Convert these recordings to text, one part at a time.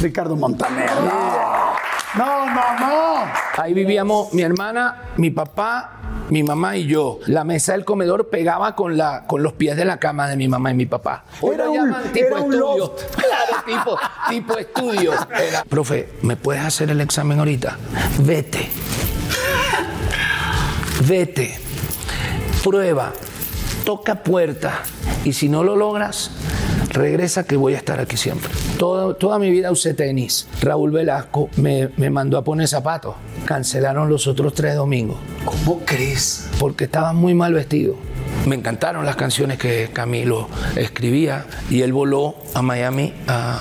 Ricardo Montaner. No, no, no, no. Ahí vivíamos mi hermana, mi papá, mi mamá y yo. La mesa del comedor pegaba con, la, con los pies de la cama de mi mamá y mi papá. Hoy Era lo un- tipo era un estudio. loft. Claro, tipo, tipo estudio. Era, Profe, ¿me puedes hacer el examen ahorita? Vete. Vete. Prueba. Toca puerta. Y si no lo logras, regresa que voy a estar aquí siempre. Toda, toda mi vida usé tenis. Raúl Velasco me, me mandó a poner zapatos. Cancelaron los otros tres domingos ¿Cómo crees? porque estaba muy mal vestido. Me encantaron las canciones que Camilo escribía y él voló a Miami a,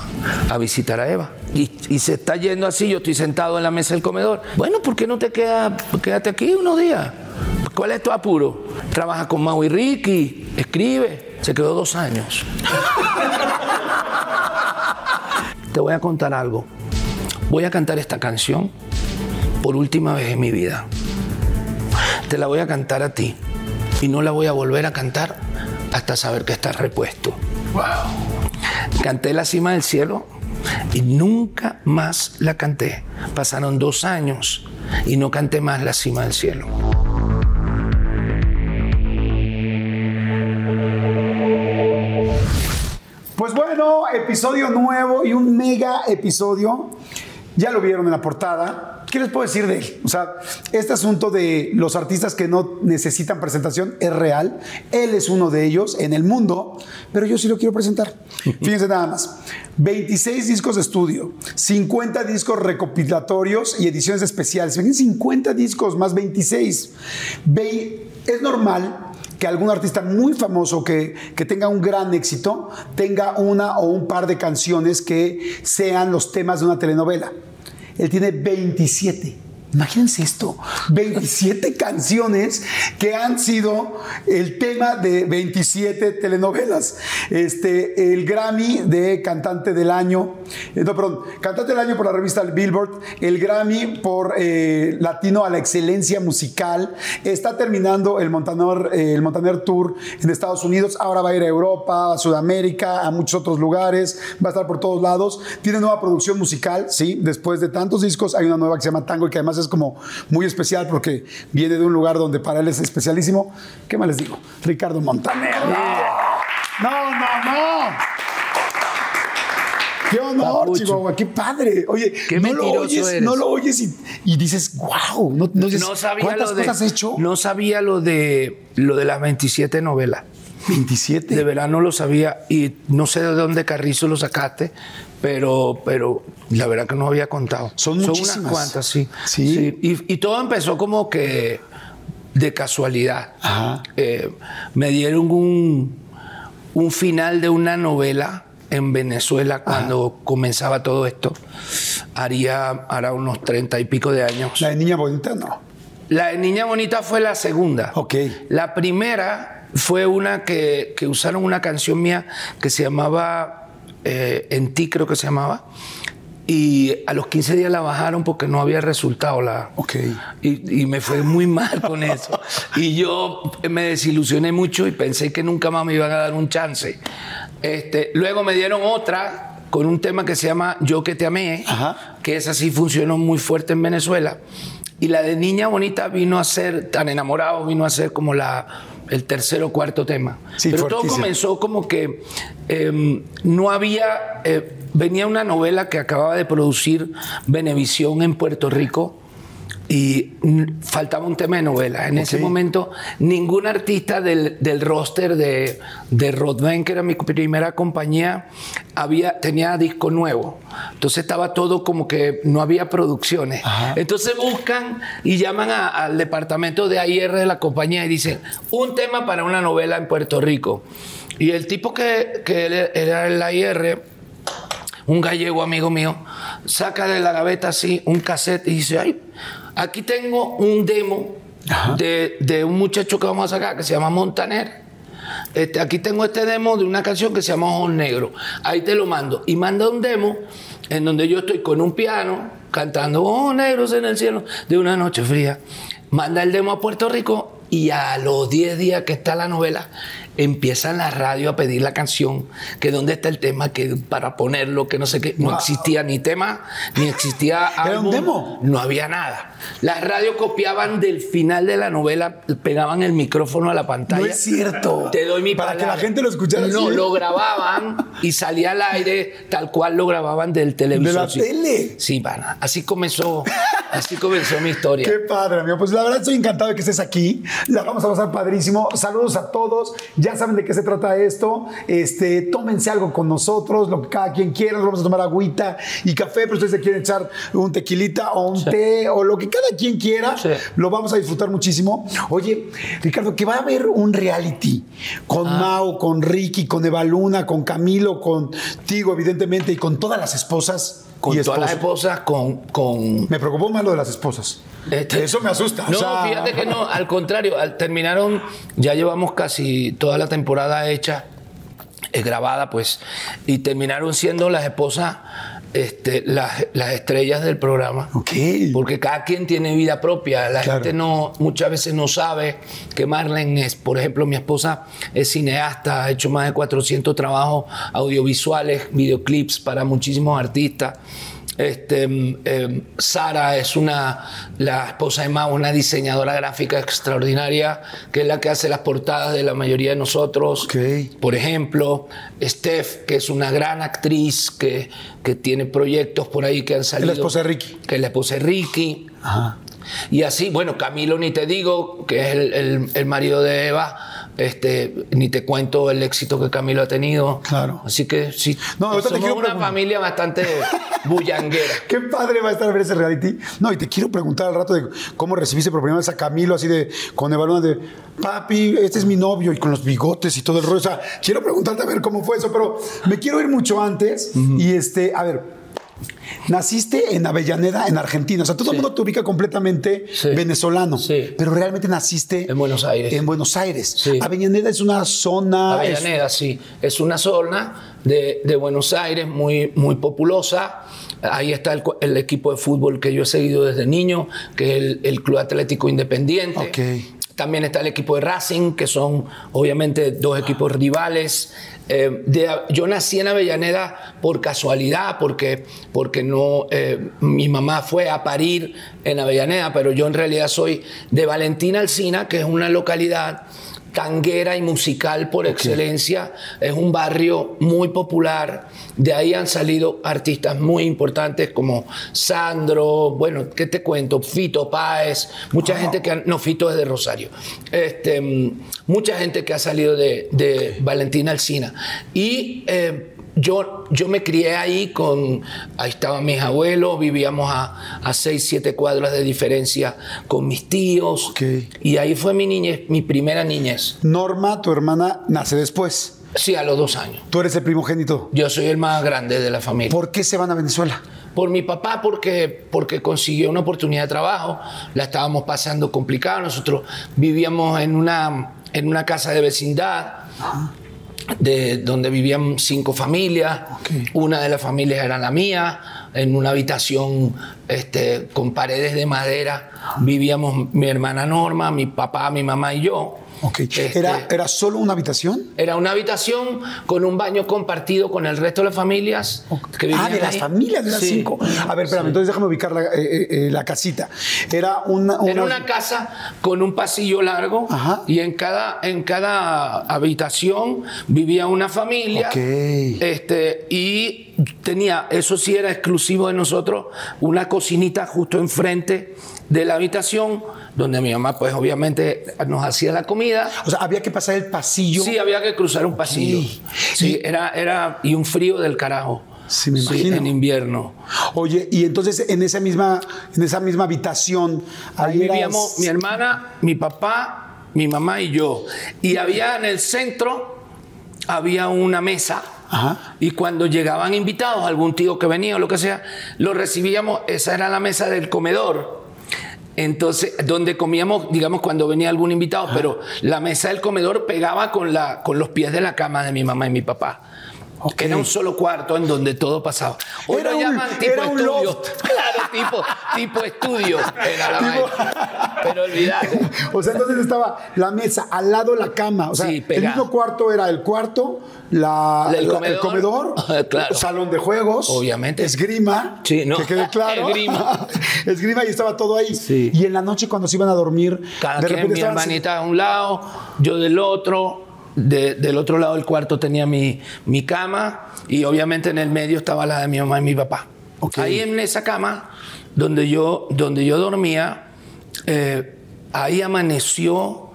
a visitar a Eva. Y, y se está yendo así, yo estoy sentado en la mesa del comedor. Bueno, ¿por qué no te quedas, quédate aquí unos días? ¿Cuál es tu apuro? Trabaja con Mau y Ricky, escribe. Se quedó dos años. Te voy a contar algo. Voy a cantar esta canción por última vez en mi vida. Te la voy a cantar a ti y no la voy a volver a cantar hasta saber que estás repuesto. Canté La cima del cielo y nunca más la canté. Pasaron dos años y no canté más La cima del cielo. Episodio nuevo y un mega episodio. Ya lo vieron en la portada. ¿Qué les puedo decir de él? O sea, este asunto de los artistas que no necesitan presentación es real. Él es uno de ellos en el mundo, pero yo sí lo quiero presentar. Fíjense nada más. 26 discos de estudio, 50 discos recopilatorios y ediciones especiales. Fíjense, 50 discos más 26. Ve- es normal que algún artista muy famoso que, que tenga un gran éxito tenga una o un par de canciones que sean los temas de una telenovela. Él tiene 27. Imagínense esto, 27 canciones que han sido el tema de 27 telenovelas. Este, el Grammy de Cantante del Año, eh, no, perdón, Cantante del Año por la revista Billboard, el Grammy por eh, Latino a la Excelencia Musical. Está terminando el Montaner, eh, el Montaner Tour en Estados Unidos. Ahora va a ir a Europa, a Sudamérica, a muchos otros lugares. Va a estar por todos lados. Tiene nueva producción musical, sí. Después de tantos discos, hay una nueva que se llama Tango que además es como muy especial porque viene de un lugar donde para él es especialísimo. ¿Qué más les digo? Ricardo Montaner. No, no, no. no. ¡Qué honor. Chihuahua! ¡Qué padre! Oye, Qué no lo oyes, eres. no lo oyes y, y dices, wow, no, no dices, No sabía ¿cuántas lo de, cosas has hecho? No sabía lo de, lo de las 27 novelas. 27. De verdad no lo sabía y no sé de dónde Carrizo lo sacaste, pero, pero la verdad que no había contado. Son muchísimas. unas cuantas, sí. Sí. Y, y todo empezó como que de casualidad. Ajá. Eh, me dieron un, un final de una novela en Venezuela cuando comenzaba todo esto. Haría, hará unos treinta y pico de años. La de Niña Bonita, no. La de Niña Bonita fue la segunda. Ok. La primera fue una que, que usaron una canción mía que se llamaba eh, En ti, creo que se llamaba. Y a los 15 días la bajaron porque no había resultado la. Ok. Y, y me fue muy mal con eso. Y yo me desilusioné mucho y pensé que nunca más me iban a dar un chance. Este, luego me dieron otra con un tema que se llama Yo que te amé, Ajá. que esa sí funcionó muy fuerte en Venezuela. Y la de Niña Bonita vino a ser, tan enamorado, vino a ser como la, el tercer o cuarto tema. Sí, Pero todo comenzó como que eh, no había, eh, venía una novela que acababa de producir Venevisión en Puerto Rico y faltaba un tema de novela. En ese Ok. momento, ningún artista del, del roster de, de Rodman, que era mi primera compañía, había, tenía disco nuevo. Entonces estaba todo como que no había producciones. Ajá. Entonces buscan y llaman a- al departamento de AIR de la compañía y dicen, un tema para una novela en Puerto Rico. Y el tipo que, que era el AIR un gallego amigo mío, saca de la gaveta así un cassette y dice, ay, aquí tengo un demo de, de un muchacho que vamos a sacar que se llama Montaner. Este, aquí tengo este demo de una canción que se llama Ojos Negros. Ahí te lo mando. Y manda un demo en donde yo estoy con un piano cantando Ojos Negros en el cielo de una noche fría. Manda el demo a Puerto Rico y a los 10 días que está la novela, empieza la radio a pedir la canción, que dónde está el tema, que para ponerlo, que no sé qué. No existía ni tema, ni existía ¿Era un álbum, demo? No había nada. Las radios copiaban del final de la novela, pegaban el micrófono a la pantalla. No es cierto. Te doy mi Para que la gente lo escuchara No, así. lo grababan y salía al aire tal cual lo grababan del televisor. ¿De la sí. tele? Sí, pana. Así comenzó, así comenzó mi historia. Qué padre, amigo. Pues la verdad estoy encantado de que estés aquí. La vamos a pasar padrísimo. Saludos a todos. Ya saben de qué se trata esto. Este, tómense algo con nosotros, lo que cada quien quiera. Nos vamos a tomar agüita y café, pero ustedes se quieren echar un tequilita o un té o lo que cada quien quiera. Sí. Lo vamos a disfrutar muchísimo. Oye, Ricardo, que va a haber un reality con Ah. Mao, con Ricky, con Eva Luna, con Camilo, contigo, evidentemente, y con todas las esposas. Con y todas las esposas, con, con Me preocupó más lo de las esposas. Este- Eso me asusta. o No, sea- fíjate que no, al contrario, al- terminaron, ya llevamos casi toda la temporada hecha, eh, grabada, pues, y terminaron siendo las esposas, este, las, las estrellas del programa. Ok. Porque cada quien tiene vida propia. La Claro. gente no, muchas veces no sabe que Marlene es, por ejemplo, mi esposa es cineasta, ha hecho más de 400 trabajos audiovisuales, videoclips para muchísimos artistas. Este, mm, eh, Sara es una, la esposa de Mao, una diseñadora gráfica extraordinaria, que es la que hace las portadas de la mayoría de nosotros. Por ejemplo, Steph, que es una gran actriz que, que tiene proyectos por ahí que han salido. esposa de Ricky. Que es la esposa de Ricky. Ajá. Y así, bueno, Camilo ni te digo, que es el, el- el marido de Eva, este, ni te cuento el éxito que Camilo ha tenido. Claro. Así que sí, No, te somos una preguntar. familia bastante bullanguera. Qué padre va a estar ver ese reality. No, y te quiero preguntar al rato de cómo recibiste por primera vez a Camilo, así de con Evaluna de papi, este es mi novio, y con los bigotes y todo el rollo. O sea, quiero preguntarte a ver cómo fue eso, pero me quiero ir mucho antes. Y este, a ver. Naciste en Avellaneda, en Argentina. O sea, todo el mundo te ubica completamente Sí. venezolano. Sí. Pero realmente naciste En Buenos Aires. En Buenos Aires. Sí. Avellaneda es una zona. es- Avellaneda, sí. Es una zona de, de Buenos Aires muy, muy populosa. Ahí está el, equipo de fútbol que yo he seguido desde niño, que es el, el Club Atlético Independiente. Ok. También está el equipo de Racing, que son obviamente dos equipos rivales. Eh, yo nací en Avellaneda por casualidad, porque, porque no, eh, mi mamá fue a parir en Avellaneda, pero yo en realidad soy de Valentina Alsina, que es una localidad tanguera y musical por excelencia. Es un barrio muy popular. De ahí han salido artistas muy importantes como Sandro, bueno, ¿qué te cuento? Fito Páez, mucha gente que... ha- no, Fito es de Rosario. Este, mm, mucha gente que ha salido de, de Valentina Alsina. Y... eh, yo, yo me crié ahí con, ahí estaban mis abuelos, vivíamos a, a seis, siete cuadras de diferencia con mis tíos. Ok. Y ahí fue mi niñez, mi primera niñez. Norma, tu hermana, nace después. Sí, a los dos años. Tú eres el primogénito. Yo soy el más grande de la familia. Por, ¿Por qué se van a Venezuela? mi papá, porque, porque consiguió una oportunidad de trabajo, la estábamos pasando complicado. Nosotros vivíamos en una, en una casa de vecindad. De, donde vivían cinco familias, una de las familias era la mía, en una habitación este, con paredes de madera vivíamos mi hermana Norma, mi papá, mi mamá y yo. Ok. Este, ¿Era, ¿Era solo una habitación? Era una habitación con un baño compartido con el resto de las familias que vivían Ah, de las familias de las Sí. cinco. A ver, espérame, entonces déjame ubicar la, eh, eh, eh, la casita. Era una. Era una- casa con un pasillo largo Ajá. y en cada, en cada habitación vivía una familia. Ok. Este, y tenía, eso sí era exclusivo de nosotros, una cocinita justo enfrente de la habitación donde mi mamá pues obviamente nos hacía la comida. O sea, había que pasar el pasillo. Sí, había que cruzar un pasillo. Sí, era, era, y un frío del carajo. Sí, me imagino. en invierno. Oye, y entonces en esa misma, en esa misma habitación Ahí ahí eras- vivíamos mi hermana, mi papá, mi mamá y yo. Y había en el centro, había una mesa Ajá. Y cuando llegaban invitados, algún tío que venía o lo que sea, lo recibíamos, esa era la mesa del comedor. Entonces, donde comíamos, digamos, cuando venía algún invitado, pero la mesa del comedor pegaba con, la, con los pies de la cama de mi mamá y mi papá. Ok. Era un solo cuarto en donde todo pasaba. Hoy Era lo un- tipo era un loft. Claro, tipo, tipo estudio. Era la. Pero olvídate. O sea, entonces estaba la mesa al lado la cama. O sea, Sí, el mismo cuarto era el cuarto, la, El la- comedor. comedor, Claro. salón de juegos, Obviamente. esgrima, Sí, ¿no? que quede claro. Esgrima. esgrima y estaba todo ahí. Sí. Y en la noche cuando se iban a dormir, Cada de quien, repente mi hermanita a un lado, yo del otro. De- del otro lado del cuarto tenía mi, mi cama y obviamente en el medio estaba la de mi mamá y mi papá. Ok. Ahí en esa cama donde yo, donde yo dormía, eh, ahí amaneció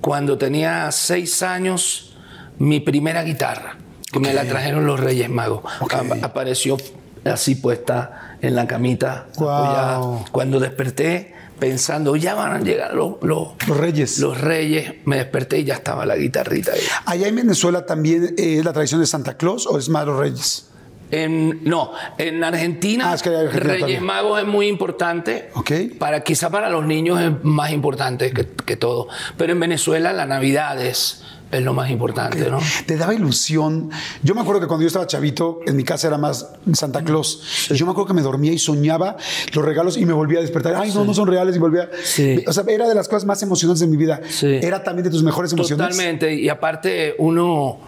cuando tenía seis años mi primera guitarra, que me la trajeron los Reyes Magos. Ok. Ap- apareció así puesta en la camita. Apoyada. Cuando desperté pensando, ya van a llegar los, los, Los Reyes. los Reyes, me desperté y ya estaba la guitarrita ahí. Allá en Venezuela también eh, es la tradición de Santa Claus o es más los Reyes. En, no, en Argentina, Ah, es que Argentina Reyes también. Magos es muy importante. Ok. Para, quizá para los niños es más importante que, que todo. Pero en Venezuela la Navidad es, es lo más importante, ¿no? Te daba ilusión. Yo me acuerdo que cuando yo estaba chavito, en mi casa era más Santa Claus. Y yo me acuerdo que me dormía y soñaba los regalos y me volvía a despertar. Ay, no, no son reales y volvía. Sí. O sea, era de las cosas más emocionantes de mi vida. Sí. Era también de tus mejores emociones. Totalmente. Y aparte, uno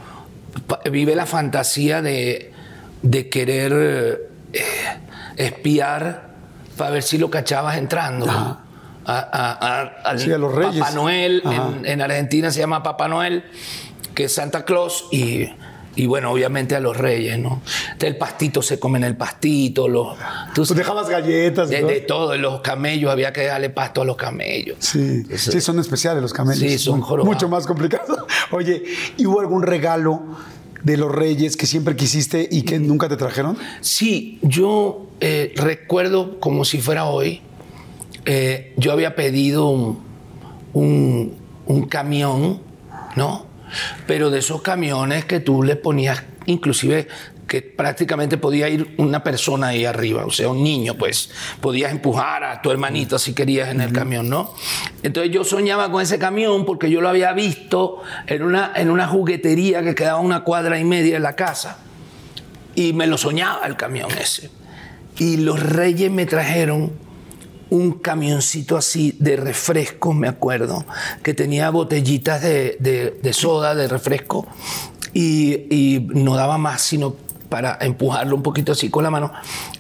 vive la fantasía de, de querer eh, espiar para ver si lo cachabas entrando. A, a- a- al Sí, a los reyes. Papá Noel, en, en Argentina se llama Papá Noel, que es Santa Claus, y, y bueno, obviamente a los reyes, ¿no? Entonces, el pastito se come en el pastito, los, tú Pues dejabas galletas. de, todo. de todo, los camellos, había que darle pasto a los camellos. Sí, sí, son especiales los camellos. Sí, son jorobados. Mucho más complicados. Oye, ¿y hubo algún regalo de los reyes que siempre quisiste y que nunca te trajeron? Sí, yo eh, recuerdo como si fuera hoy, eh, yo había pedido un, un- un camión, ¿no? Pero de esos camiones que tú le ponías, inclusive que prácticamente podía ir una persona ahí arriba, o sea, un niño, pues podías empujar a tu hermanito si querías en el camión, ¿no? Entonces yo soñaba con ese camión porque yo lo había visto en una, en una juguetería que quedaba una cuadra y media de la casa. Y me lo soñaba el camión ese. Y los reyes me trajeron un camioncito así de refresco, me acuerdo, que tenía botellitas de, de- de soda, de refresco, y, y no daba más sino para empujarlo un poquito así con la mano.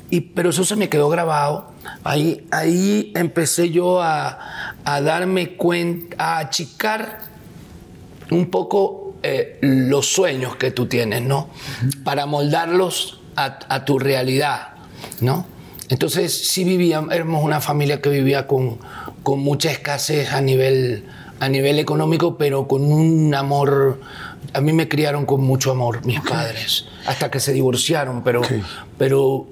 Y, pero eso se me quedó grabado. Ahí, ahí empecé yo a, a darme cuenta, a achicar un poco eh, los sueños que tú tienes, ¿no? Para moldarlos a, a tu realidad, ¿no? Entonces sí vivíamos, éramos una familia que vivía con, con mucha escasez a nivel, a nivel económico, pero con un amor. A mí me criaron con mucho amor mis padres, hasta que se divorciaron, pero, pero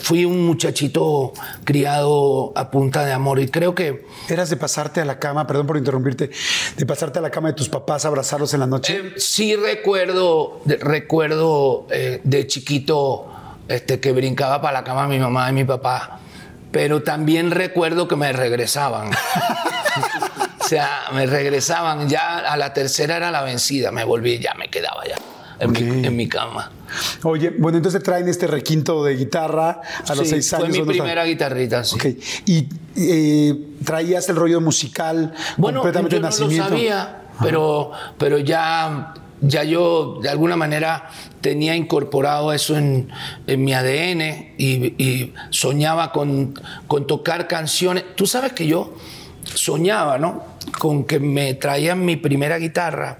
fui un muchachito criado a punta de amor y creo que ¿Eras de pasarte a la cama, perdón por interrumpirte, de pasarte a la cama de tus papás, abrazarlos en la noche? Eh, sí recuerdo, de- recuerdo eh, de chiquito este, que brincaba para la cama mi mamá y mi papá, pero también recuerdo que me regresaban. o sea, me regresaban, ya a la tercera era la vencida, me volví, ya me quedaba ya en, Ok. mi, en mi cama. Oye, bueno, entonces traen este requinto de guitarra a los Sí, seis años. Fue mi primera guitarrita, sí. Ok. Y eh, traías el rollo musical Bueno, completamente yo no lo nacimiento. sabía, pero, pero ya, ya yo de alguna manera tenía incorporado eso en, mi ADN y, y soñaba con, con tocar canciones. Tú sabes que yo soñaba, ¿no? Con que me traían mi primera guitarra,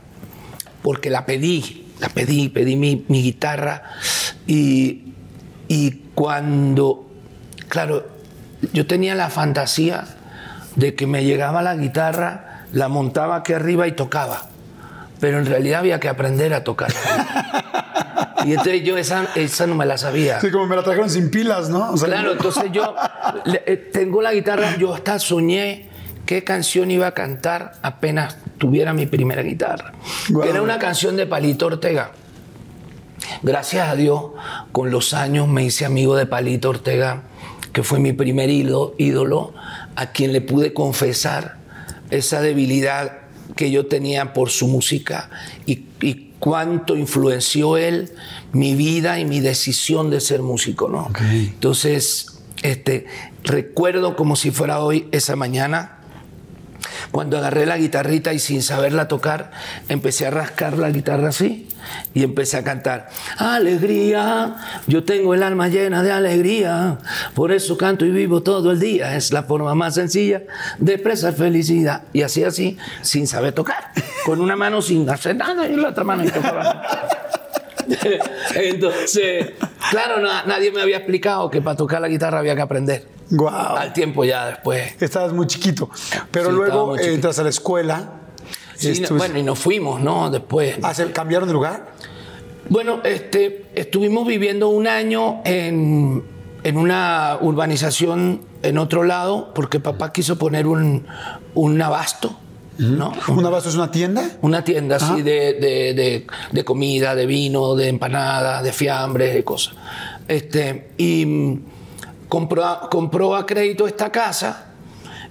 porque la pedí, la pedí, pedí mi, mi guitarra y, y cuando, claro, yo tenía la fantasía de que me llegaba la guitarra, la montaba aquí arriba y tocaba. Pero en realidad había que aprender a tocar. y entonces yo esa, esa no me la sabía. Sí, como me la trajeron sin pilas, ¿no? O sea, Claro, entonces yo le- eh, tengo la guitarra, yo hasta soñé qué canción iba a cantar apenas tuviera mi primera guitarra. Que era una canción de Palito Ortega. gracias a Dios, con los años me hice amigo de Palito Ortega, que fue mi primer ídolo a quien le pude confesar esa debilidad que yo tenía por su música y, y cuánto influenció él mi vida y mi decisión de ser músico, ¿no? Entonces, este, recuerdo como si fuera hoy esa mañana cuando agarré la guitarrita y sin saberla tocar, empecé a rascar la guitarra así y empecé a cantar. Alegría, yo tengo el alma llena de alegría, por eso canto y vivo todo el día. Es la forma más sencilla de expresar felicidad. Y así, así, sin saber tocar, con una mano sin hacer nada y la otra mano tocaba. Entonces, claro, nadie me había explicado que para tocar la guitarra había que aprender. Wow. Al tiempo ya después. Estabas muy chiquito. Pero luego entras a la escuela. Sí, bueno, y nos fuimos, ¿no? Después. Ah, ¿Cambiaron de lugar? Bueno, este, estuvimos viviendo un año en, en una urbanización en otro lado porque papá quiso poner un, un abasto. ¿no? ¿Un abasto es una tienda? Una tienda, sí, de, de, de, comida, de vino, de empanadas, de fiambres, de cosas. Este, y compró, compró a crédito esta casa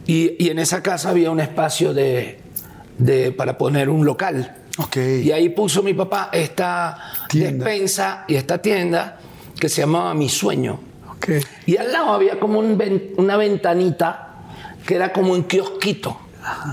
y, y, en esa casa había un espacio de, para poner un local. Okay. Y ahí puso mi papá esta despensa y esta tienda que se llamaba Mi Sueño. Okay. Y al lado había como un una ventanita que era como un kiosquito.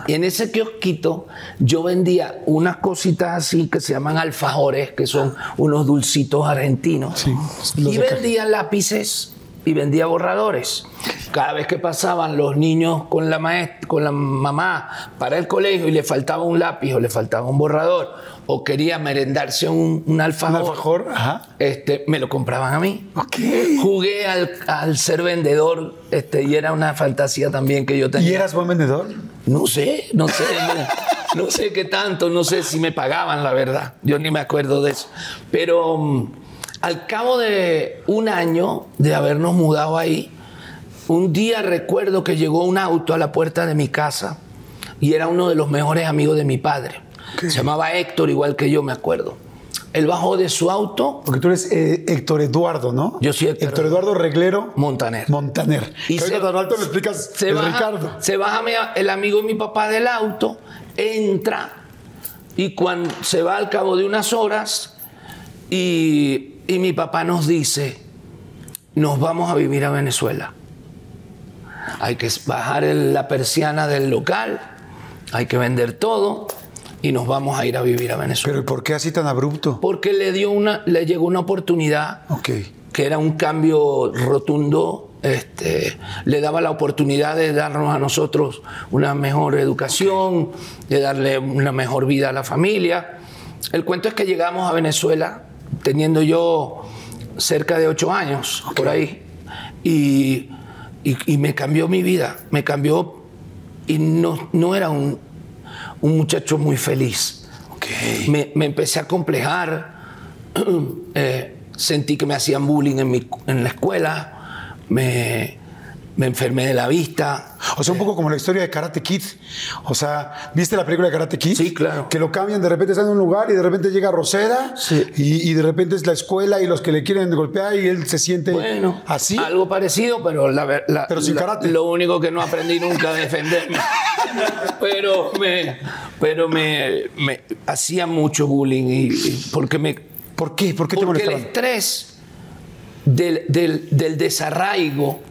Y en ese kiosquito yo vendía unas cositas así que se llaman alfajores, que son unos dulcitos argentinos. Sí, y vendía lápices y vendía borradores. Cada vez que pasaban los niños con la, maestra, con la mamá para el colegio y le faltaba un lápiz o le faltaba un borrador o quería merendarse un, un alfajor, ¿Un alfajor? Ajá. Este, me lo compraban a mí. Okay. Jugué al, al, ser vendedor este, y era una fantasía también que yo tenía. ¿Y eras buen vendedor? No sé, no sé. no, no sé qué tanto, no sé si me pagaban, la verdad. Yo ni me acuerdo de eso. Pero um, al cabo de un año de habernos mudado ahí, un día recuerdo que llegó un auto a la puerta de mi casa y era uno de los mejores amigos de mi padre. ¿Qué? Se llamaba Héctor, igual que yo, me acuerdo. Él bajó de su auto. Porque tú eres eh, Héctor Eduardo, ¿no? Yo soy Héctor, Héctor Eduardo Reglero Montaner. Montaner. Y que se, tan alto lo explicas se el baja, Ricardo. Se baja el amigo de mi papá del auto, entra y cuando se va al cabo de unas horas y, y mi papá nos dice, nos vamos a vivir a Venezuela. Hay que bajar el- la persiana del local, hay que vender todo y nos vamos a ir a vivir a Venezuela. Pero ¿y por qué así tan abrupto? Porque le dio una, le llegó una oportunidad que era un cambio rotundo, este, le daba la oportunidad de darnos a nosotros una mejor educación, de darle una mejor vida a la familia. El cuento es que llegamos a Venezuela teniendo yo cerca de ocho años, por ahí, y, y- y me cambió mi vida, me cambió y no, no era un, un muchacho muy feliz. Ok. Me, me empecé a complejar, eh, sentí que me hacían bullying en, mi- en la escuela, me, me enfermé de la vista. O sea, un poco como la historia de Karate Kid. O sea, ¿viste la película de Karate Kid? Sí, claro. Que lo cambian, de repente está en un lugar y de repente llega Roseda Sí. y, y de repente es la escuela y los que le quieren golpear y él se siente Bueno, así. algo parecido, pero la, la- Pero sin la- karate. Lo único que no aprendí nunca a defenderme. pero me, pero me, me hacía mucho bullying y, y porque me, ¿Por qué? ¿Por qué te Porque el estrés del, del- del desarraigo,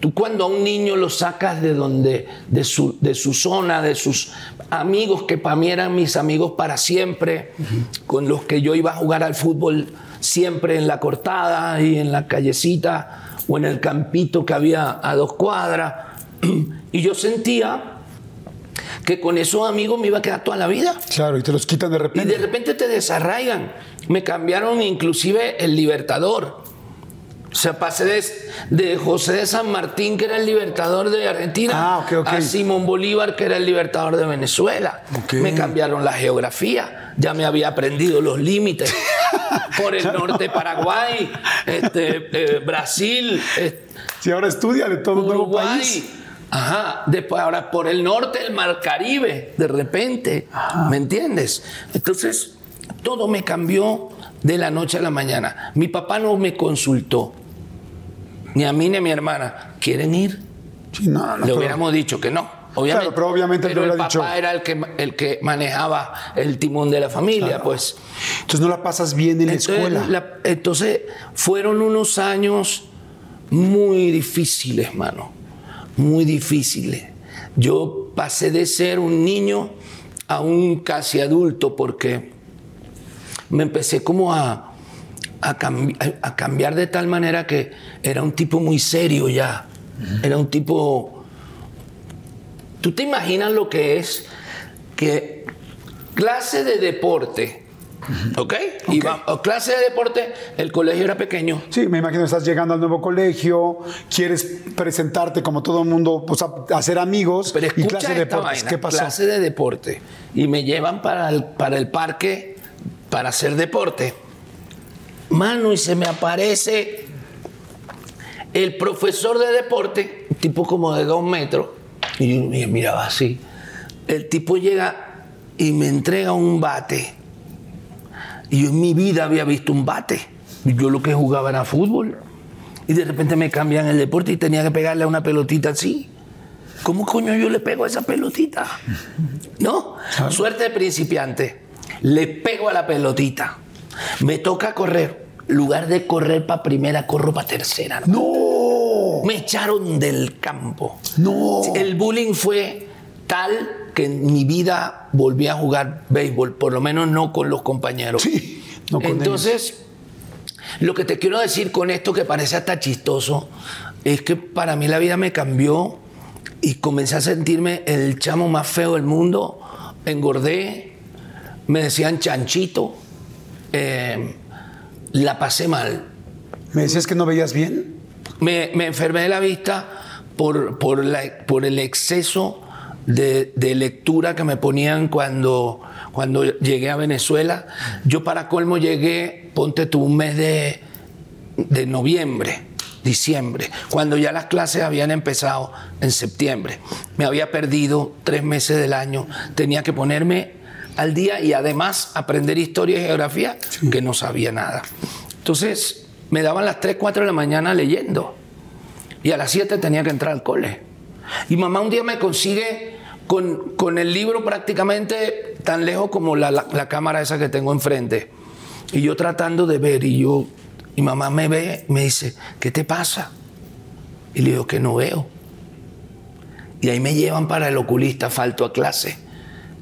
tú cuando a un niño lo sacas de donde, de su, de su zona, de sus amigos, que para mí eran mis amigos para siempre, con los que yo iba a jugar al fútbol siempre en la cortada y en la callecita o en el campito que había a dos cuadras. Y yo sentía que con esos amigos me iba a quedar toda la vida. Claro, y te los quitan de Y repente. de repente te desarraigan. Me cambiaron inclusive el Libertador. O sea, pasé de, de José de San Martín, que era el libertador de Argentina, Ah, a Simón Bolívar, que era el libertador de Venezuela. Me cambiaron la geografía. Ya me había aprendido los límites. Por el norte, Paraguay, este, eh, Brasil, eh, Si ahora estudiale todo un nuevo Uruguay. país. Ajá, después ahora por el norte el mar Caribe, de repente, ¿me entiendes? Entonces, todo me cambió de la noche a la mañana. Mi papá no me consultó, ni a mí ni a mi hermana. ¿Quieren ir? Sí, no, no, Le pero- hubiéramos dicho que no. Obviamente, Claro, pero obviamente pero el papá dicho- era el que, el que manejaba el timón de la familia, pues. Entonces no la pasas bien en la escuela. la- entonces, fueron unos años muy difíciles, mano. Muy difíciles. Yo pasé de ser un niño a un casi adulto porque me empecé como a, a, cambi- a- a cambiar de tal manera que era un tipo muy serio ya. Era un tipo... ¿Tú te imaginas lo que es que clase de deporte, ¿ok? Clase de deporte, el colegio era pequeño. Sí, me imagino estás llegando al nuevo colegio, quieres presentarte como todo el mundo, hacer amigos Pero y clase de deportes. vaina, ¿Qué pasó? clase de deporte. Y me llevan para el, para el parque para hacer deporte. Mano, y se me aparece el profesor de deporte, tipo como de dos metros, y yo me miraba así. El tipo llega y me entrega un bate. Y yo en mi vida había visto un bate. Yo lo que jugaba era fútbol. Y de repente me cambian el deporte y tenía que pegarle a una pelotita así. ¿Cómo coño yo le pego a esa pelotita? ¿No? Suerte de principiante. Le pego a la pelotita. Me toca correr. Lugar de correr para primera, corro para tercera. ¡No! Me echaron del campo. ¡No! El bullying fue tal que en mi vida volví a jugar béisbol, por lo menos no con los compañeros. Sí, no con Entonces, lo que te quiero decir con esto que parece hasta chistoso es que para mí la vida me cambió y comencé a sentirme el chamo más feo del mundo. Engordé, me decían chanchito, eh, la pasé mal. ¿Me decías que no veías bien? Me, me enfermé de la vista por, por, la- por el exceso de, de lectura que me ponían cuando, cuando llegué a Venezuela. Yo para colmo llegué, ponte tú, un mes de, de noviembre, diciembre, cuando ya las clases habían empezado en septiembre. Me había perdido tres meses del año, tenía que ponerme al día y además aprender historia y geografía, que no sabía nada. Entonces me daban las 3, 4 de la mañana leyendo y a las 7 tenía que entrar al cole. Y mamá un día me consigue con, con el libro prácticamente tan lejos como la, la- la cámara esa que tengo enfrente. Y yo tratando de ver y yo, y mamá me ve, me dice, ¿qué te pasa? Y le digo que no veo. Y ahí me llevan para el oculista, falto a clase.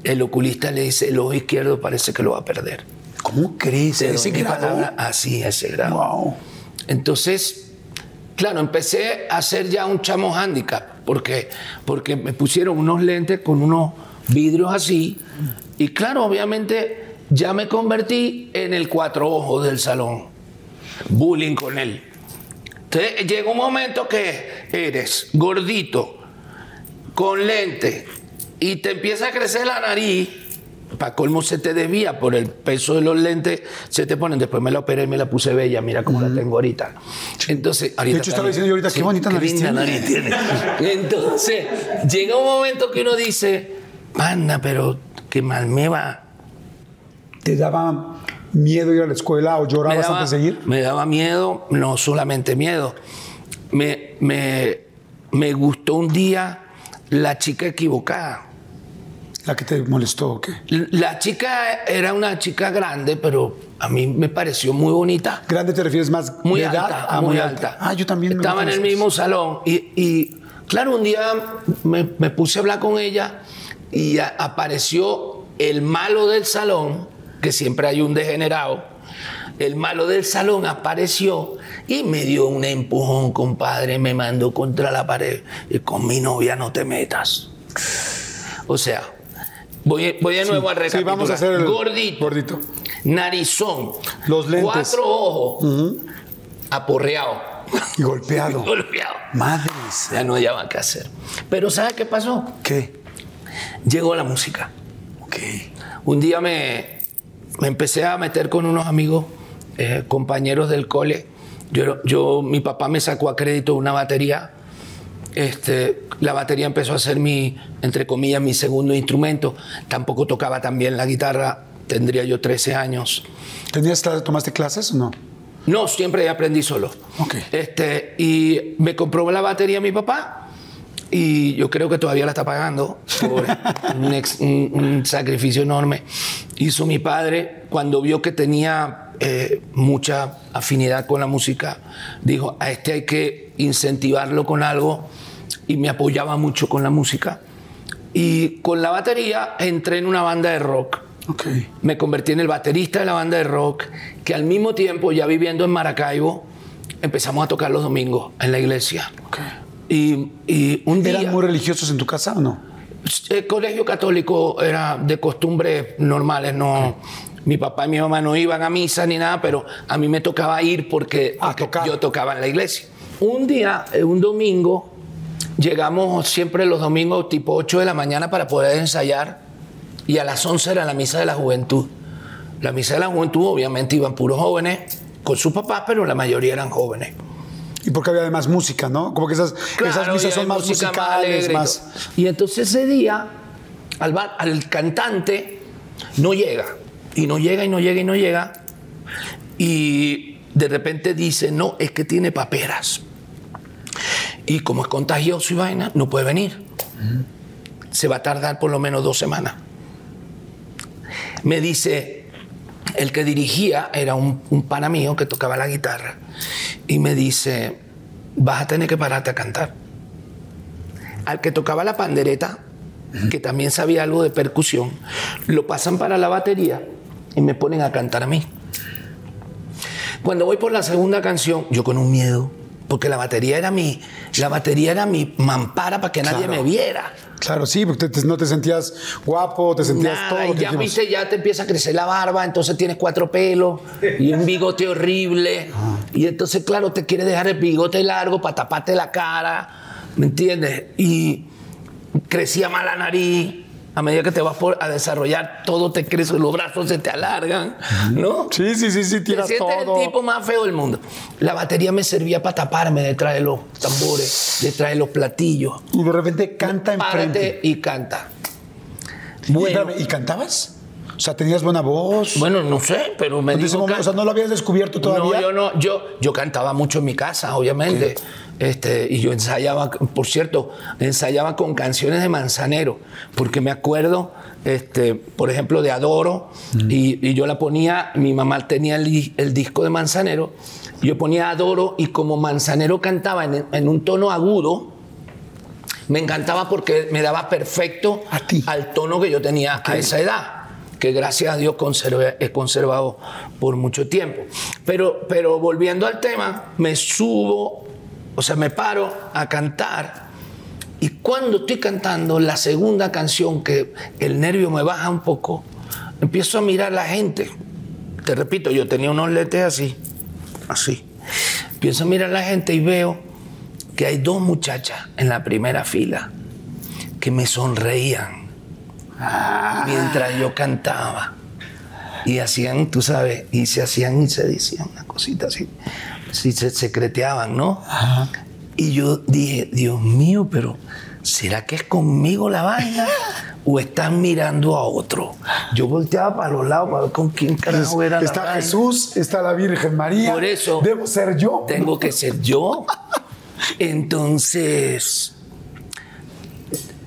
El oculista le dice, el ojo izquierdo parece que lo va a perder. ¿Cómo crees? Te ¿Ese grado? palabra, Así, ese grado. Wow. Entonces, claro, empecé a hacer ya un chamo handicap, porque, porque me pusieron unos lentes con unos vidrios así, y claro, obviamente ya me convertí en el cuatro ojos del salón. Bullying con él. Entonces llega un momento que eres gordito, con lente, y te empieza a crecer la nariz. Para colmo se te desvía por el peso de los lentes, se te ponen. Después me la operé y me la puse bella. Mira cómo la tengo ahorita. Entonces, ahorita hecho, estaba diciendo yo ahorita, qué bonita nariz tiene. nariz tiene. Entonces, llega un momento que uno dice, manda, pero qué mal me va. ¿Te daba miedo ir a la escuela o llorabas daba, antes de ir? me daba miedo, no solamente miedo. Me, me, me gustó un día la chica equivocada. ¿La que te molestó o qué? La chica era una chica grande, pero a mí me pareció muy bonita. ¿Grande te refieres más Muy de edad? alta, Ah, muy alta. Ah, yo también. me Estaba en el mismo salón y, y, claro, un día me, me puse a hablar con ella y a- apareció el malo del salón, que siempre hay un degenerado. El malo del salón apareció y me dio un empujón, compadre, me mandó contra la pared y con mi novia no te metas. O sea, voy, voy de nuevo a Sí, recapitular. vamos a hacer el Gordito, gordito. narizón, Los lentes. cuatro ojos, aporreado, Y golpeado. golpeado. Madres. Ya no hallaban qué hacer. Pero ¿sabes qué pasó? ¿Qué? Llegó la música. Ok. Un día me, me empecé a meter con unos amigos, eh, compañeros del cole. Yo, yo, mi papá me sacó a crédito una batería. Este, la batería empezó a ser mi, entre comillas, mi segundo instrumento. Tampoco tocaba tan bien la guitarra tendría yo 13 años. ¿Tenías, ¿Tomaste clases o no? No, siempre aprendí solo. Ok. Este, y me compró la batería mi papá y yo creo que todavía la está pagando por un, ex- un- un sacrificio enorme. Hizo mi padre cuando vio que tenía eh, mucha afinidad con la música, dijo, a este hay que incentivarlo con algo y me apoyaba mucho con la música. Y con la batería entré en una banda de rock Ok. me convertí en el baterista de la banda de rock, que al mismo tiempo, ya viviendo en Maracaibo, empezamos a tocar los domingos en la iglesia. ok. Y, y un día, ¿Eran muy religiosos en tu casa o no? el colegio católico era de costumbres normales, no. Mi papá y mi mamá no iban a misa ni nada, pero a mí me tocaba ir porque, porque yo tocaba en la iglesia. Un día, eh, un domingo, llegamos siempre los domingos tipo 8 de la mañana para poder ensayar y a las 11 era la misa de la juventud. La misa de la juventud obviamente iban puros jóvenes con sus papás, pero la mayoría eran jóvenes. Y porque había además música, ¿no? Como que esas, esas Claro, misas son más música musicales, más... Y entonces ese día, al, bar- al cantante no llega, y no llega, y no llega, y no llega. Y de repente dice, no, es que tiene paperas. Y como es contagioso y vaina, no puede venir. Se va a tardar por lo menos dos semanas. Me dice, el que dirigía era un, un pana mío que tocaba la guitarra. Y me dice, vas a tener que pararte a cantar. Al que tocaba la pandereta, que también sabía algo de percusión, lo pasan para la batería y me ponen a cantar a mí. Cuando voy por la segunda canción, yo con un miedo, porque la batería era mi, la batería era mi mampara para que nadie Claro. me viera. Claro, sí, porque te- te- no te sentías guapo, te sentías todo. y ya viste, ya te empieza a crecer la barba, entonces tienes cuatro pelos y un bigote horrible. Y entonces, claro, te quieres dejar el bigote largo para taparte la cara, ¿me entiendes? Y crecía más la nariz. A medida que te vas por- a desarrollar, todo te crece, los brazos se te alargan, ¿no? Sí, sí, sí, sí, Te tiras sientes todo. el tipo más feo del mundo. La batería me servía para taparme detrás de los tambores, detrás de los platillos. Y de repente canta enfrente. Y canta. Y, Bueno, espérame, ¿y cantabas? O sea, ¿tenías buena voz? bueno, no sé, pero me dijo momento, o sea, ¿no lo habías descubierto todavía? No, yo no, yo, yo cantaba mucho en mi casa, obviamente. Este, y yo ensayaba, por cierto, ensayaba con canciones de Manzanero, porque me acuerdo, este, por ejemplo, de Adoro, Mm. y, y yo la ponía, mi mamá tenía el, el disco de Manzanero, yo ponía Adoro, y como Manzanero cantaba en, en un tono agudo, me encantaba porque me daba perfecto A ti. al tono que yo tenía a esa edad, que gracias a Dios conservé- he conservado por mucho tiempo. Pero, pero volviendo al tema, me subo, o sea, me paro a cantar. Y cuando estoy cantando la segunda canción, que el nervio me baja un poco, empiezo a mirar a la gente. Te repito, yo tenía unos letes así, así. Empiezo a mirar a la gente y veo que hay dos muchachas en la primera fila que me sonreían mientras yo cantaba. Y hacían, tú sabes, y se hacían y se decían una cosita así. Sí, se secreteaban, ¿no? Y yo dije, Dios mío, pero ¿será que es conmigo la vaina? ¿O están mirando a otro? Yo volteaba para los lados para ver con quién carajo era la está vaina. Jesús, está la Virgen María. Por eso- Debo ser yo. Tengo que ser yo. Entonces,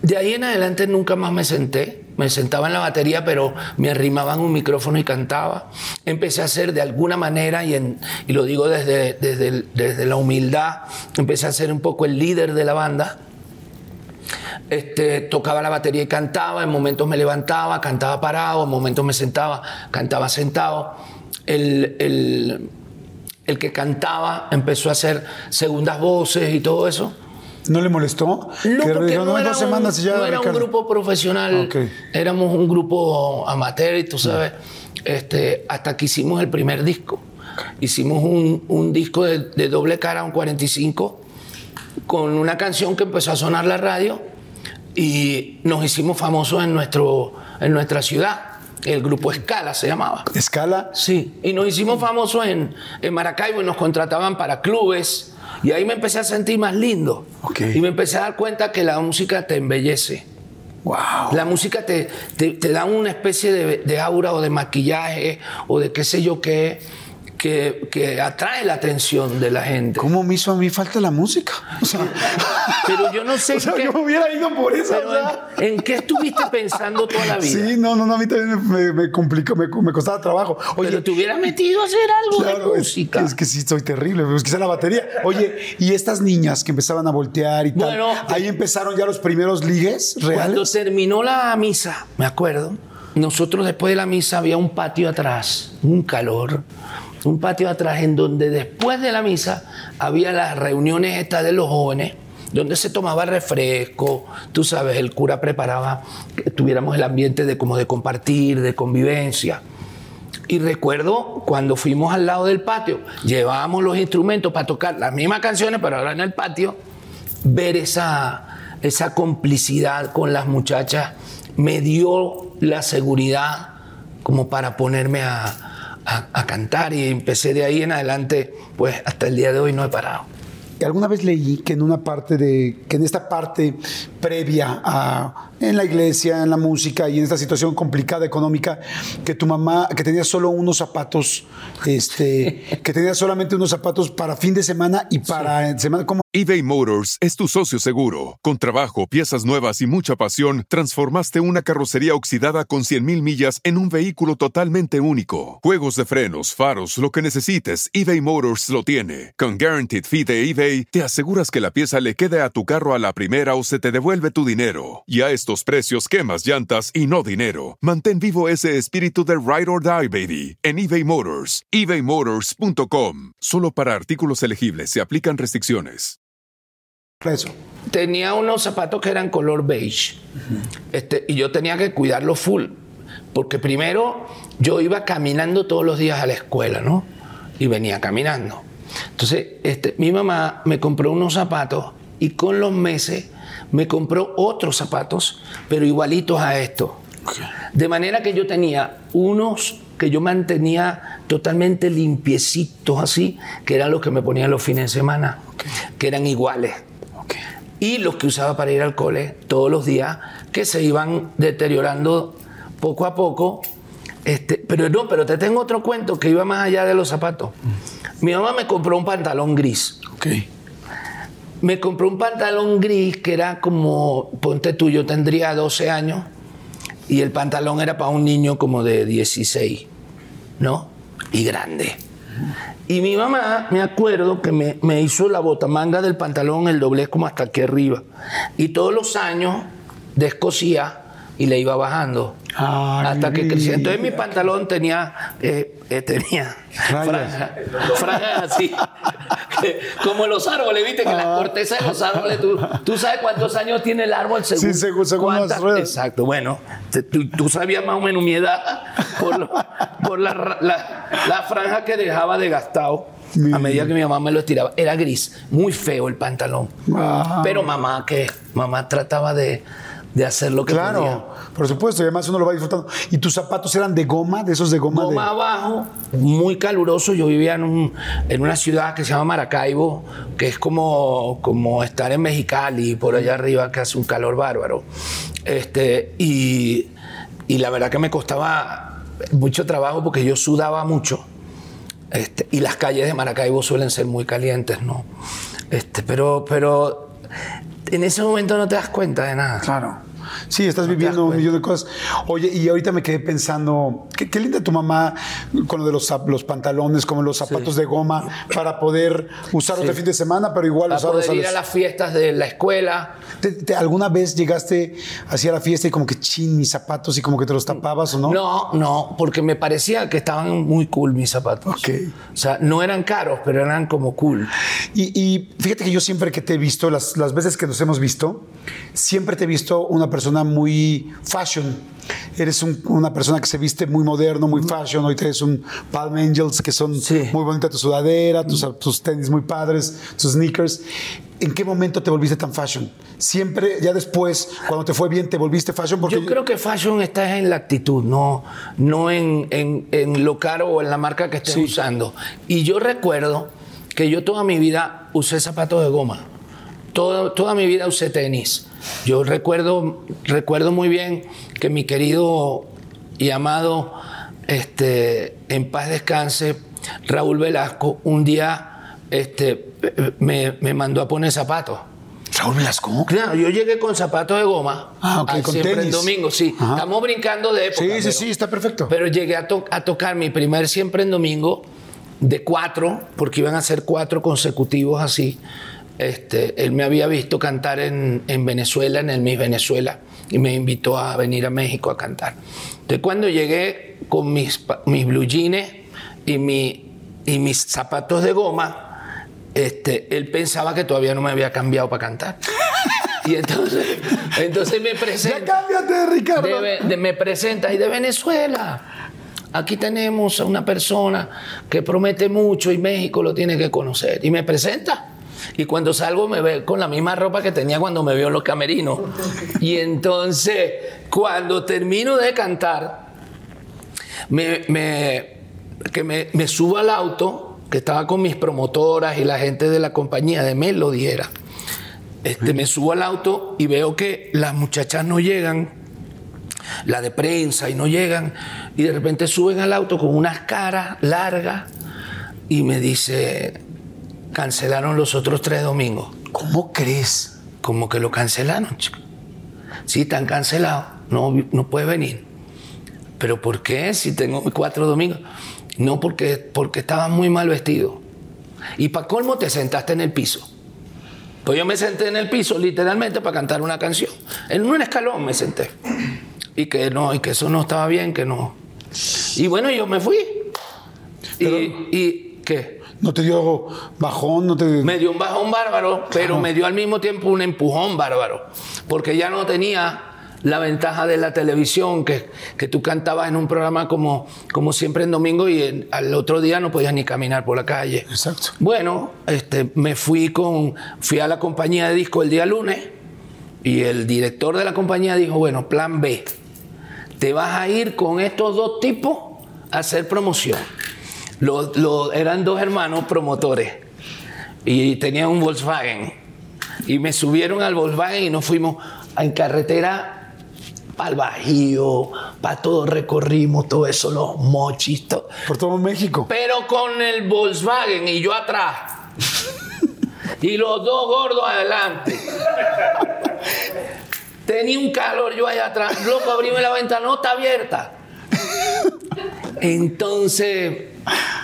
de ahí en adelante nunca más me senté. Me sentaba en la batería, pero me arrimaban un micrófono y cantaba. Empecé a hacer de alguna manera, y, y lo digo desde, desde, desde la humildad, empecé a ser un poco el líder de la banda. Este, tocaba la batería y cantaba, en momentos me levantaba, cantaba parado, en momentos me sentaba, cantaba sentado. El, el- el que cantaba empezó a hacer segundas voces y todo eso. ¿No le molestó? No, Que porque no, era, dos un, semanas y ya, no era un Ricardo". grupo profesional, Ok. éramos un grupo amateur, y tú sabes, este, hasta que hicimos el primer disco. Hicimos un, un disco de, de doble cara, un 45, con una canción que empezó a sonar la radio y nos hicimos famosos en, nuestro, en nuestra ciudad. El grupo Escala se llamaba. Escala. Sí, y nos hicimos famosos en, en Maracaibo y nos contrataban para clubes. Y ahí me empecé a sentir más lindo. Y me empecé a dar cuenta que la música te embellece. Wow. La música te, te, te da una especie de, de aura o de maquillaje o de qué sé yo qué que, que atrae la atención de la gente. ¿Cómo me hizo a mí falta la música? O sea, Pero yo no sé o sea, qué- yo hubiera ido por eso. o sea. en, en qué estuviste pensando toda la vida. Sí, no, no, no, a mí también me, complicó, me, me costaba trabajo. Oye, Pero te hubieras metido a hacer algo Claro, de música. es que sí soy terrible, pues quizá la batería. Oye, y estas niñas que empezaban a voltear y tal, Bueno, ahí empezaron ya los primeros ligues Cuando reales. terminó la misa, me acuerdo, nosotros después de la misa había un patio atrás, un calor, un patio atrás en donde después de la misa había las reuniones estas de los jóvenes, donde se tomaba refresco, tú sabes, el cura preparaba que tuviéramos el ambiente de como de compartir, de convivencia. Y recuerdo cuando fuimos al lado del patio, llevábamos los instrumentos para tocar las mismas canciones, pero ahora en el patio, ver esa, esa complicidad con las muchachas me dio la seguridad como para ponerme a, a- cantar y empecé de ahí en adelante, pues hasta el día de hoy no he parado. Alguna vez leí que en una parte de, que en esta parte previa a, en la iglesia, en la música y en esta situación complicada económica, que tu mamá, que tenía solo unos zapatos, este, que tenía solamente unos zapatos para fin de semana y para semana, ¿cómo? eBay Motors es tu socio seguro. Con trabajo, piezas nuevas y mucha pasión, transformaste una carrocería oxidada con 100.000 millas en un vehículo totalmente único. Juegos de frenos, faros, lo que necesites, eBay Motors lo tiene. Con Guaranteed Fee de eBay, te aseguras que la pieza le quede a tu carro a la primera o se te devuelve tu dinero. Y a estos precios, quemas llantas y no dinero. Mantén vivo ese espíritu de Ride or Die, baby, en eBay Motors. ebaymotors.com. Solo para artículos elegibles se aplican restricciones. Eso. tenía unos zapatos que eran color beige. este, y yo tenía que cuidarlos full. Porque primero yo iba caminando todos los días a la escuela, ¿no? Y venía caminando. Entonces, este, mi mamá me compró unos zapatos y con los meses me compró otros zapatos, pero igualitos a estos. De manera que yo tenía unos que yo mantenía totalmente limpiecitos así, que eran los que me ponía los fines de semana, que eran iguales y los que usaba para ir al cole todos los días, que se iban deteriorando poco a poco. Este, pero no, pero te tengo otro cuento que iba más allá de los zapatos. Mi mamá me compró un pantalón gris. Me compró un pantalón gris que era como, ponte tú, yo tendría 12 años y el pantalón era para un niño como de 16, ¿no? Y grande. Y mi mamá, me acuerdo que me, me hizo la botamanga del pantalón, el doblez como hasta aquí arriba. Y todos los años descosía y le iba bajando. Ay, hasta que mi crecía. Entonces mi pantalón tenía, eh, eh, tenía Rayas. franja- franjas así, que- como los árboles, viste que Ah. la corteza de los árboles, tú, tú sabes cuántos años tiene el árbol según, Sí, según- según las. Exacto, bueno, te- tú, tú sabías más o menos mi edad por, lo- por la, ra- la- la franja que dejaba de gastado. A medida que mi mamá me lo estiraba, era gris, muy feo el pantalón. Ah. Pero mamá, que mamá trataba de, de hacer lo que podía. Claro, por supuesto, y además uno lo va disfrutando. ¿Y tus zapatos eran de goma, de esos de goma? Goma de... abajo, muy caluroso. Yo vivía en, un- en una ciudad que se llama Maracaibo, que es como, como estar en Mexicali, por allá arriba, que hace un calor bárbaro. Este, y, y la verdad que me costaba mucho trabajo porque yo sudaba mucho. Este, y las calles de Maracaibo suelen ser muy calientes, ¿no? Este, pero, pero en ese momento no te das cuenta de nada. Claro. Sí, estás das viviendo un millón de cosas. Oye, y ahorita me quedé pensando, qué, qué linda tu mamá con lo de los, los pantalones, como los zapatos de goma, para poder usarlos de fin de semana, pero igual Para usarlos poder ir los- a las fiestas de la escuela. ¿Te- te- ¿Alguna vez llegaste hacia la fiesta y como que chin mis zapatos y como que te los tapabas o no? No, no, porque me parecía que estaban muy cool mis zapatos. Ok. O sea, no eran caros, pero eran como cool. Y, y fíjate que yo siempre que te he visto, las, las veces que nos hemos visto, siempre te he visto una persona muy fashion. Eres un- una persona que se viste muy moderno, muy fashion. Hoy traes un Palm Angels que son Sí. muy bonita tu sudadera, tus, tus tenis muy padres, tus sneakers. ¿En qué momento te volviste tan fashion? Siempre, ya después, cuando te fue bien, te volviste fashion porque Yo creo que fashion está en la actitud, no, no en, en- en lo caro o en la marca que estés usando. Y yo recuerdo que yo toda mi vida usé zapatos de goma. toda, toda mi vida usé tenis. Yo recuerdo, recuerdo muy bien que mi querido y amado, este, en paz descanse, Raúl Velasco, un día este, me, me mandó a poner zapatos. Raúl Velasco. Claro, yo llegué con zapatos de goma. Ah, ok, al con siempre en tenis. domingo, sí. Ajá. Estamos brincando de época. Sí, sí, pero- sí, está perfecto. Pero llegué a, to- a tocar mi primer siempre en domingo de cuatro, porque iban a ser cuatro consecutivos así. Este, él me había visto cantar en, en Venezuela, en el Miss Venezuela, y me invitó a venir a México a cantar. Entonces, cuando llegué con mis, mis blue jeans y, mi, y mis zapatos de goma, este, él pensaba que todavía no me había cambiado para cantar. Y entonces, entonces me Ya presenta. cámbiate, Ricardo. De de- me presenta y de Venezuela. Aquí tenemos a una persona que promete mucho y México lo tiene que conocer. Y me presenta. Y cuando salgo me ve con la misma ropa que tenía cuando me vio en los camerinos. Y entonces, cuando termino de cantar, me, me- que me, me subo al auto, que estaba con mis promotoras y la gente de la compañía de Melody era. Este, me subo al auto y veo que las muchachas no llegan, la de prensa, y no llegan, y de repente suben al auto con unas caras largas y me dice, cancelaron los otros tres domingos. ¿Cómo crees? Como que lo cancelaron, chico. Sí, están cancelados, no, no puedes venir. ¿Pero por qué? Si tengo cuatro domingos. No, porque, porque estabas muy mal vestido. Y para colmo te sentaste en el piso. Pues yo me senté en el piso literalmente para cantar una canción. En un escalón me senté. Y que no, y que eso no estaba bien, que no. Y bueno, yo me fui. Y, y ¿qué? ¿No te dio bajón? ¿No te... Me dio un bajón bárbaro, pero me dio al mismo tiempo un empujón bárbaro. Porque ya no tenía la ventaja de la televisión, que, que tú cantabas en un programa como, como siempre en domingo y en- al otro día no podías ni caminar por la calle. Exacto. Bueno, este, me fui con, fui a la compañía de disco el día lunes y el director de la compañía dijo, bueno, plan B, te vas a ir con estos dos tipos a hacer promoción. Los- eran dos hermanos promotores y tenían un Volkswagen y me subieron al Volkswagen y nos fuimos en carretera para el Bajío, para todo recorrimos todo eso, los mochis, todo. Por todo México. Pero con el Volkswagen y yo atrás. y los dos gordos adelante. Tenía un calor yo allá atrás. Loco, abríme la ventanota abierta. Entonces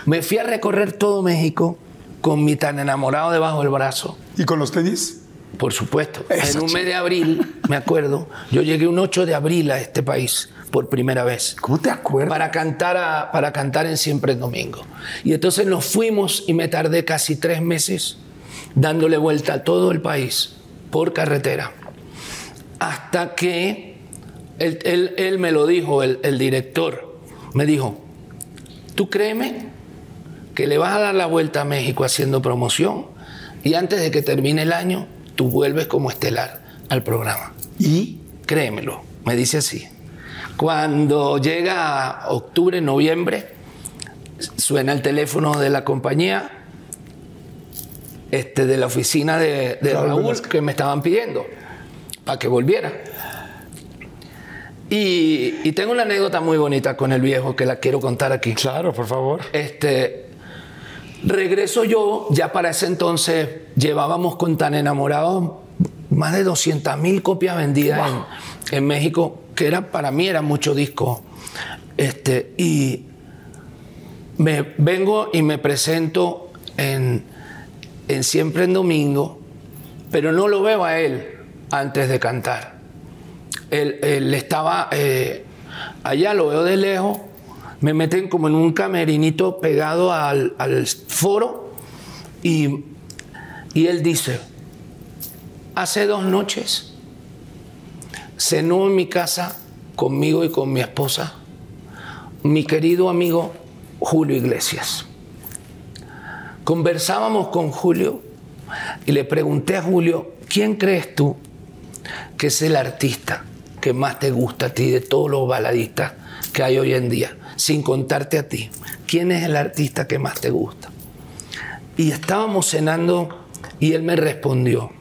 me fui a recorrer todo México con mi tan enamorado debajo del brazo. ¿Y con los tenis? Por supuesto. Eso, en un mes de abril, me acuerdo, yo llegué un 8 de abril a este país por primera vez ¿Cómo te acuerdas? para cantar, a- para cantar en Siempre en Domingo. Y entonces nos fuimos y me tardé casi tres meses dándole vuelta a todo el país por carretera. Hasta que él, él- él me lo dijo, el, el director, me dijo, tú créeme que le vas a dar la vuelta a México haciendo promoción y antes de que termine el año, tú vuelves como estelar al programa. ¿Y? Créemelo, me dice así. Cuando llega octubre, noviembre, suena el teléfono de la compañía, este, de la oficina de, de Raúl que me estaban pidiendo para que volviera. Y, y tengo una anécdota muy bonita con el viejo que la quiero contar aquí. Claro, por favor. Este, regreso yo, ya para ese entonces llevábamos con tan enamorados más de 200 mil copias vendidas en, en México, que era para mí era mucho disco. Este, y me vengo y me presento en, en Siempre en Domingo, pero no lo veo a él antes de cantar. Él, estaba eh, allá, lo veo de lejos, me meten como en un camerinito pegado al, al foro y, y él dice, hace dos noches cenó en mi casa conmigo y con mi esposa mi querido amigo Julio Iglesias. Conversábamos con Julio y le pregunté a Julio, ¿quién crees tú que es el artista que más te gusta a ti de todos los baladistas que hay hoy en día? Sin contarte a ti, ¿quién es el artista que más te gusta? Y estábamos cenando y él me respondió,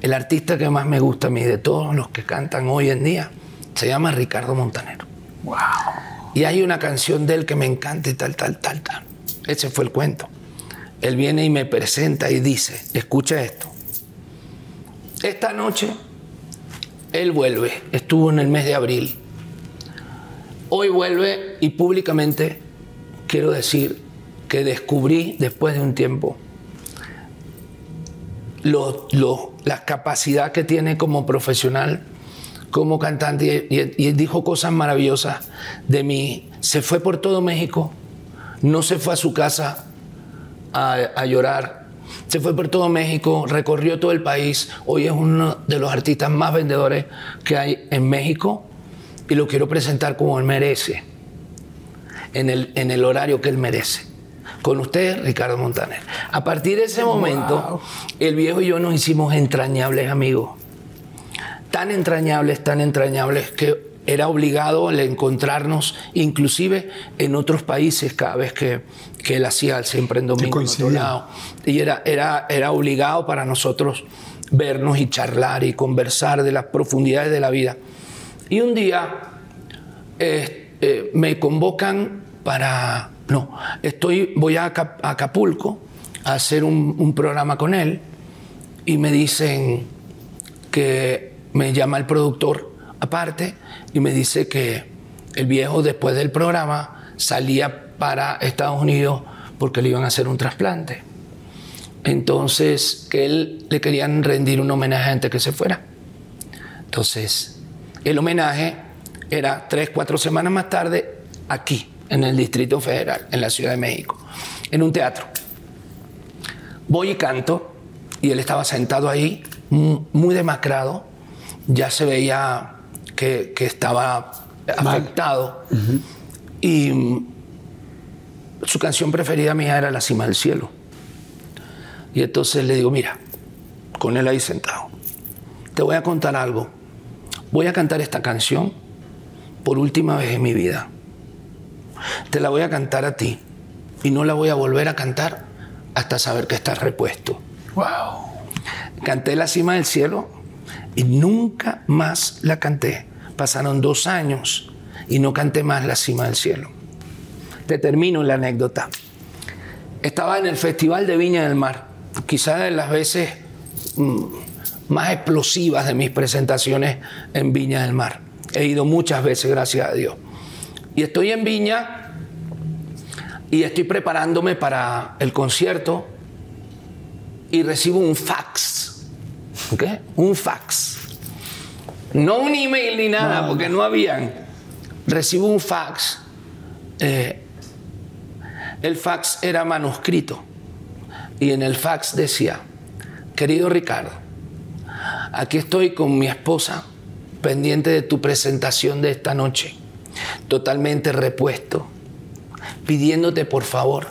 el artista que más me gusta a mí de todos los que cantan hoy en día se llama Ricardo Montanero. Wow. Y hay una canción de él que me encanta y tal, tal, tal, tal. Ese fue el cuento. Él viene y me presenta y dice, escucha esto. Esta noche él vuelve, estuvo en el mes de abril. Hoy vuelve y públicamente quiero decir que descubrí después de un tiempo la capacidad que tiene como profesional, como cantante, y, dijo cosas maravillosas de mí. Se fue por todo México, no se fue a su casa a llorar, se fue por todo México, recorrió todo el país, hoy es uno de los artistas más vendedores que hay en México y lo quiero presentar como él merece, en el, en el horario que él merece. Con usted, Ricardo Montaner. A partir de ese momento, el viejo y yo nos hicimos entrañables amigos. Tan entrañables, tan entrañables que era obligado el encontrarnos, inclusive en otros países, cada vez que, que él hacía siempre en domingo en otro lado. Y era, era, era obligado para nosotros vernos y charlar y conversar de las profundidades de la vida. Y un día eh, eh, me convocan para... No, estoy, voy a Acapulco a hacer un, un programa con él y me dicen que me llama el productor aparte y me dice que el viejo después del programa salía para Estados Unidos porque le iban a hacer un trasplante. Entonces, que él le querían rendir un homenaje antes que se fuera. Entonces, el homenaje era tres, cuatro semanas más tarde aquí, en el Distrito Federal, en la Ciudad de México, en un teatro. Voy y canto, y él estaba sentado ahí, mu- muy demacrado, ya se veía que, que estaba afectado. Y mm, su canción preferida mía era La cima del cielo. Y entonces le digo, mira, con él ahí sentado, te voy a contar algo. Voy a cantar esta canción por última vez en mi vida. Te la voy a cantar a ti y no la voy a volver a cantar hasta saber que estás repuesto. Wow. Canté La cima del cielo y nunca más la canté. Pasaron dos años y no canté más La cima del cielo. Te termino la anécdota. Estaba en el Festival de Viña del Mar, quizás de las veces mm, más explosivas de mis presentaciones en Viña del Mar. He ido muchas veces, gracias a Dios. Y estoy en Viña y estoy preparándome para el concierto y recibo un fax. ¿Ok? Un fax. No un email ni nada, porque no habían. Recibo un fax. Eh, el fax era manuscrito. Y en el fax decía, querido Ricardo, aquí estoy con mi esposa pendiente de tu presentación de esta noche, totalmente repuesto, pidiéndote por favor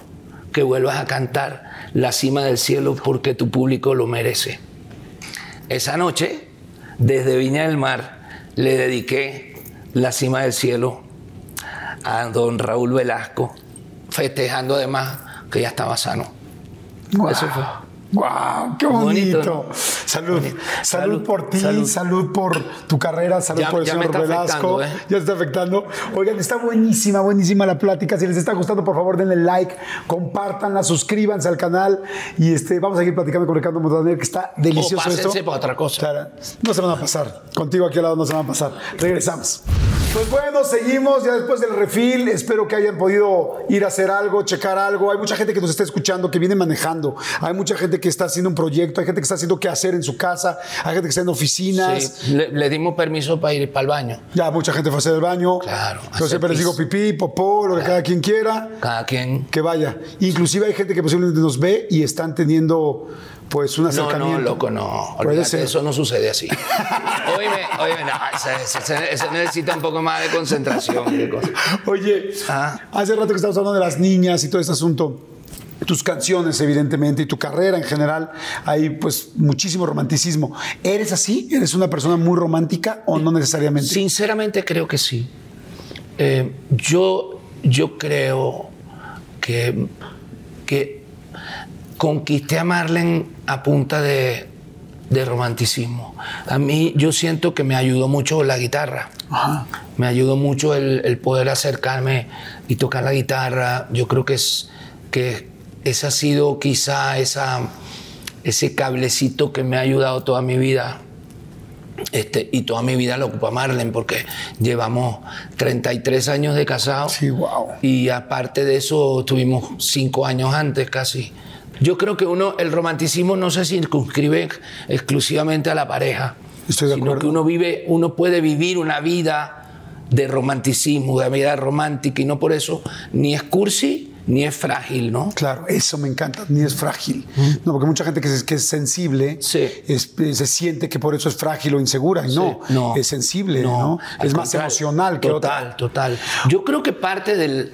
que vuelvas a cantar La cima del cielo porque tu público lo merece. Esa noche, desde Viña del Mar, le dediqué La cima del cielo a don Raúl Velasco, festejando además que ya estaba sano. Wow. Eso fue. ¡Wow! ¡Qué bonito! Bonito, ¿no? Salud. Bonito. salud. Salud, por ti, salud. salud. por tu carrera, salud Ya- por el ya señor Velasco. ¿eh? Ya está afectando. Oigan, está buenísima, buenísima la plática. Si les está gustando, por favor, denle like, compártanla, suscríbanse al canal y este, vamos a seguir platicando con Ricardo Montaner, que está delicioso O pásense esto. para otra cosa. Claro, no se van a pasar. Contigo aquí al lado no se van a pasar. Regresamos. Pues bueno, seguimos ya después del refil. Espero que hayan podido ir a hacer algo, checar algo. Hay mucha gente que nos está escuchando, que viene manejando. Hay mucha gente que está haciendo un proyecto. Hay gente que está haciendo qué hacer en su casa. Hay gente que está en oficinas. Sí, le, le dimos permiso para ir para el baño. Ya mucha gente fue a hacer el baño. Claro, Yo siempre les digo pipí, popó, lo que cada quien quiera. Cada quien. Que vaya. Inclusive hay gente que posiblemente nos ve y están teniendo pues un No, acercamiento. no, loco, no. Olvídate, eso no sucede así. Óyeme, óyeme, no, se, se- se- se necesita un poco más de concentración. de cosas. Oye, Ah. hace rato que estábamos hablando de las niñas y todo este asunto. Tus canciones, evidentemente, y tu carrera en general, hay pues muchísimo romanticismo. ¿Eres así? ¿Eres una persona muy romántica o no necesariamente? Sinceramente creo que sí. Eh, yo, yo creo que, que conquisté a Marlene a punta de, de romanticismo. A mí yo siento que me ayudó mucho la guitarra. Me ayudó mucho el, el, poder acercarme y tocar la guitarra. Yo creo que es que ese ha sido quizá esa, ese cablecito que me ha ayudado toda mi vida. Este, y toda mi vida lo ocupa Marlene porque llevamos 33 años de casados. Sí, wow. Y aparte de eso, tuvimos 5 años antes casi. Yo creo que uno, el romanticismo no se circunscribe exclusivamente a la pareja. Estoy de acuerdo. Sino que uno vive, uno puede vivir una vida de romanticismo, de vida romántica, y no por eso ni es cursi ni es frágil, ¿no? Claro, eso me encanta, ni es frágil. No, porque mucha gente que es, que es sensible Sí. es- se siente que por eso es frágil o insegura. Y no, no. es sensible, ¿no? Es más emocional que total, otra. Total, Yo creo que parte del,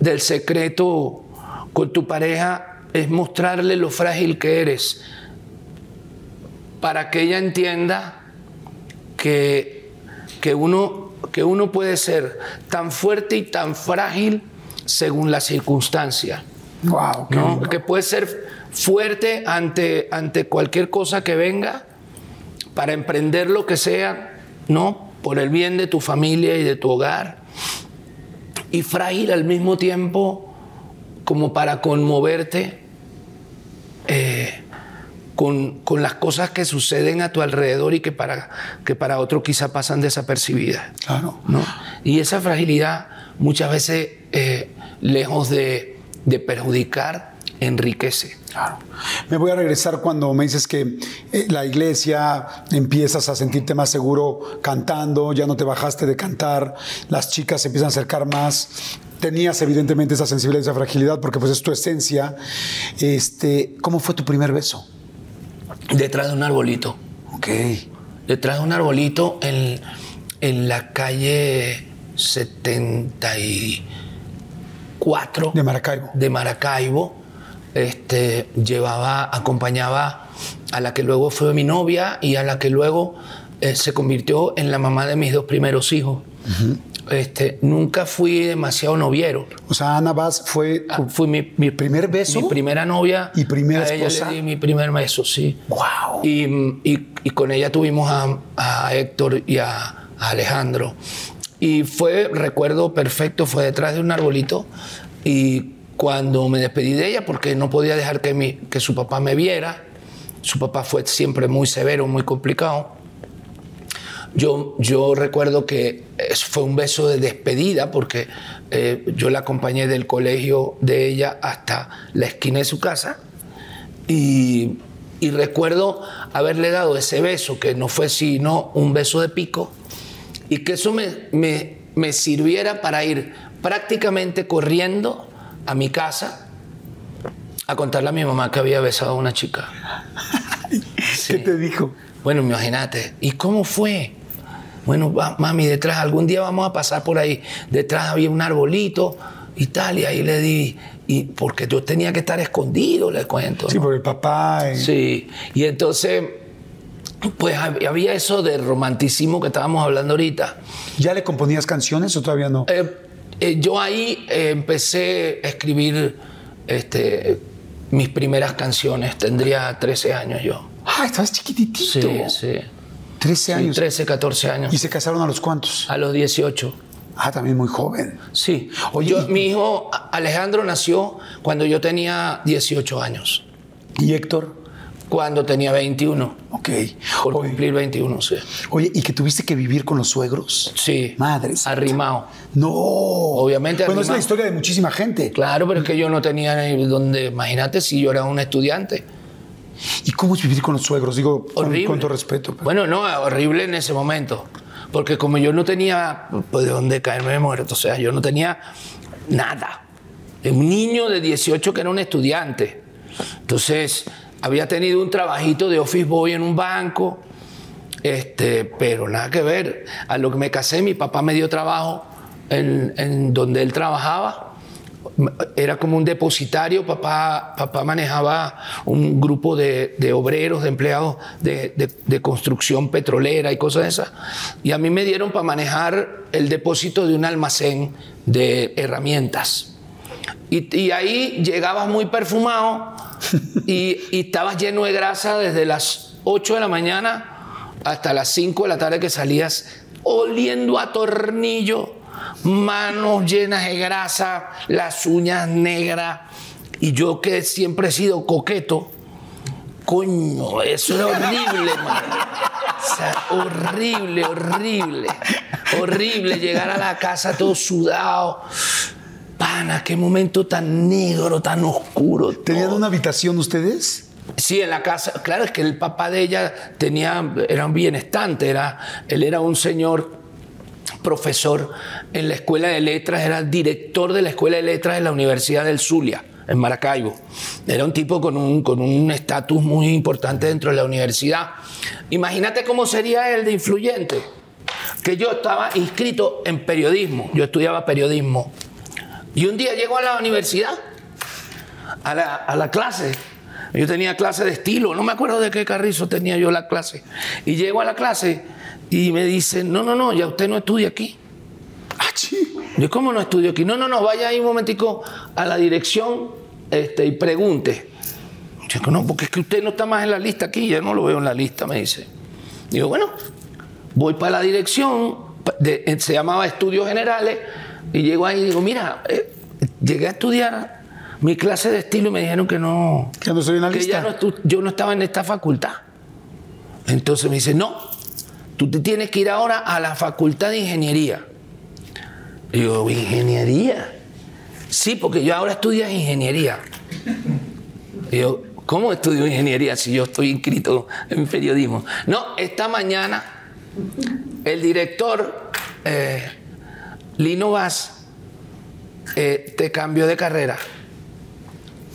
del secreto con tu pareja es mostrarle lo frágil que eres para que ella entienda que, que, uno, que uno puede ser tan fuerte y tan frágil según la circunstancia. Wow. Que puede ser fuerte ante, ante cualquier cosa que venga para emprender lo que sea, ¿no? Por el bien de tu familia y de tu hogar. Y frágil al mismo tiempo como para conmoverte eh, con, con las cosas que suceden a tu alrededor y que para, que para otro quizá pasan desapercibidas. Claro. ¿no? Y esa fragilidad muchas veces, eh, lejos de, de perjudicar, enriquece. Claro. Me voy a regresar cuando me dices que eh, la iglesia empiezas a sentirte más seguro cantando, ya no te bajaste de cantar, las chicas se empiezan a acercar más. Tenías evidentemente esa sensibilidad, esa fragilidad, porque pues es tu esencia. Este, ¿Cómo fue tu primer beso? Detrás de un arbolito. Ok. Detrás de un arbolito en, en la calle 74 De Maracaibo. de Maracaibo. Este, llevaba, acompañaba a la que luego fue mi novia y a la que luego eh, se convirtió en la mamá de mis dos primeros hijos. este, nunca fui demasiado noviero. O sea, Ana Vaz fue Ah, fui mi, mi primer beso. Mi primera novia. ¿Y primera a ella esposa? le di mi primer beso, sí. Wow. Y, y- y con ella tuvimos a, a Héctor y a, a Alejandro. Y fue, recuerdo perfecto, fue detrás de un arbolito. Y cuando me despedí de ella, porque no podía dejar que, mi, que su papá me viera, su papá fue siempre muy severo, muy complicado. Yo, yo recuerdo que fue un beso de despedida porque eh, yo la acompañé del colegio de ella hasta la esquina de su casa y, y recuerdo haberle dado ese beso, que no fue sino un beso de pico, y que eso me, me- me sirviera para ir prácticamente corriendo a mi casa a contarle a mi mamá que había besado a una chica. ¿Qué te dijo? Bueno, imagínate. ¿Y cómo fue? Bueno, mami, detrás, algún día vamos a pasar por ahí. Detrás había un arbolito y tal, y ahí le di. Y porque yo tenía que estar escondido, le cuento. Sí, ¿no? por el papá. eh, Sí, y entonces, pues hab- había eso de romanticismo que estábamos hablando ahorita. ¿Ya le componías canciones o todavía no? Eh, eh, yo ahí eh, empecé a escribir este, mis primeras canciones, tendría 13 años yo. Ah, estabas chiquititito. Sí, sí. 13 Sí, años. 13, 14 años. ¿Y se casaron a los cuantos? A los 18. Ah, también muy joven. Sí. Oye, Yo- mi hijo Alejandro nació cuando yo tenía 18 años, ¿Y Héctor? Cuando tenía 21, Ok. por Oye, cumplir 21, sí. oye, ¿y que tuviste que vivir con los suegros? Sí. Madre santa. Arrimado. No. Obviamente Bueno, es la historia de muchísima gente. Claro, pero es que yo no tenía ni donde, imagínate si yo era un estudiante. ¿Y cómo es vivir con los suegros? Digo, con, Horrible. con todo respeto. pero- Bueno, no, horrible en ese momento. Porque como yo no tenía pues, de dónde caerme muerto, o sea, yo no tenía nada. Un niño de 18 que era un estudiante. Entonces, había tenido un trabajito de office boy en un banco, este, pero nada que ver. A lo que me casé, mi papá me dio trabajo en, en donde él trabajaba. Era como un depositario, papá, papá manejaba un grupo de, de obreros, de empleados de, de- construcción petrolera y cosas de esas. Y a mí me dieron para manejar el depósito de un almacén de herramientas. Y, y ahí llegabas muy perfumado y, y estabas lleno de grasa desde las 8 de la mañana hasta las 5 de la tarde que salías oliendo a tornillo, manos llenas de grasa, las uñas negras. Y yo que siempre he sido coqueto, coño, eso era horrible, man. O sea, horrible, horrible, horrible llegar a la casa todo sudado. Pana, qué momento tan negro, tan oscuro. ¿Tenían todo. una habitación ustedes? Sí, en la casa. Claro, es que el papá de ella tenía, era un bienestante, era, él era un señor profesor en la escuela de letras, era director de la escuela de letras de la Universidad del Zulia, en Maracaibo. Era un tipo con un con un estatus muy importante dentro de la universidad. Imagínate cómo sería él de influyente. Que yo estaba inscrito en periodismo, yo estudiaba periodismo. Y un día llego a la universidad, a la, a la clase, yo tenía clase de estilo, no me acuerdo de qué carrizo tenía yo la clase. Y llego a la clase y me dicen, no, no, no, ya usted no estudia aquí. Ah. Yo, ¿cómo no estudio aquí? No, no, no, vaya ahí un momentico a la dirección este, y pregunte. Yo, no, porque es que usted no está más en la lista aquí, ya no lo veo en la lista, me dice. Digo, bueno, voy para la dirección, de- se llamaba Estudios Generales, y llego ahí y digo, mira, eh, llegué a estudiar mi clase de estilo y me dijeron que no, Que no estoy en la que ya no yo no estaba en esta facultad. Entonces me dice, no, tú te tienes que ir ahora a la facultad de ingeniería. Y yo, ¿ingeniería? Sí, porque yo ahora estudio ingeniería. Y yo, ¿cómo estudio ingeniería si yo estoy inscrito en periodismo? No, esta mañana el director eh, Lino Vaz eh, te cambió de carrera.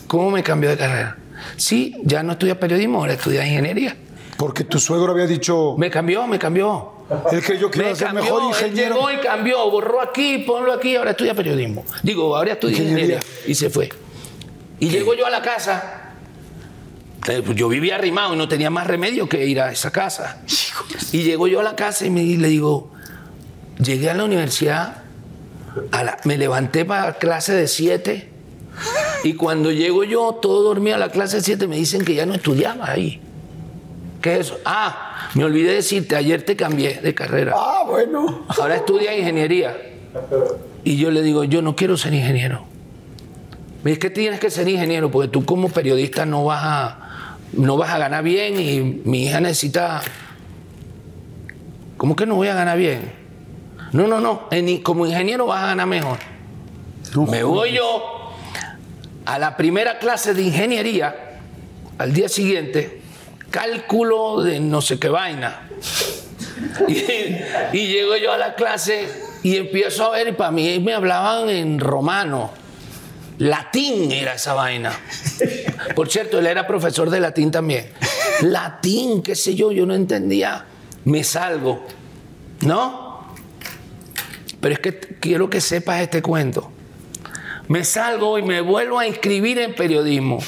¿Cómo me cambió de carrera? Sí, ya no estudia periodismo, ahora estudia ingeniería. Porque tu suegro había dicho, Me cambió, me cambió. él creyó que iba a ser cambió, mejor él ingeniero. llegó y cambió, borró aquí, ponlo aquí, ahora estudia periodismo. Digo, ahora estudia Ingeniería. ingeniería. Y se fue. Y llego yo a la casa. eh, pues Yo vivía arrimado y no tenía más remedio que ir a esa casa. Y llego yo a la casa y me, y le digo, llegué a la universidad, a la- me levanté para clase de 7 y cuando llego yo, todo dormido a la clase de 7, me dicen que ya no estudiaba ahí. ¿Qué es eso? Ah, me olvidé decirte, ayer te cambié de carrera. Ah, bueno. Ahora estudia ingeniería. Y yo le digo, yo no quiero ser ingeniero. Me dice que tienes que ser ingeniero porque tú como periodista no vas a, no vas a ganar bien y mi hija necesita... ¿Cómo que no voy a ganar bien? No, no, no. en- como ingeniero vas a ganar mejor. No, Me voy yo a la primera clase de ingeniería, al día siguiente, cálculo de no sé qué vaina. Y, y llego yo a la clase y empiezo a ver, y para mí me hablaban en romano. Latín era esa vaina. Por cierto, él era profesor de latín también. Latín, qué sé yo, yo no entendía. Me salgo. ¿No? Pero es que quiero que sepas este cuento. Me salgo y me vuelvo a inscribir en periodismo.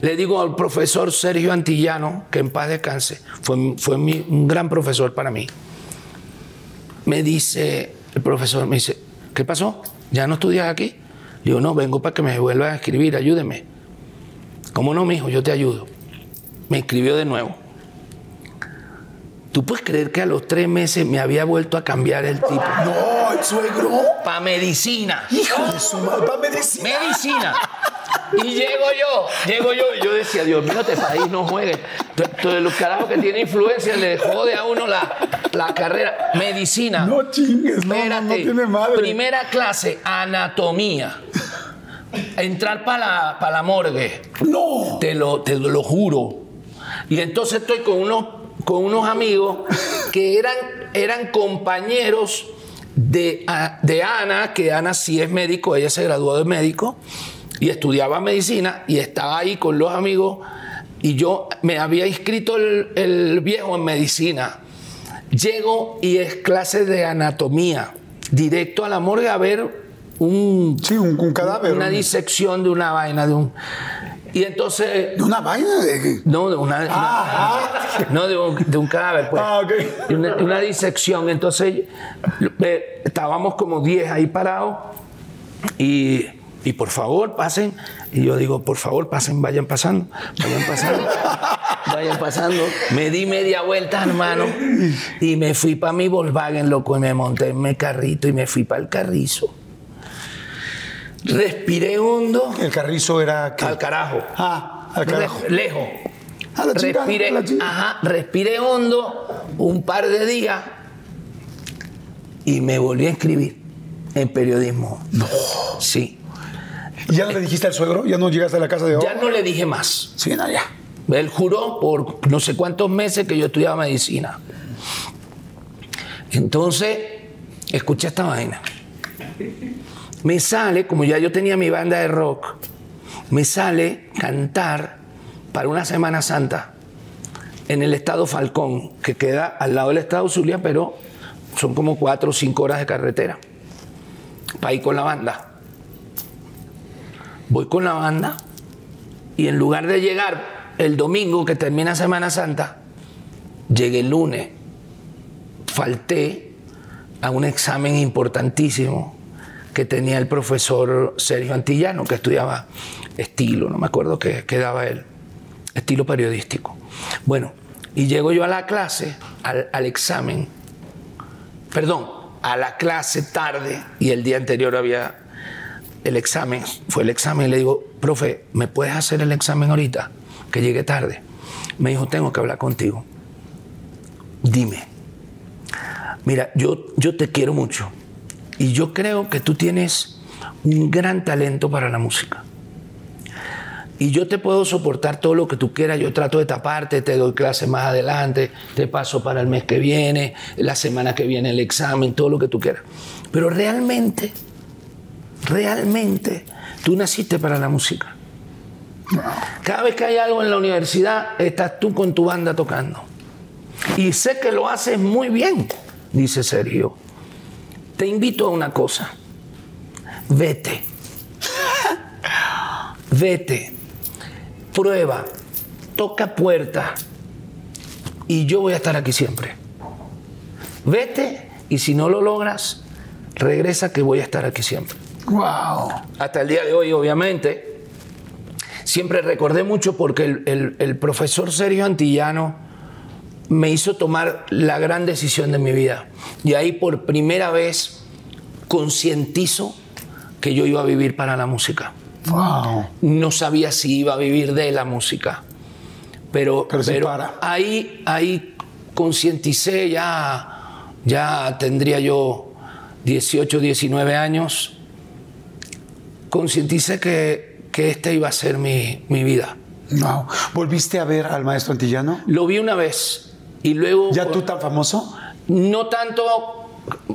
Le digo al profesor Sergio Antillano, que en paz descanse, fue, fue un gran profesor para mí. Me dice, el profesor me dice, ¿qué pasó? ¿Ya no estudias aquí? Digo, no, vengo para que me vuelva a escribir, ayúdeme. ¿Cómo no, mijo? Yo te ayudo. Me escribió de nuevo. ¿Tú puedes creer que a los tres meses me había vuelto a cambiar el tipo? No, el suegro. Para medicina. Hijo de su madre. Va a medicina. Medicina. Y llego yo, llego yo, y yo decía, Dios mío, este país no juegue. Todos los carajos que tienen influencia le jode a uno la, la carrera. Medicina. No chingues, no, no, Espérate. no tiene madre. Primera clase, anatomía. Entrar para la, pa' la morgue. No. Te lo, te lo juro. Y entonces estoy con unos, con unos amigos que eran, eran compañeros de, a- de Ana, que Ana sí es médico, ella se graduó de médico y estudiaba medicina y estaba ahí con los amigos y yo me había inscrito el, el viejo en medicina. Llego y es clase de anatomía, directo a la morgue a ver un, Sí, un, un cadáver. una un- disección de una vaina, de un... Y entonces de una vaina de. no, de una. Ah, no, de un, de un cadáver, pues. Ah, ok. De Una, disección. Entonces, eh, estábamos como 10 ahí parados y Y por favor, pasen. Y yo digo, por favor, pasen, vayan pasando, vayan pasando, vayan pasando. Me di media vuelta, hermano, y me fui para mi Volkswagen, loco, y me monté en mi carrito y me fui para el carrizo. Respiré hondo. El carrizo era. ¿qué? Al carajo. Ah, al carajo. Re- lejos. A la chingada, respiré, a la chingada. ajá, respiré hondo un par de días y me volví a inscribir en periodismo. No. Sí. ¿Ya no le dijiste al suegro? ¿Ya no llegaste a la casa de Ya no le dije más. Sí, no, ya. Él juró por no sé cuántos meses que yo estudiaba medicina. Entonces, escuché esta vaina. Me sale, como ya yo tenía mi banda de rock, me sale cantar para una Semana Santa en el estado Falcón, que queda al lado del estado Zulia, pero son como cuatro o cinco horas de carretera, para ir con la banda. Voy con la banda y en lugar de llegar el domingo que termina Semana Santa, llegué el lunes. Falté a un examen importantísimo que tenía el profesor Sergio Antillano, que estudiaba estilo, no me acuerdo qué, qué daba él, estilo periodístico. Bueno, y llego yo a la clase, al, examen, perdón, a la clase tarde y el día anterior había el examen, fue el examen y le digo, profe, ¿me puedes hacer el examen ahorita? Que llegué tarde. Me dijo, tengo que hablar contigo. Dime, mira, yo, yo te quiero mucho y yo creo que tú tienes un gran talento para la música. Y yo te puedo soportar todo lo que tú quieras, yo trato de taparte, te doy clases más adelante, te paso para el mes que viene, la semana que viene el examen, todo lo que tú quieras. Pero realmente realmente tú naciste para la música. Cada vez que hay algo en la universidad, estás tú con tu banda tocando. Y sé que lo haces muy bien, dice Sergio. Te invito a una cosa. Vete. Vete. Prueba. Toca puerta. Y yo voy a estar aquí siempre. Vete y si no lo logras, regresa que voy a estar aquí siempre Wow. hasta el día de hoy, obviamente. Siempre recordé mucho porque el, el- el profesor Sergio Antillano me hizo tomar la gran decisión de mi vida. Y ahí por primera vez concientizo que yo iba a vivir para la música. Wow. No sabía si iba a vivir de la música. Pero, Pero sí pero para. ahí, ahí concienticé, ya, ya tendría yo 18, 19 años concienticé que, que esta iba a ser mi, mi vida. Wow. ¿Volviste a ver al maestro Antillano? Lo vi una vez y luego... ¿Ya tú tan famoso? No tanto,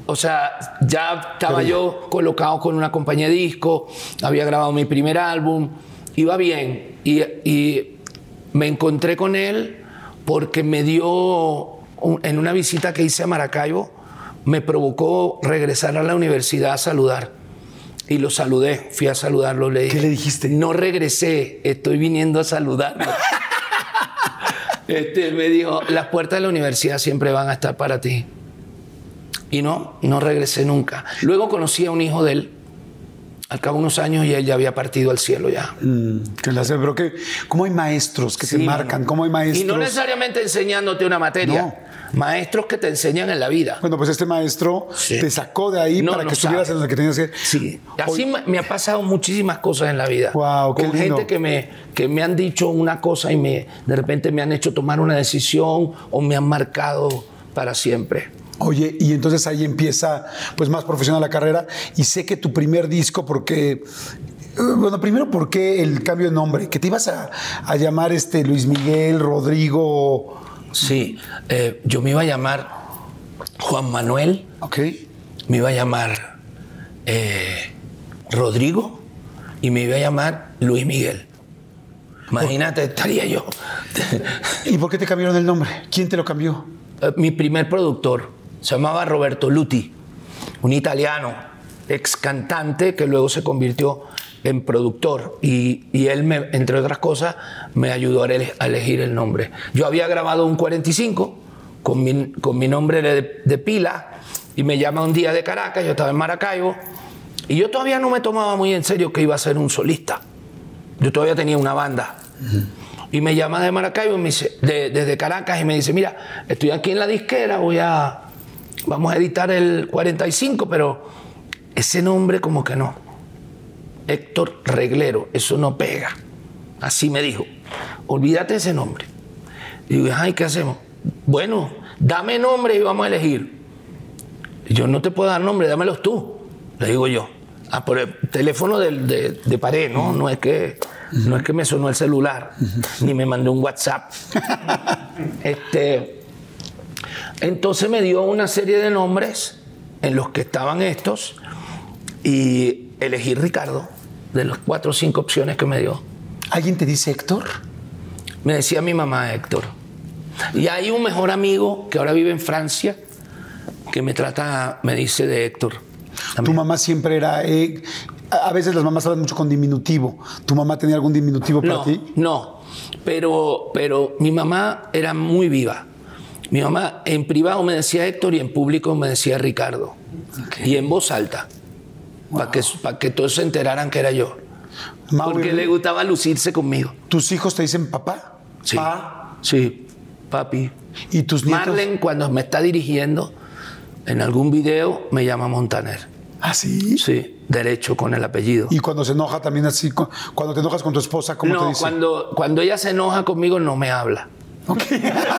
o sea, ya estaba yo colocado con una compañía de disco, había grabado mi primer álbum, iba bien y, y me encontré con él porque me dio, un- en una visita que hice a Maracaibo, me provocó regresar a la universidad a saludar. Y lo saludé, fui a saludarlo, le dije. ¿Qué le dijiste? No regresé, estoy viniendo a saludarlo. Este, me dijo, las puertas de la universidad siempre van a estar para ti. Y no, no regresé nunca. Luego conocí a un hijo de él, al cabo de unos años, y él ya había partido al cielo ya. Mm, que la sé, pero que, ¿cómo hay maestros que Sí, marcan? ¿Cómo hay maestros? Y no necesariamente enseñándote una materia. No. Maestros que te enseñan en la vida. Bueno, pues este maestro Sí. te sacó de ahí No, para no que estuvieras sabes. en lo que tenías que. Sí, así Hoy- me- ha pasado muchísimas cosas en la vida. Guau, qué con lindo. gente que me, que me han dicho una cosa y me, de repente me han hecho tomar una decisión o me han marcado para siempre. Oye, y entonces ahí empieza pues más profesional la carrera y sé que tu primer disco, porque, eh, bueno, primero, ¿por qué el cambio de nombre? Que te ibas a, a llamar este Luis Miguel, Rodrigo, Sí, eh, yo me iba a llamar Juan Manuel, ¿ok? me iba a llamar eh, Rodrigo y me iba a llamar Luis Miguel. Imagínate, estaría yo. ¿Y por qué te cambiaron el nombre? ¿Quién te lo cambió? Eh, Mi primer productor se llamaba Roberto Luti, un italiano, ex cantante que luego se convirtió en productor y, y él, me, entre otras cosas, me ayudó a, ele- a elegir el nombre. Yo había grabado un 45 con mi, con mi nombre de, de pila y me llama un día de Caracas, yo estaba en Maracaibo, Y yo todavía no me tomaba muy en serio que iba a ser un solista. Yo todavía tenía una banda. Y me llama de Maracaibo, me dice, de- desde Caracas, y me dice, mira, estoy aquí en la disquera, voy a, vamos a editar el 45, pero ese nombre como que no. Héctor Reglero, eso no pega. Así me dijo, olvídate ese nombre. Y digo, ay, ¿qué hacemos? Bueno, dame nombre y vamos a elegir. Y yo no te puedo dar nombre, dámelos tú, le digo yo. Ah, por el teléfono de, de pared, ¿no? No es que, no es que me sonó el celular, ni me mandó un WhatsApp. este, entonces me dio una serie de nombres en los que estaban estos y elegí Ricardo de las cuatro o cinco opciones que me dio. ¿Alguien te dice Héctor? Me decía mi mamá Héctor. Y hay un mejor amigo que ahora vive en Francia que me trata, me dice de Héctor. Tu mamá siempre era. eh, a veces las mamás hablan mucho con diminutivo. ¿Tu mamá tenía algún diminutivo para No, ti? no, pero, pero mi mamá era muy viva. Mi mamá en privado me decía Héctor y en público me decía Ricardo. Y en voz alta, para que, para que todos se enteraran que era yo. Porque ¿y le gustaba lucirse conmigo. ¿Tus hijos te dicen papá? Sí. Pa. Sí, papi. ¿Y tus nietos? Marlen, cuando me está dirigiendo en algún video, me llama Montaner. ¿Ah, sí? Sí, derecho con el apellido. Y cuando se enoja también así, cu- cuando te enojas con tu esposa, ¿cómo te no, dice? cuando, cuando ella se enoja conmigo, no me habla.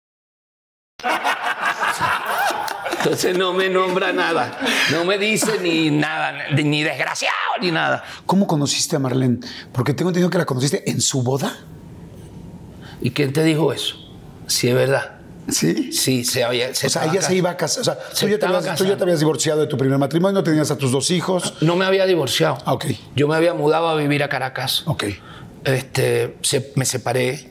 Entonces no me nombra nada. No me dice ni nada, ni desgraciado, ni nada. ¿Cómo conociste a Marlene? Porque tengo entendido que la conociste en su boda. ¿Y quién te dijo eso? Si es verdad. ¿Sí? Sí, se había. se O sea, ella se iba a casar. O sea, Se tú ya, habías, tú ya te habías divorciado de tu primer matrimonio, tenías a tus dos hijos. No me había divorciado. Ah, ok. Yo me había mudado a vivir a Caracas. Ok. este, se- me separé,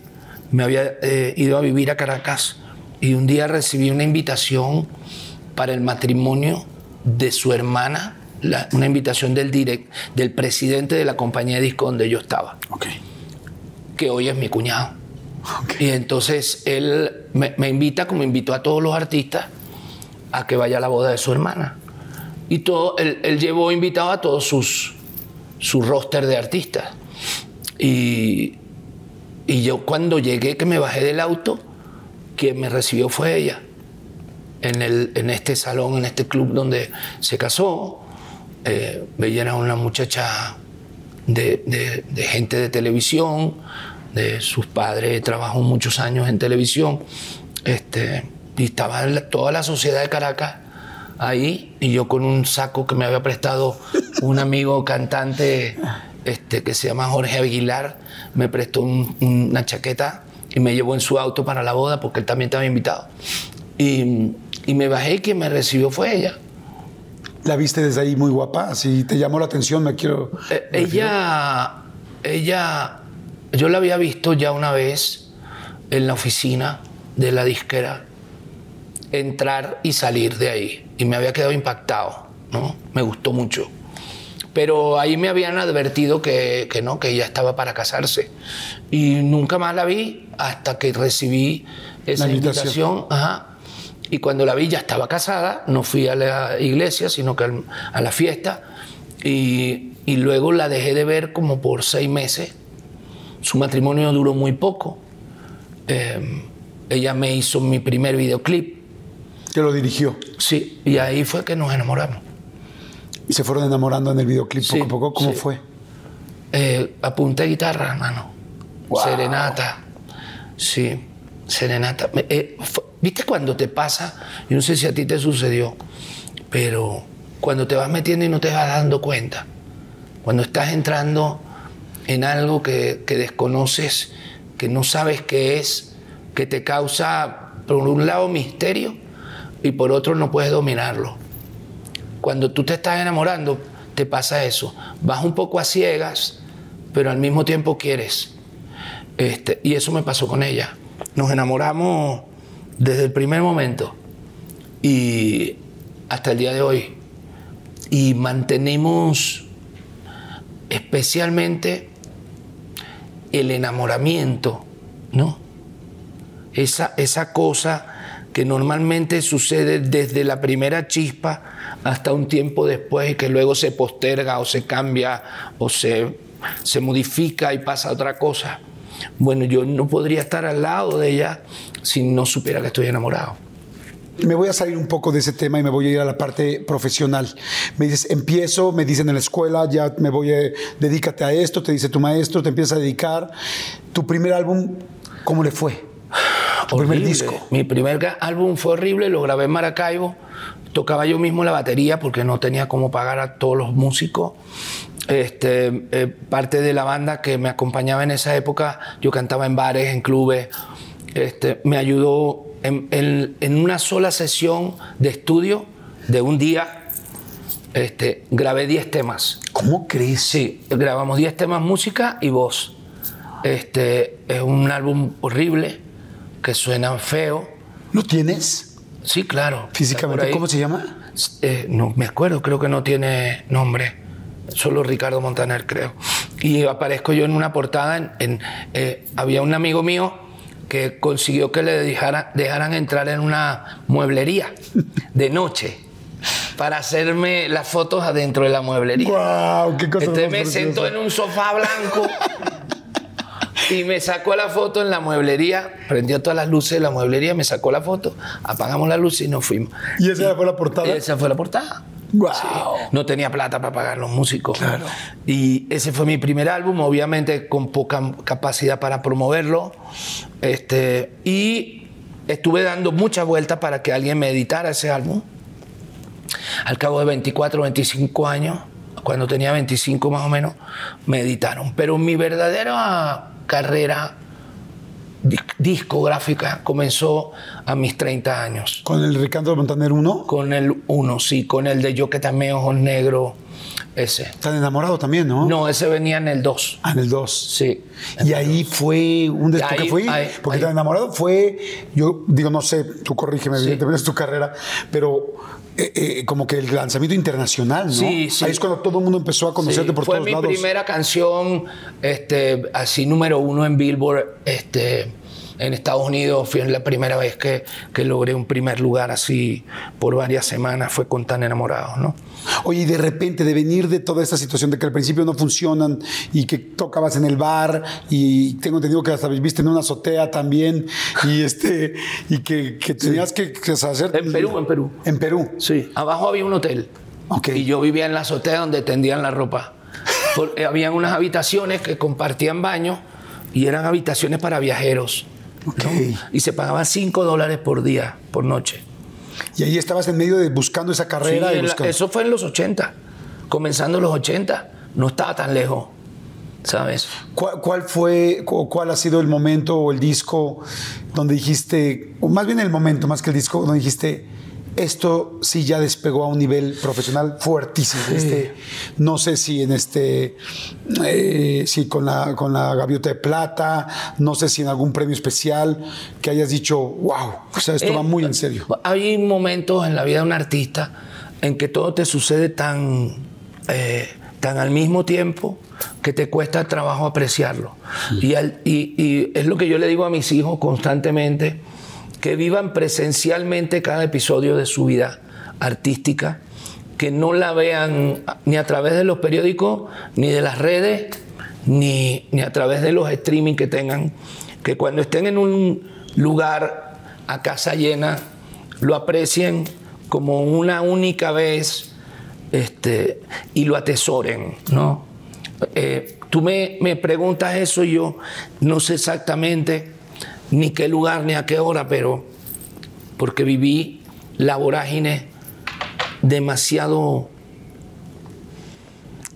me había eh, ido a vivir a Caracas y un día recibí una invitación para el matrimonio de su hermana, la- una invitación del, direct, del presidente de la compañía de disco donde yo estaba, Ok. que hoy es mi cuñado. Y entonces él me, me invita, como invitó a todos los artistas, a que vaya a la boda de su hermana. Y todo, él, él llevó invitado a todos sus su roster de artistas. Y, y yo cuando llegué, que me bajé del auto, quien me recibió fue ella. En, el, en este salón, en este club donde se casó. Eh, ella era una muchacha de, de- de gente de televisión, de sus padres trabajó muchos años en televisión, este, y estaba toda la sociedad de Caracas ahí, y yo con un saco que me había prestado un amigo cantante este, que se llama Jorge Aguilar, me prestó un- una chaqueta y me llevó en su auto para la boda porque él también estaba invitado. Y, y me bajé y quien me recibió fue ella. La viste desde ahí muy guapa. Si te llamó la atención, me quiero. Eh, ella, ella, yo la había visto ya una vez en la oficina de la disquera entrar y salir de ahí y me había quedado impactado, ¿no? Me gustó mucho. Pero ahí me habían advertido que, que no, que ella estaba para casarse. Y nunca más la vi hasta que recibí esa La invitación. invitación. Ajá. Y cuando la vi ya estaba casada, no fui a la iglesia, sino que al- a la fiesta. Y, y luego la dejé de ver como por seis meses. Su matrimonio duró muy poco. Eh, ella me hizo mi primer videoclip. Que lo dirigió. Sí, y ahí fue que nos enamoramos. Y se fueron enamorando en el videoclip Sí, poco a poco. ¿Cómo sí. fue? Eh, apunté guitarra, hermano. Wow. Serenata. Sí, serenata. Eh, fue- ¿Viste cuando te pasa? Yo no sé si a ti te sucedió, pero cuando te vas metiendo y no te vas dando cuenta, cuando estás entrando en algo que, que desconoces, que no sabes qué es, que te causa, por un lado, misterio y por otro no puedes dominarlo. Cuando tú te estás enamorando, te pasa eso. Vas un poco a ciegas, pero al mismo tiempo quieres. Este, y eso me pasó con ella. Nos enamoramos desde el primer momento y hasta el día de hoy. Y mantenemos especialmente el enamoramiento, ¿no? Esa, esa cosa que normalmente sucede desde la primera chispa hasta un tiempo después y que luego se posterga o se cambia o se, se modifica y pasa otra cosa. Bueno, yo no podría estar al lado de ella si no supiera que estoy enamorado. Me voy a salir un poco de ese tema y me voy a ir a la parte profesional. Me dices, empiezo, me dicen en la escuela, ya me voy a, dedícate a esto, te dice tu maestro, te empieza a dedicar. Tu primer álbum, ¿cómo le fue? Tu primer Horrible. disco. Mi primer álbum fue horrible, lo grabé en Maracaibo. Tocaba yo mismo la batería porque no tenía cómo pagar a todos los músicos. Este, eh, parte de la banda que me acompañaba en esa época, yo cantaba en bares, en clubes. Este, me ayudó en, en- en una sola sesión de estudio de un día. Este, grabé 10 temas. ¿Cómo crees? Sí, grabamos 10 temas, música y voz. Este es un álbum horrible, que suena feo. ¿Lo tienes Sí, claro. Físicamente? ¿Cómo se llama? Eh, no me acuerdo, creo que no tiene nombre. Solo Ricardo Montaner, creo. Y aparezco yo en una portada. En, en, eh, había un amigo mío que consiguió que le dejara- dejaran entrar en una mueblería de noche para hacerme las fotos adentro de la mueblería. ¡Guau! ¡Qué cosa Entonces me sentó en un sofá blanco y me sacó la foto en la mueblería, prendió todas las luces de la mueblería, me sacó la foto, apagamos la luz y nos fuimos. ¿Y esa fue la portada? Esa fue la portada. ¡Guau! No tenía plata para pagar los músicos. Claro. Y ese fue mi primer álbum, obviamente con poca capacidad para promoverlo. Este, y estuve dando muchas vueltas para que alguien me editara ese álbum. Al cabo de 24, 25 años, cuando tenía 25 más o menos, me editaron. Pero mi verdadera carrera dis- discográfica comenzó a mis 30 años. ¿Con el Ricardo Montaner 1? Con el uno, sí, con el de Yo que también ojos negros, ese. Están enamorado también, ¿no? No, ese venía en el 2. Ah, en el 2. Sí. Y ahí fue un des- Ahí- porque fue, ahí- porque ahí. tan enamorado fue, yo digo, no sé, tú corrígeme, Sí. evidentemente es tu carrera, pero eh, eh, como que el lanzamiento internacional, ¿no? Sí, sí. Ahí es cuando todo el mundo empezó a conocerte Sí, por fue todos mi lados. primera canción, este, así número uno en Billboard, este, en Estados Unidos. Fue la primera vez que, que logré un primer lugar así por varias semanas. Fue con tan enamorados, ¿no? Oye, y de repente, de venir de toda esta situación de que al principio no funcionan y que tocabas en el bar y tengo entendido que hasta viviste en una azotea también y este y que, que tenías que, que hacer... En Perú, en Perú. En Perú. Sí. Abajo había un hotel. Ok. Y yo vivía en la azotea donde tendían la ropa. Por- eh, habían unas habitaciones que compartían baño y eran habitaciones para viajeros. Y se pagaban 5 dólares por día, por noche. Y ahí estabas en medio de buscando esa carrera Sí, buscando. eso fue en los 80, comenzando los 80. No estaba tan lejos, ¿sabes? ¿Cuál, cuál fue o cuál ha sido el momento o el disco donde dijiste, o más bien el momento más que el disco, donde dijiste, esto sí ya despegó a un nivel profesional fuertísimo? Este, no sé si en este, eh, si con la, con la gaviota de plata, no sé si en algún premio especial que hayas dicho, wow, o sea, esto Eh, va muy en serio. Hay momentos en la vida de un artista en que todo te sucede tan, eh, tan al mismo tiempo que te cuesta trabajo apreciarlo. Y, al- y- y es lo que yo le digo a mis hijos constantemente, que vivan presencialmente cada episodio de su vida artística, que no la vean ni a través de los periódicos, ni de las redes, ni, ni a través de los streaming que tengan, que cuando estén en un lugar a casa llena, lo aprecien como una única vez este, y lo atesoren, ¿no? Eh, tú me, me preguntas eso y yo no sé exactamente ni qué lugar ni a qué hora, pero porque viví la vorágine demasiado,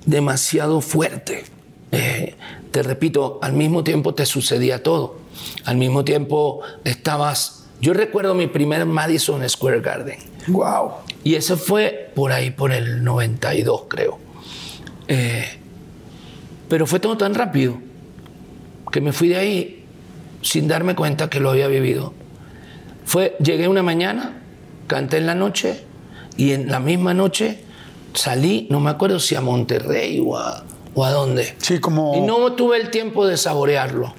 demasiado fuerte. Eh, te repito, al mismo tiempo te sucedía todo. Al mismo tiempo estabas... Yo recuerdo mi primer Madison Square Garden. Wow. Y eso fue por ahí, por el 92, creo. Eh, pero fue todo tan rápido que me fui de ahí sin darme cuenta que lo había vivido. Fue, llegué una mañana, canté en la noche y en la misma noche salí, no me acuerdo si a Monterrey o a, o a dónde. Sí, como... Y no tuve el tiempo de saborearlo,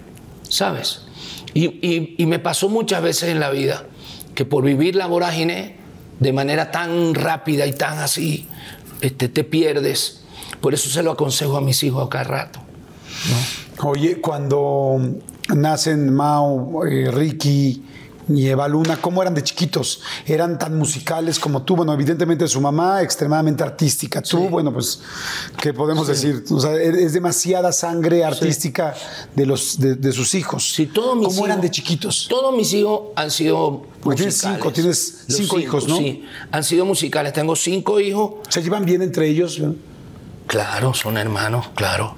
¿sabes? Y, y- y me pasó muchas veces en la vida que por vivir la vorágine de manera tan rápida y tan así, este, te pierdes. Por eso se lo aconsejo a mis hijos a cada rato. Oye, cuando nacen Mao, eh, Ricky y Eva Luna, ¿cómo eran de chiquitos? ¿Eran tan musicales como tú? Bueno, evidentemente su mamá extremadamente artística. Tú, bueno, pues, ¿qué podemos decir? O sea, e-, es demasiada sangre artística de, los, de, de sus hijos. Sí, todos mis ¿Cómo eran de chiquitos? Todos mis hijos han sido tienes musicales. cinco, tienes Los cinco hijos, ¿no? Sí, han sido musicales. Tengo cinco hijos. ¿Se llevan bien entre ellos? Claro, son hermanos, claro.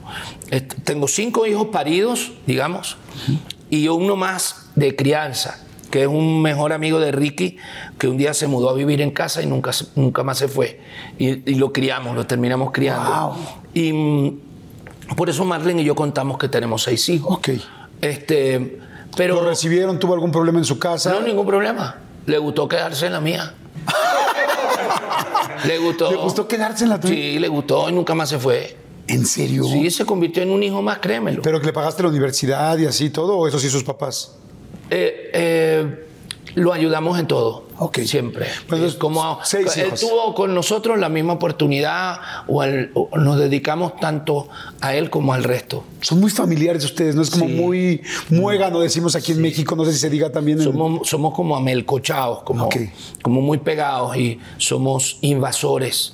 Tengo cinco hijos paridos, digamos, y uno más de crianza, que es un mejor amigo de Ricky, que un día se mudó a vivir en casa y nunca, nunca más se fue. Y, y lo criamos, lo terminamos criando. Wow. Y mm, por eso Marlene y yo contamos que tenemos seis hijos. Ok. Este, pero ¿Lo recibieron? ¿Tuvo algún problema en su casa? no, ningún problema. Le gustó quedarse en la mía. le gustó. ¿Le gustó quedarse en la tuya? Sí, le gustó y nunca más se fue. ¿En serio? Sí, se convirtió en un hijo más, créemelo. ¿Pero que le pagaste la universidad y así todo? ¿O eso sí sus papás? Eh, eh, lo ayudamos en todo. Ok. Siempre. Pues, Es como seis él hijos. tuvo con nosotros la misma oportunidad o, al- o nos dedicamos tanto a él como al resto. Son muy familiares ustedes, ¿no? Es como Sí. muy muégano, decimos aquí en México, no sé si se diga también en... Somos, somos como amelcochados, como, Ok. como muy pegados y somos invasores,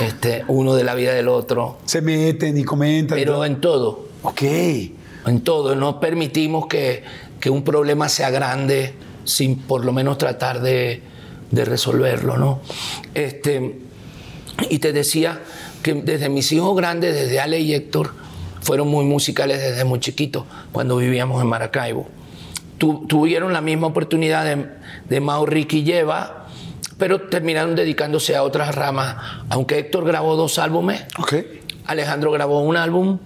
este, uno de la vida del otro, Se meten y comentan. pero en todo. Ok. en todo. No permitimos que, que un problema sea grande sin por lo menos tratar de, de resolverlo, ¿no? Este, y te decía que desde mis hijos grandes, desde Ale y Héctor, fueron muy musicales desde muy chiquitos, cuando vivíamos en Maracaibo. Tu- tuvieron la misma oportunidad de, de Mao, Ricky y Eva, pero terminaron dedicándose a otras ramas. Aunque Héctor grabó dos álbumes. Alejandro grabó un álbum,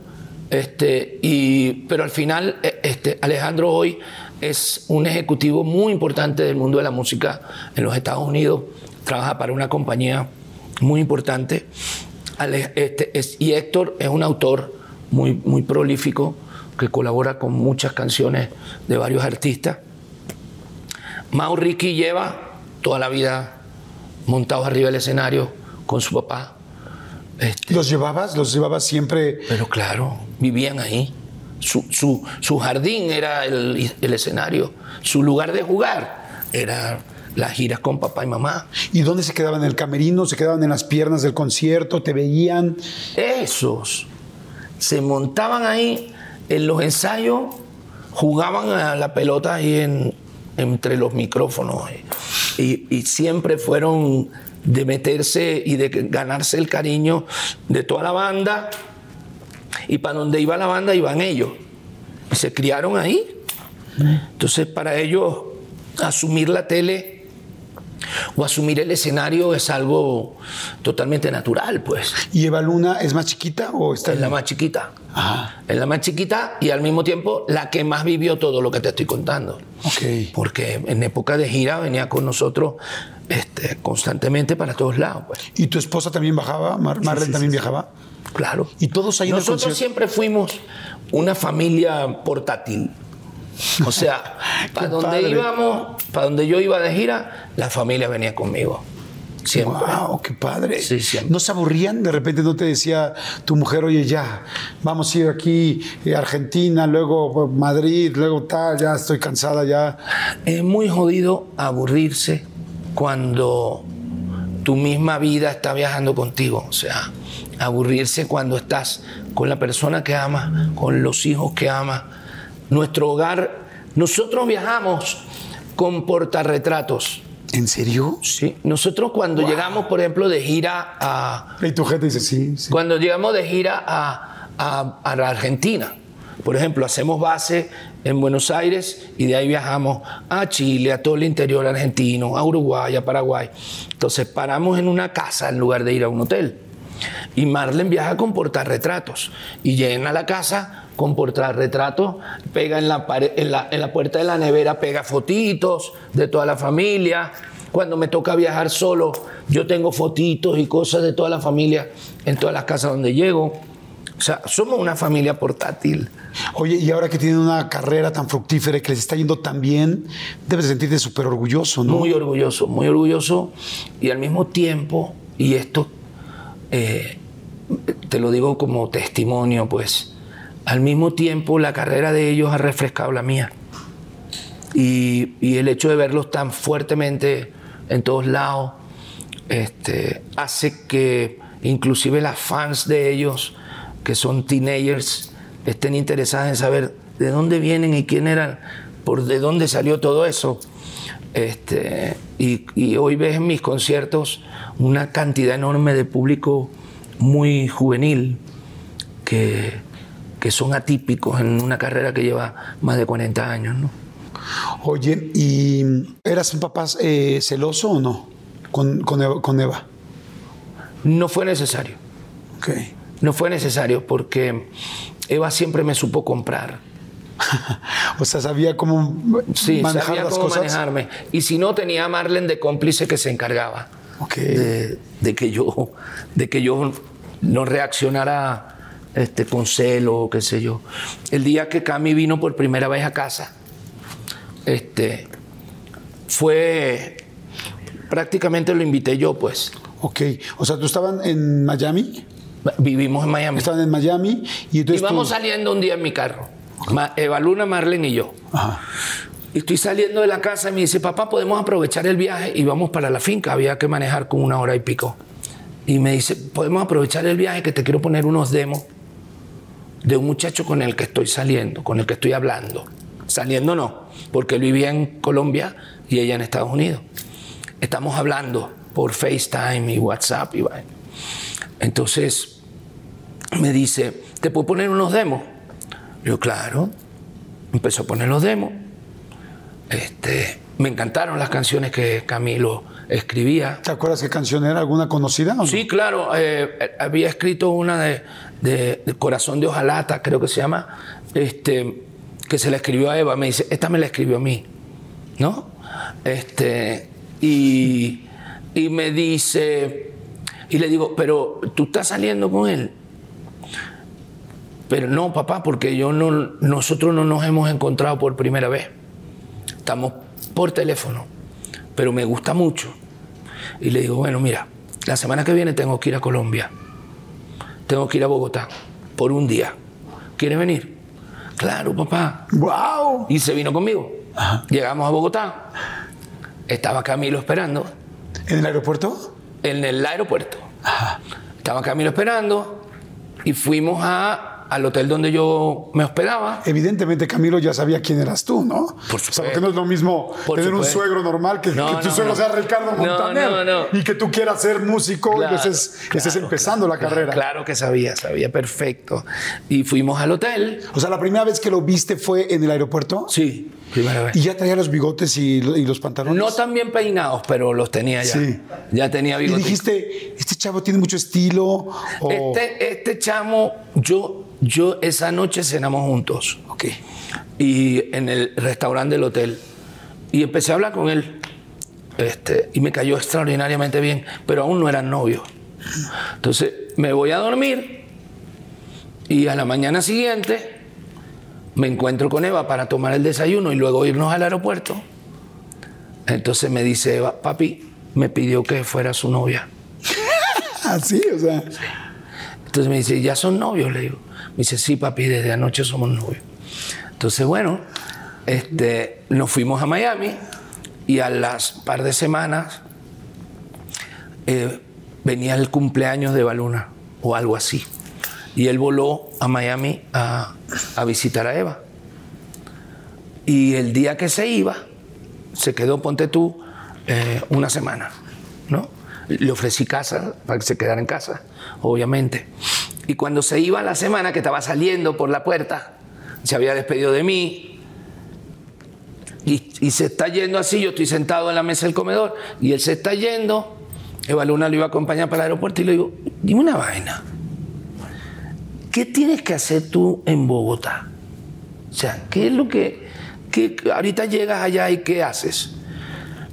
este, y, pero al final eh, este, Alejandro hoy es un ejecutivo muy importante del mundo de la música en los Estados Unidos, trabaja para una compañía muy importante, Ale- este, es- y Héctor es un autor muy, muy prolífico que colabora con muchas canciones de varios artistas. Mau Ricky lleva toda la vida montados arriba del escenario con su papá. Este, ¿Los llevabas? ¿Los llevabas siempre? pero claro, vivían ahí. Su, su- su jardín era el, el escenario. Su lugar de jugar era las giras con papá y mamá. ¿Y dónde se quedaban? ¿En el camerino? ¿Se quedaban en las piernas del concierto? ¿Te veían? Esos se montaban ahí en los ensayos, jugaban a la pelota ahí en- entre los micrófonos. Y, y siempre fueron de meterse y de ganarse el cariño de toda la banda. Y para donde iba la banda iban ellos. Y se criaron ahí. Entonces, para ellos, asumir la tele o asumir el escenario es algo totalmente natural, pues. ¿Y Eva Luna es más chiquita o está Es en la más chiquita. Ajá. Es la más chiquita y al mismo tiempo la que más vivió todo lo que te estoy contando. Ok. Porque en época de gira venía con nosotros este, constantemente para todos lados. Pues. ¿Y tu esposa también bajaba? Mar- Marlene también viajaba. Claro. ¿Y todos ahí Nosotros siempre fuimos una familia portátil. O sea, para donde padre. íbamos, para donde yo iba de gira, la familia venía conmigo. Siempre. ¡Wow! ¡Qué padre! Sí. ¿No se aburrían? De repente no te decía tu mujer, oye, ya, vamos a ir aquí, eh, Argentina, luego pues, Madrid, luego tal, ya estoy cansada, ya. Es muy jodido aburrirse cuando tu misma vida está viajando contigo. O sea, aburrirse cuando estás con la persona que amas, con los hijos que amas. Nuestro hogar, nosotros viajamos con portarretratos. ¿En serio? Sí. Nosotros cuando llegamos, por ejemplo, de gira a, Y tu gente dice, sí, sí. cuando llegamos de gira a, a- a la Argentina, por ejemplo, hacemos base en Buenos Aires y de ahí viajamos a Chile, a todo el interior argentino, a Uruguay, a Paraguay. Entonces paramos en una casa en lugar de ir a un hotel. Y Marlene viaja con portarretratos y llena la casa con portarretratos, pega en la, en, la, en la puerta de la nevera, pega fotitos de toda la familia. Cuando me toca viajar solo, yo tengo fotitos y cosas de toda la familia en todas las casas donde llego. O sea, somos una familia portátil. Oye, y ahora que tienen una carrera tan fructífera y que les está yendo tan bien, debes sentirte súper orgulloso, ¿no? Muy orgulloso, muy orgulloso. Y al mismo tiempo, y esto eh, te lo digo como testimonio, pues, al mismo tiempo la carrera de ellos ha refrescado la mía. Y, y el hecho de verlos tan fuertemente en todos lados este, hace que inclusive las fans de ellos, que son teenagers, estén interesadas en saber de dónde vienen y quién eran, por de dónde salió todo eso. Este, y, hoy ves en mis conciertos una cantidad enorme de público muy juvenil que, que son atípicos en una carrera que lleva más de 40 años. ¿no? Oye, ¿y eras un papá eh, celoso o no con, con, Eva, No fue necesario. Okay. No fue necesario porque Eva siempre me supo comprar. o sea, sabía cómo sí, manejar sabía cómo manejarme. Y si no, tenía a Marlene de cómplice que se encargaba de, de, que yo, de que yo no reaccionara este, con celo qué sé yo. El día que Cami vino por primera vez a casa, este, fue prácticamente lo invité yo, pues. Ok, o sea, ¿tú estaban en Miami? Vivimos en Miami. Estaban en Miami y entonces. Íbamos saliendo un día en mi carro. Eva Luna, Marlene y yo. Ajá. Y estoy saliendo de la casa y me dice, papá, podemos aprovechar el viaje y vamos para la finca. Había que manejar con una hora y pico. Y me dice, podemos aprovechar el viaje que te quiero poner unos demos de un muchacho con el que estoy saliendo, con el que estoy hablando. Saliendo no, porque él vivía en Colombia y ella en Estados Unidos. Estamos hablando por FaceTime y WhatsApp y Entonces me dice, ¿te puedo poner unos demos? Yo, claro. Empezó a poner los demos. Este, me encantaron las canciones que Camilo escribía. ¿Te acuerdas qué canción era? ¿Alguna conocida? Sí, claro. Eh, había escrito una de, de, Corazón de Ojalata, creo que se llama, este, que se la escribió a Eva. Me dice, esta me la escribió a mí. ¿No? Este, y, y me dice, y le digo, pero tú estás saliendo con él. Pero no, papá, porque yo no, nosotros no nos hemos encontrado por primera vez. Estamos por teléfono, pero me gusta mucho. Y le digo, bueno, mira, la semana que viene tengo que ir a Colombia. Tengo que ir a Bogotá por un día. ¿Quieres venir? Claro, papá. ¡Wow! Y se vino conmigo. Llegamos a Bogotá. Estaba Camilo esperando. ¿En el aeropuerto? En el aeropuerto. Estaba Camilo esperando y fuimos a al hotel donde yo me hospedaba. Evidentemente Camilo ya sabía quién eras tú, ¿no? Por supuesto. O sea, porque no es lo mismo tener un suegro normal que, que tu suegro sea Ricardo Montaner y que tú quieras ser músico y estés, empezando la carrera. Claro que sabía, sabía perfecto. Y fuimos al hotel. O sea, la primera vez que lo viste fue en el aeropuerto. Sí. Primera vez. ¿Y ya traía los bigotes y, los pantalones? No tan bien peinados, pero los tenía ya. Sí. Ya tenía bigotes. Y dijiste, este chavo tiene mucho estilo. Este, este chamo, yo yo esa noche cenamos juntos. Ok. Y en el restaurante del hotel. Y empecé a hablar con él. Este, y me cayó extraordinariamente bien, pero aún no eran novios. Entonces me voy a dormir y a la mañana siguiente me encuentro con Eva para tomar el desayuno y luego irnos al aeropuerto. Entonces me dice Eva, papi, me pidió que fuera su novia. Así, o sea. Entonces me dice, ¿ya son novios? Le digo. Me dice, sí, papi, desde anoche somos novios. Entonces, bueno, este, nos fuimos a Miami y a las par de semanas eh, venía el cumpleaños de Baluna o algo así. Y él voló a Miami a, visitar a Eva. Y el día que se iba, se quedó, ponte tú, eh, una semana, ¿no? Le ofrecí casa para que se quedara en casa, obviamente. Y cuando se iba la semana que estaba saliendo por la puerta, se había despedido de mí. Y, se está yendo así, yo estoy sentado en la mesa del comedor y él se está yendo Eva Luna lo iba a acompañar para el aeropuerto y le digo, dime una vaina. ¿Qué tienes que hacer tú en Bogotá? O sea, ¿qué es lo que, que ahorita llegas allá y qué haces?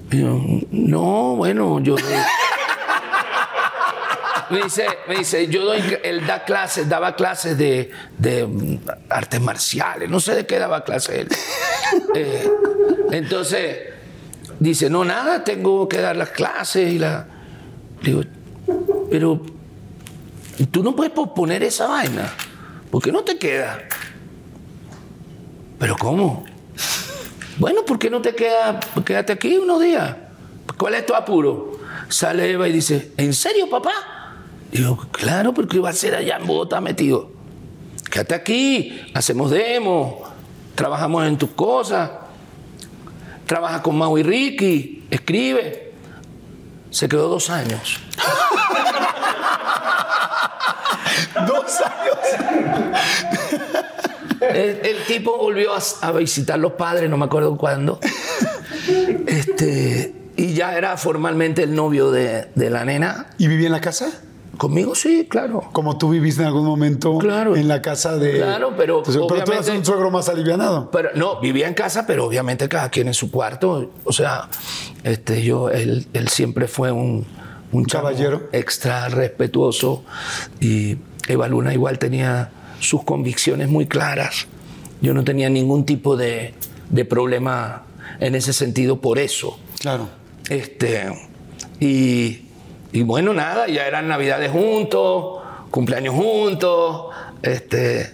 Yo, no, bueno, yo... me dice, me dice, yo doy, él da clases, daba clases de, de mm, artes marciales, no sé de qué daba clases él. Eh, entonces, dice, no, nada, tengo que dar las clases y la... Digo, pero tú no puedes posponer esa vaina, porque no te queda. ¿Pero cómo? Bueno, ¿por qué no te queda? Quédate aquí unos días. ¿Cuál es tu apuro? Sale Eva y dice, ¿en serio, papá? Digo, claro, porque va a ser allá en Bogotá metido. Quédate aquí, hacemos demo, trabajamos en tus cosas, trabaja con Mau y Ricky, escribe. Se quedó dos años. Dos años. El, el tipo volvió a, a visitar los padres, no me acuerdo cuándo. Este, y ya era formalmente el novio de, de la nena. ¿Y vivía en la casa? Conmigo sí, claro. Como tú viviste en algún momento Claro. en la casa de. Claro, pero Entonces, pero tú eras un suegro más alivianado. Pero no, vivía en casa, pero obviamente cada quien en su cuarto. O sea, este, yo, él, él siempre fue un, un caballero. extra respetuoso y Eva Luna igual tenía sus convicciones muy claras. Yo no tenía ningún tipo de, de problema en ese sentido por eso. Claro. Este, y, y bueno, nada, ya eran navidades juntos, cumpleaños juntos. Este,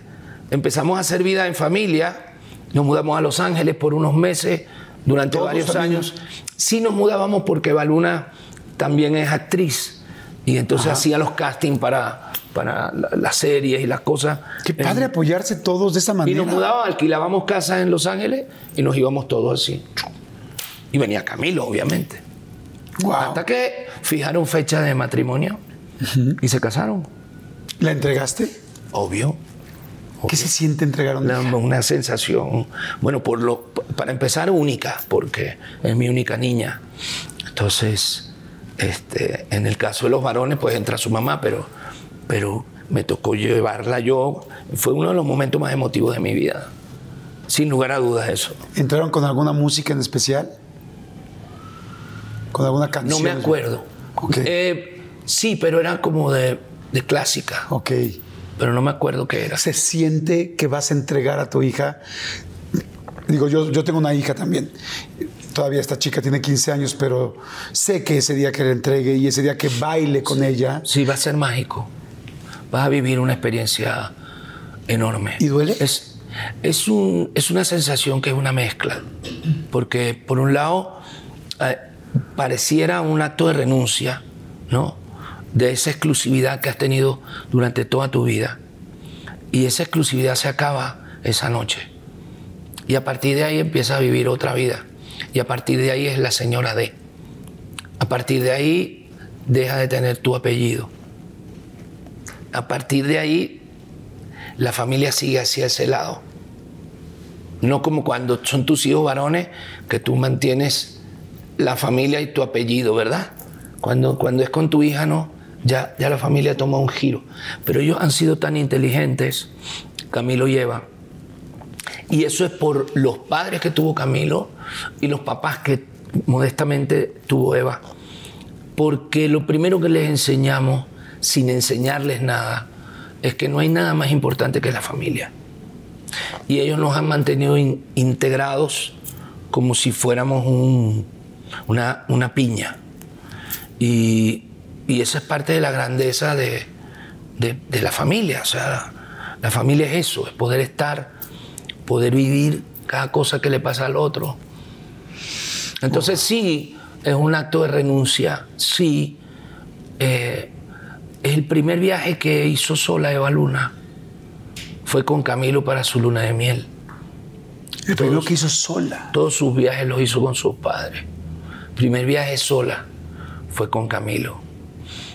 empezamos a hacer vida en familia. Nos mudamos a Los Ángeles por unos meses, durante ¿Todos varios años. Sí nos mudábamos porque Baluna también es actriz. Y entonces hacía los castings para, para la- las series y las cosas. Qué padre apoyarse todos de esa Y manera. nos mudábamos, alquilábamos casas en Los Ángeles y nos íbamos todos así. Y venía Camilo, obviamente. Wow. Hasta que fijaron fecha de matrimonio y se casaron. ¿La entregaste? Obvio. ¿Qué se siente entregar un Una, una sensación, bueno, por lo, para empezar, única, porque es mi única niña. Entonces, este, en el caso de los varones, pues entra su mamá, pero, pero me tocó llevarla yo. Fue uno de los momentos más emotivos de mi vida. Sin lugar a dudas, eso. ¿Entraron con alguna música en especial? ¿Con alguna No canción? me acuerdo. Ok. Eh, sí, pero era como de, de clásica, Ok. pero no me acuerdo qué era. ¿Se siente que vas a entregar a tu hija? Digo, yo, yo tengo una hija también. Todavía esta chica tiene 15 años, pero sé que ese día que la entregue y ese día que baile con ella. Sí, va a ser mágico. Vas a vivir una experiencia enorme. ¿Y duele? Es, es, un- es una sensación que es una mezcla. Porque, por un lado, eh, pareciera un acto de renuncia, ¿no? De esa exclusividad que has tenido durante toda tu vida. Y esa exclusividad se acaba esa noche. Y a partir de ahí empiezas a vivir otra vida. Y a partir de ahí es la señora D. A partir de ahí deja de tener tu apellido. A partir de ahí la familia sigue hacia ese lado. No como cuando son tus hijos varones que tú mantienes la familia y tu apellido, ¿verdad? Cuando, cuando es con tu hija, no, ya, ya la familia toma un giro. Pero ellos han sido tan inteligentes, Camilo y Eva, y eso es por los padres que tuvo Camilo y los papás que modestamente tuvo Eva. Porque lo primero que les enseñamos, sin enseñarles nada, es que no hay nada más importante que la familia. Y ellos nos han mantenido in- integrados como si fuéramos un- una, una piña. Y, y esa es parte de la grandeza de, de- de la familia. O sea, la familia es eso, es poder estar, poder vivir cada cosa que le pasa al otro. Entonces sí, es un acto de renuncia, sí. eh, el primer viaje que hizo sola Eva Luna. Fue con Camilo para su luna de miel. El primero que hizo sola. Todos sus viajes los hizo con sus padres. Primer viaje sola fue con Camilo.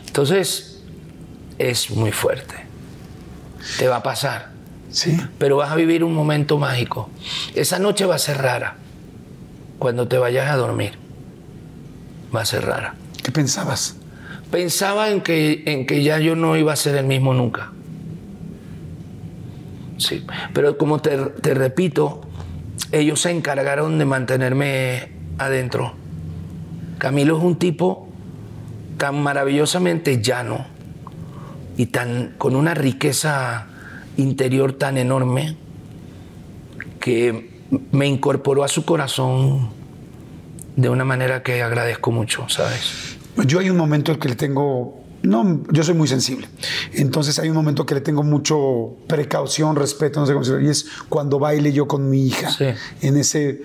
Entonces, es muy fuerte. Te va a pasar, Sí. pero vas a vivir un momento mágico. Esa noche va a ser rara. Cuando te vayas a dormir, va a ser rara. ¿Qué pensabas? Pensaba en que, en que ya yo no iba a ser el mismo nunca. Sí, pero como te, repito, ellos se encargaron de mantenerme adentro. Camilo es un tipo tan maravillosamente llano y tan con una riqueza interior tan enorme que me incorporó a su corazón de una manera que agradezco mucho, ¿sabes? Yo hay un momento en que le tengo no, yo soy muy sensible. Entonces hay un momento que le tengo mucho precaución, respeto, no sé cómo decirlo, y es cuando baile yo con mi hija. Sí. En ese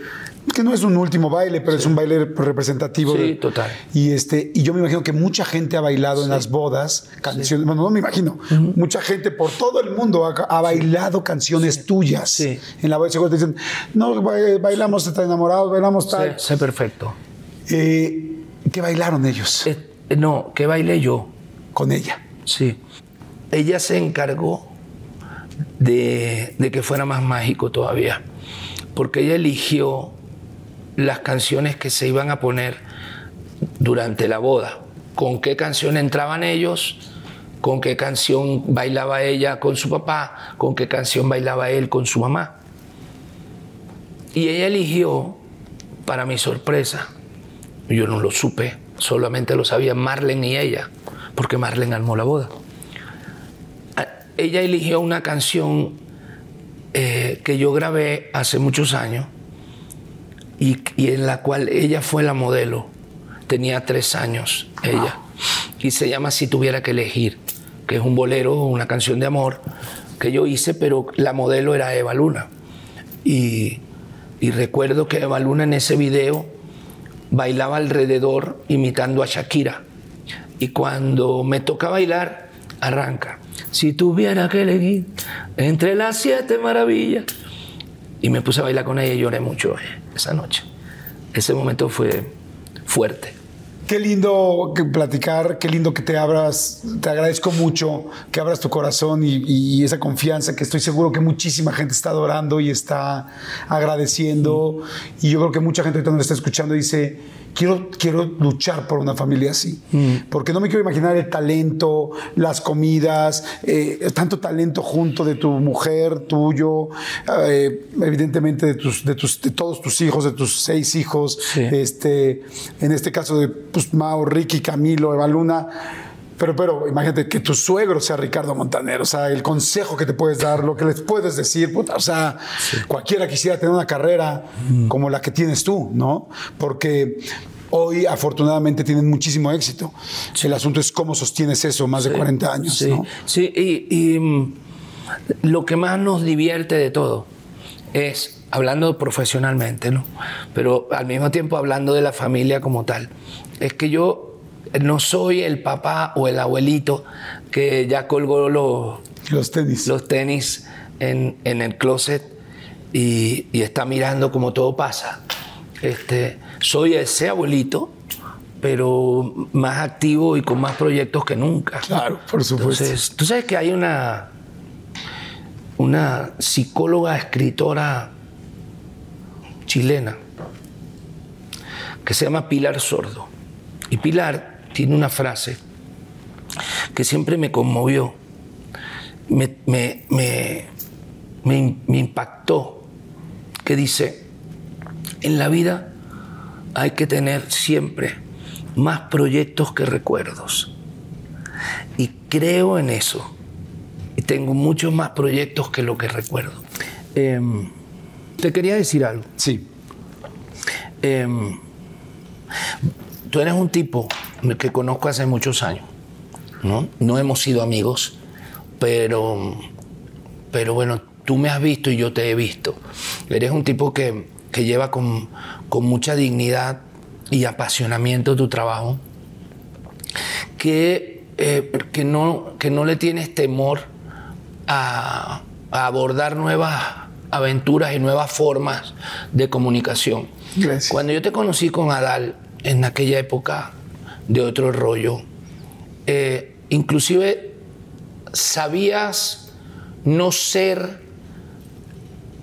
que no es un último baile, pero es un baile representativo. Sí, de- total. Y este, y yo me imagino que mucha gente ha bailado en las bodas canciones. Bueno, no me imagino. Mucha gente por todo el mundo ha, ha bailado canciones tuyas. Sí. En la boda seguro te dicen, no, ba- bailamos tan enamorados, bailamos tal. Sé perfecto. Eh, ¿Qué bailaron ellos Eh, no, que bailé yo. con ella? Sí. Ella se encargó de, de que fuera más mágico todavía. Porque ella eligió las canciones que se iban a poner durante la boda. Con qué canción entraban ellos, con qué canción bailaba ella con su papá, con qué canción bailaba él con su mamá. Y ella eligió, para mi sorpresa, yo no lo supe, solamente lo sabía Marlene y ella, porque Marlene armó la boda. Ella eligió una canción eh, que yo grabé hace muchos años y, en la cual ella fue la modelo. Tenía tres años ella. Y se llama Si tuviera que elegir, que es un bolero, una canción de amor que yo hice, pero la modelo era Eva Luna. Y recuerdo que Eva Luna en ese video bailaba alrededor imitando a Shakira. Y cuando me toca bailar, arranca. Si tuviera que elegir entre las siete maravillas. Y me puse a bailar con ella y lloré mucho eh, esa noche. Ese momento fue fuerte. Qué lindo que platicar, qué lindo que te abras. Te agradezco mucho que abras tu corazón y, y esa confianza que estoy seguro que muchísima gente está adorando y está agradeciendo. Y yo creo que mucha gente ahorita nos está escuchando y dice, quiero, quiero luchar por una familia así. Porque no me quiero imaginar el talento, las comidas, eh, tanto talento junto de tu mujer, tuyo, eh, evidentemente de, tus, de, tus, de todos tus hijos, de tus seis hijos. Sí. Este, en este caso de pues, Mao, Ricky, Camilo, Eva Luna. Pero, pero imagínate que tu suegro sea Ricardo Montaner, o sea, el consejo que te puedes dar, lo que les puedes decir, puta, o sea, cualquiera quisiera tener una carrera como la que tienes tú, ¿no? Porque hoy afortunadamente tienen muchísimo éxito. El asunto es cómo sostienes eso más de 40 años, Sí, ¿no? sí, y, y, mm, lo que más nos divierte de todo es, hablando profesionalmente, ¿no? Pero al mismo tiempo hablando de la familia como tal, es que yo no soy el papá o el abuelito que ya colgó los, Los tenis. los tenis en, en el closet y, y está mirando cómo todo pasa. Este, soy ese abuelito, pero más activo y con más proyectos que nunca. Claro, por supuesto. Entonces, tú sabes que hay una, una psicóloga, escritora chilena que se llama Pilar Sordo. Y Pilar tiene una frase que siempre me conmovió, me, me- me- impactó, que dice, en la vida hay que tener siempre más proyectos que recuerdos. Y creo en eso. Y tengo muchos más proyectos que lo que recuerdo. Em, te quería decir algo. Sí. Em, tú eres un tipo que conozco hace muchos años, ¿no? No hemos sido amigos, pero, pero bueno, tú me has visto y yo te he visto. Eres un tipo que, que lleva con, con mucha dignidad y apasionamiento tu trabajo, que, eh, que, no, que no le tienes temor a, a abordar nuevas aventuras y nuevas formas de comunicación. Gracias. Cuando yo te conocí con Adal en aquella época de otro rollo, eh, inclusive sabías no ser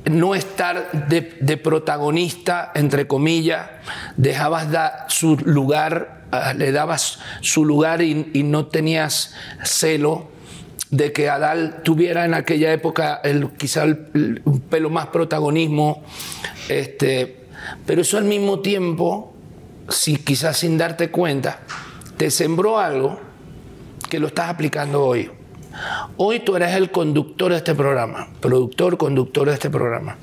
no estar de, protagonista, entre comillas, dejabas su lugar, ah, le dabas su lugar y, no tenías celo de que Adal tuviera en aquella época el, quizá un pelo más protagonismo, este, pero eso al mismo tiempo, si, quizás sin darte cuenta, te sembró algo que lo estás aplicando hoy. Hoy tú eres el conductor de este programa, productor, conductor de este programa.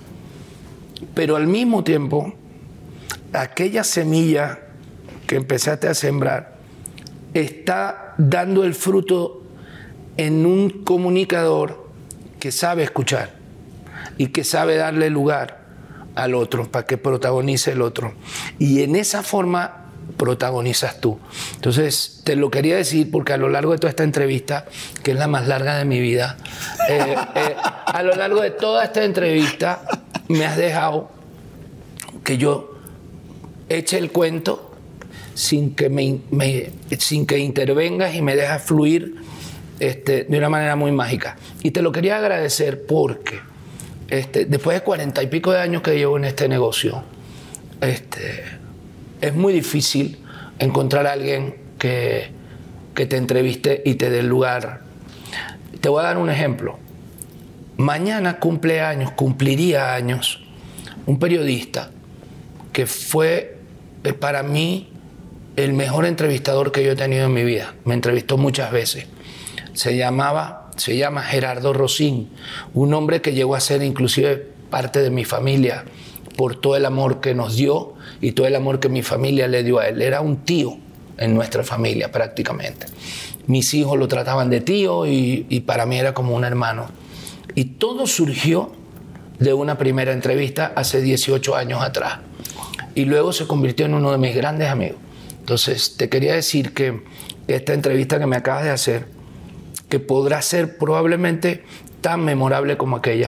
Pero al mismo tiempo, aquella semilla que empezaste a sembrar está dando el fruto en un comunicador que sabe escuchar y que sabe darle lugar al otro para que protagonice el otro. Y en esa forma protagonizas tú. Entonces, te lo quería decir porque a lo largo de toda esta entrevista, que es la más larga de mi vida, eh, eh, a lo largo de toda esta entrevista me has dejado que yo eche el cuento sin que, me, sin que intervengas y me dejas fluir este, de una manera muy mágica. Y te lo quería agradecer porque este, después de cuarenta y pico de años que llevo en este negocio, este, es muy difícil encontrar a alguien que, que te entreviste y te dé el lugar. Te voy a dar un ejemplo. Mañana cumple años, cumpliría años, un periodista que fue eh, para mí el mejor entrevistador que yo he tenido en mi vida. Me entrevistó muchas veces. Se llamaba, se llama Gerardo Rosín, un hombre que llegó a ser inclusive parte de mi familia por todo el amor que nos dio y todo el amor que mi familia le dio a él. Era un tío en nuestra familia prácticamente. Mis hijos lo trataban de tío y, para mí era como un hermano. Y todo surgió de una primera entrevista hace 18 años atrás. Y luego se convirtió en uno de mis grandes amigos. Entonces, te quería decir que esta entrevista que me acabas de hacer, que podrá ser probablemente tan memorable como aquella.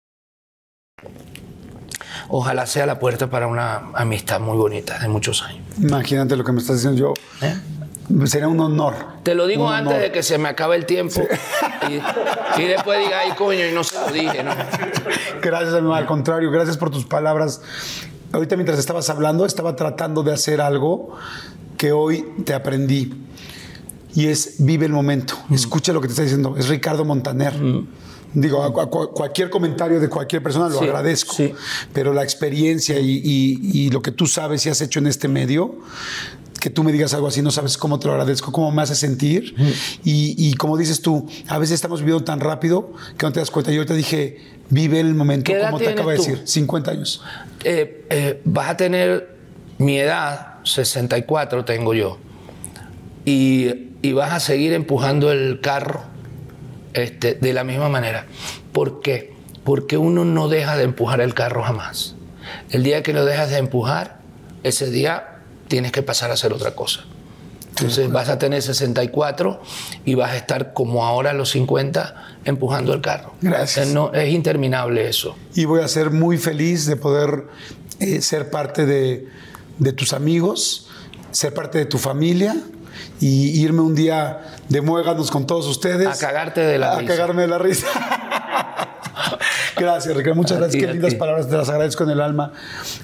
Ojalá sea la puerta para una amistad muy bonita de muchos años. Imagínate lo que me estás diciendo yo. ¿Eh? Sería un honor. Te lo digo antes de que se me acabe el tiempo y, después diga, ay, coño, y no se lo dije, ¿no? Gracias, amigo. Al contrario, gracias por tus palabras. Ahorita mientras estabas hablando, estaba tratando de hacer algo que hoy te aprendí. Y es vive el momento. Mm. Escucha lo que te está diciendo. Es Ricardo Montaner. Mm. Digo, a, cualquier comentario de cualquier persona lo agradezco, pero la experiencia y, lo que tú sabes y has hecho en este medio, que tú me digas algo así, no sabes cómo te lo agradezco, cómo me hace sentir. Y, como dices tú, a veces estamos viviendo tan rápido que no te das cuenta. Yo te dije, vive el momento, como te acabo de decir, 50 años. Eh, eh, vas a tener mi edad, 64 tengo yo, y, y vas a seguir empujando el carro este, de la misma manera. ¿Por qué? Porque uno no deja de empujar el carro jamás. El día que lo dejas de empujar, ese día tienes que pasar a hacer otra cosa. Entonces vas a tener 64 y vas a estar como ahora a los 50 empujando el carro. Gracias. No, es interminable eso. Y voy a ser muy feliz de poder eh, ser parte de, de tus amigos, ser parte de tu familia y irme un día de muéganos con todos ustedes. A cagarte de la a risa. A cagarme de la risa. gracias, Ricardo. Muchas gracias. Qué lindas palabras, te las agradezco en el alma.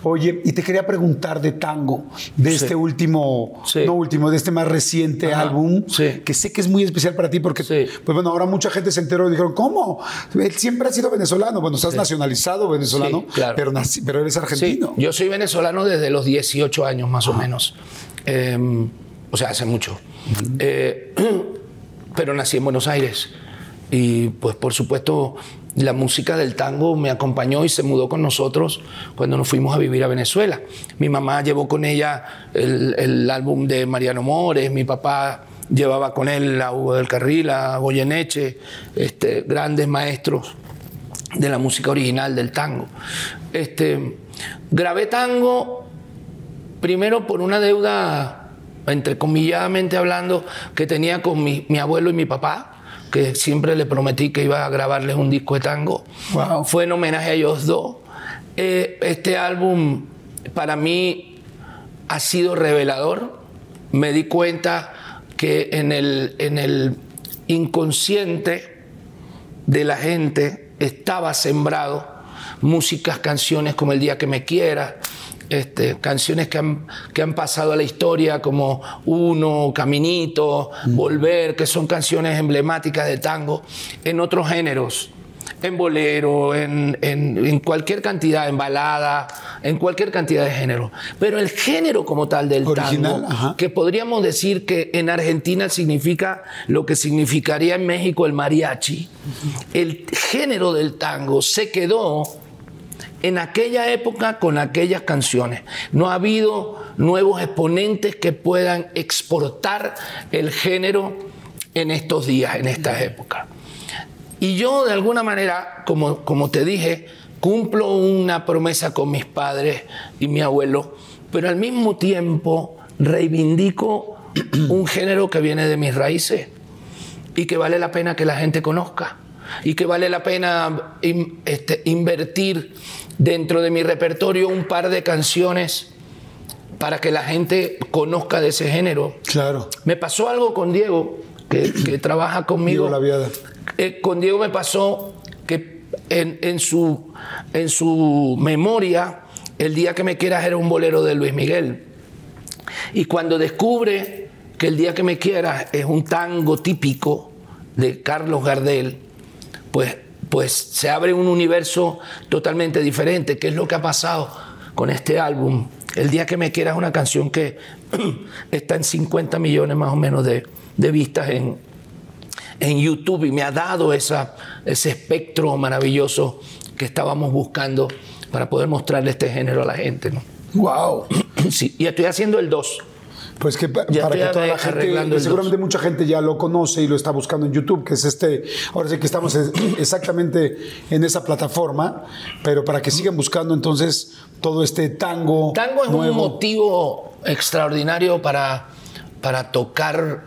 Oye, y te quería preguntar de tango, de este último, no último, de este más reciente álbum, que sé que es muy especial para ti porque, pues bueno, ahora mucha gente se enteró y dijeron, ¿cómo? Él siempre ha sido venezolano. Bueno, estás nacionalizado venezolano, pero, pero eres argentino. Yo soy venezolano desde los 18 años más o menos. Em, o sea, hace mucho. Eh, pero nací en Buenos Aires y pues por supuesto la música del tango me acompañó y se mudó con nosotros cuando nos fuimos a vivir a Venezuela. Mi mamá llevó con ella el, álbum de Mariano Mores, mi papá llevaba con él a Hugo del Carril, a Goyeneche, este, grandes maestros de la música original del tango. Este, grabé tango primero por una deuda, entrecomilladamente hablando, que tenía con mi, mi abuelo y mi papá que siempre le prometí que iba a grabarles un disco de tango. Wow. Fue en homenaje a ellos dos. Eh, este álbum para mí ha sido revelador. Me di cuenta que en el, en el inconsciente de la gente estaba sembrado músicas, canciones como El día que me quiera, este, canciones que han, que han pasado a la historia como Uno, Caminito, Volver, que son canciones emblemáticas de tango, en otros géneros, en bolero, en, en- en cualquier cantidad, en balada, en cualquier cantidad de género. Pero el género como tal del Original, tango, ajá. que podríamos decir que en Argentina significa lo que significaría en México el mariachi, el género del tango se quedó en aquella época con aquellas canciones. No ha habido nuevos exponentes que puedan exportar el género en estos días, en esta época. Y yo de alguna manera, como, como te dije, cumplo una promesa con mis padres y mi abuelo, pero al mismo tiempo reivindico un género que viene de mis raíces y que vale la pena que la gente conozca y que vale la pena in- este, invertir dentro de mi repertorio un par de canciones para que la gente conozca de ese género. Claro. Me pasó algo con Diego, que, que trabaja conmigo. Diego Laviada. Eh, con Diego me pasó que en, en su, en su memoria, el día que me quieras era un bolero de Luis Miguel. Y cuando descubre que el día que me quieras es un tango típico de Carlos Gardel, pues, pues se abre un universo totalmente diferente, que es lo que ha pasado con este álbum. El día que me quieras es una canción que está en 50 millones más o menos de, de vistas en, en YouTube y me ha dado esa, ese espectro maravilloso que estábamos buscando para poder mostrarle este género a la gente. ¿no? Wow. Sí, y estoy haciendo el 2. Pues que pa- Ya para que toda la gente, seguramente mucha gente ya lo conoce y lo está buscando en YouTube, que es este, ahora sí que estamos es- exactamente en esa plataforma, pero para que sigan buscando entonces todo este tango. Tango es nuevo. un motivo extraordinario para, para tocar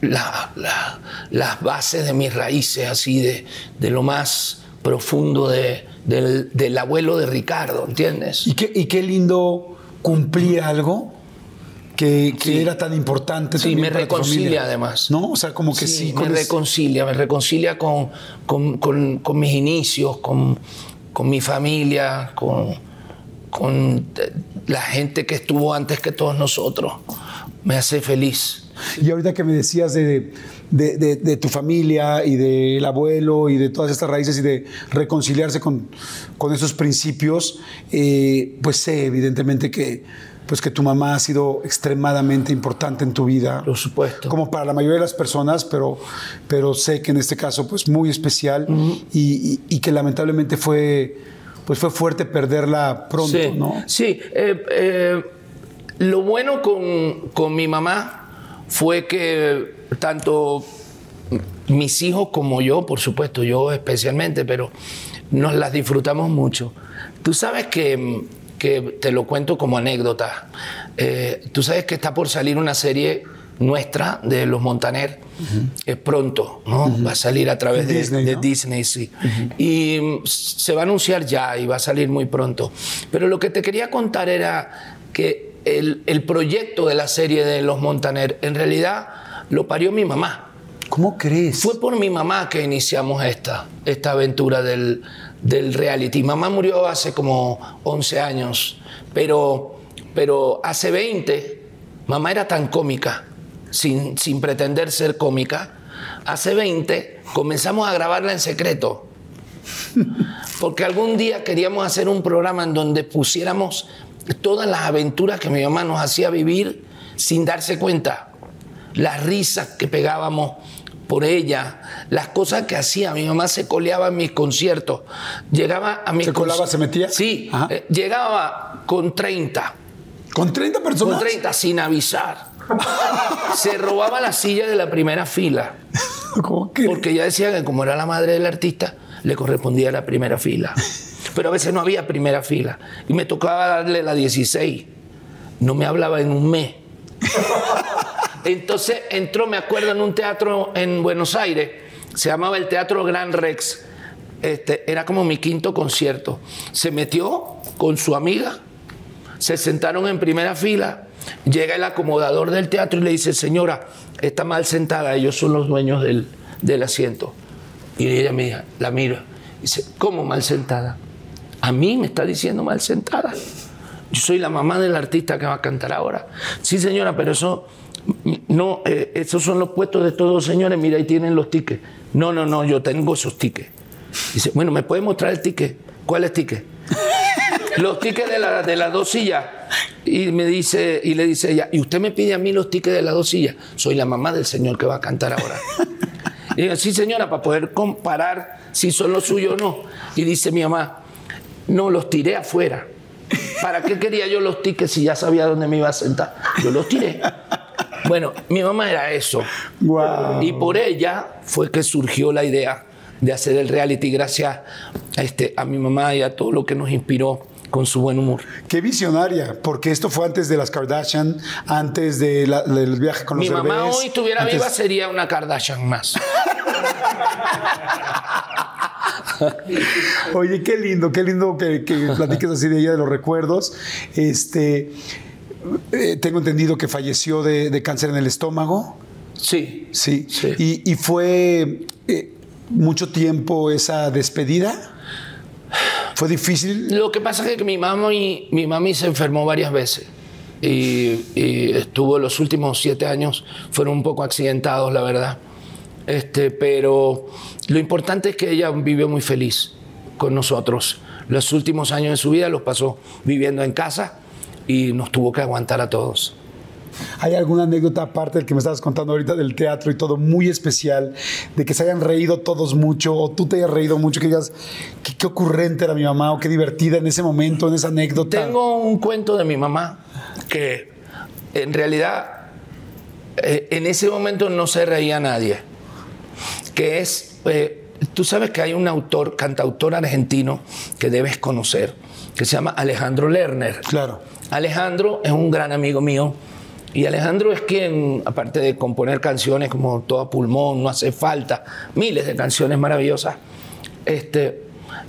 la- la- las bases de mis raíces, así de, de lo más profundo de- del, del abuelo de Ricardo, ¿entiendes? Y qué, y qué lindo cumplir algo que, que Sí. era tan importante. Sí, me para reconcilia además. ¿No? O sea, como que sí. me con es- reconcilia, me reconcilia con, con- con- con mis inicios, con, con mi familia, con, con eh, la gente que estuvo antes que todos nosotros. Me hace feliz. Y ahorita que me decías de, de- de- de tu familia y del abuelo y de todas estas raíces y de reconciliarse con, con esos principios, eh, pues sé evidentemente que, pues que tu mamá ha sido extremadamente importante en tu vida. Por supuesto. Como para la mayoría de las personas, pero, pero sé que en este caso pues muy especial y, y- y que lamentablemente fue, pues fue fuerte perderla pronto, sí, ¿no? Sí, eh, eh, lo bueno con, con mi mamá fue que tanto mis hijos como yo, por supuesto, yo especialmente, pero nos las disfrutamos mucho. Tú sabes que, que te lo cuento como anécdota. eh, tú sabes que está por salir una serie nuestra de los Montaner eh, pronto, ¿no? Va a salir a través de Disney, de ¿no? Disney, sí. Y mm, se va a anunciar ya y va a salir muy pronto. Pero lo que te quería contar era que el, el proyecto de la serie de los Montaner en realidad lo parió mi mamá. ¿Cómo crees? Fue por mi mamá que iniciamos esta, esta aventura del, del reality. Mamá murió hace como 11 años, pero, pero hace 20, mamá era tan cómica, sin, sin pretender ser cómica. Hace 20 comenzamos a grabarla en secreto. Porque algún día queríamos hacer un programa en donde pusiéramos todas las aventuras que mi mamá nos hacía vivir sin darse cuenta. Las risas que pegábamos por ella, las cosas que hacía. Mi mamá se coleaba en mis conciertos. Llegaba a mis ¿Se colaba, se metía? Sí, eh, llegaba con 30. ¿Con 30 personas? Con 30 sin avisar. se robaba la silla de la primera fila. ¿Cómo que? Porque ella decía que como era la madre del artista, le correspondía la primera fila. Pero a veces no había primera fila. Y me tocaba darle la 16. No me hablaba en un mes. Entonces entró, me acuerdo, en un teatro en Buenos Aires, se llamaba el Teatro Gran Rex. Este, era como mi quinto concierto. Se metió con su amiga, se sentaron en primera fila, llega el acomodador del teatro y le dice, señora, está mal sentada, ellos son los dueños del, del asiento. Y ella me la mira, dice, ¿cómo mal sentada? A mí me está diciendo mal sentada. Yo soy la mamá del artista que va a cantar ahora. Sí, señora, pero eso no, eh, esos son los puestos de todos, señores, mira, ahí tienen los tickets. No, no, no, yo tengo esos tickets. Dice, bueno, ¿me puede mostrar el ticket? ¿Cuál es ticket? los tickets de, la, de las dos sillas. Y me dice, y le dice ella, ¿y usted me pide a mí los tickets de las dos sillas? Soy la mamá del señor que va a cantar ahora. y digo, sí, señora, para poder comparar si son los suyos o no. Y dice mi mamá, no, los tiré afuera. ¿Para qué quería yo los tickets si ya sabía dónde me iba a sentar? Yo los tiré. Bueno, mi mamá era eso. Y por ella fue que surgió la idea de hacer el reality gracias a, este, a mi mamá y a todo lo que nos inspiró con su buen humor. Qué visionaria, porque esto fue antes de las Kardashian, antes de del viaje con los Mi mamá hoy estuviera viva sería una Kardashian más. Oye, qué lindo, qué lindo que, que platiques así de ella, de los recuerdos. Este, eh, tengo entendido que falleció de, cáncer en el estómago. Sí. Sí. Y, fue eh, mucho tiempo esa despedida. ¿Fue difícil? Lo que pasa es que mi mamá y, mi mami se enfermó varias veces. Y, estuvo los últimos siete años, fueron un poco accidentados, la verdad. Este, pero lo importante es que ella vivió muy feliz con nosotros. Los últimos años de su vida los pasó viviendo en casa y nos tuvo que aguantar a todos. ¿Hay alguna anécdota aparte del que me estabas contando ahorita del teatro y todo muy especial, de que se hayan reído todos mucho o tú te hayas reído mucho, que digas, qué, ocurrente era mi mamá o qué divertida en ese momento, en esa anécdota? Tengo un cuento de mi mamá que en realidad eh, en ese momento no se reía nadie, que es, eh, tú sabes que hay un autor, cantautor argentino que debes conocer, que se llama Alejandro Lerner. Claro Alejandro es un gran amigo mío. Y Alejandro es quien, aparte de componer canciones como Toda Pulmón, No hace falta, miles de canciones maravillosas, este,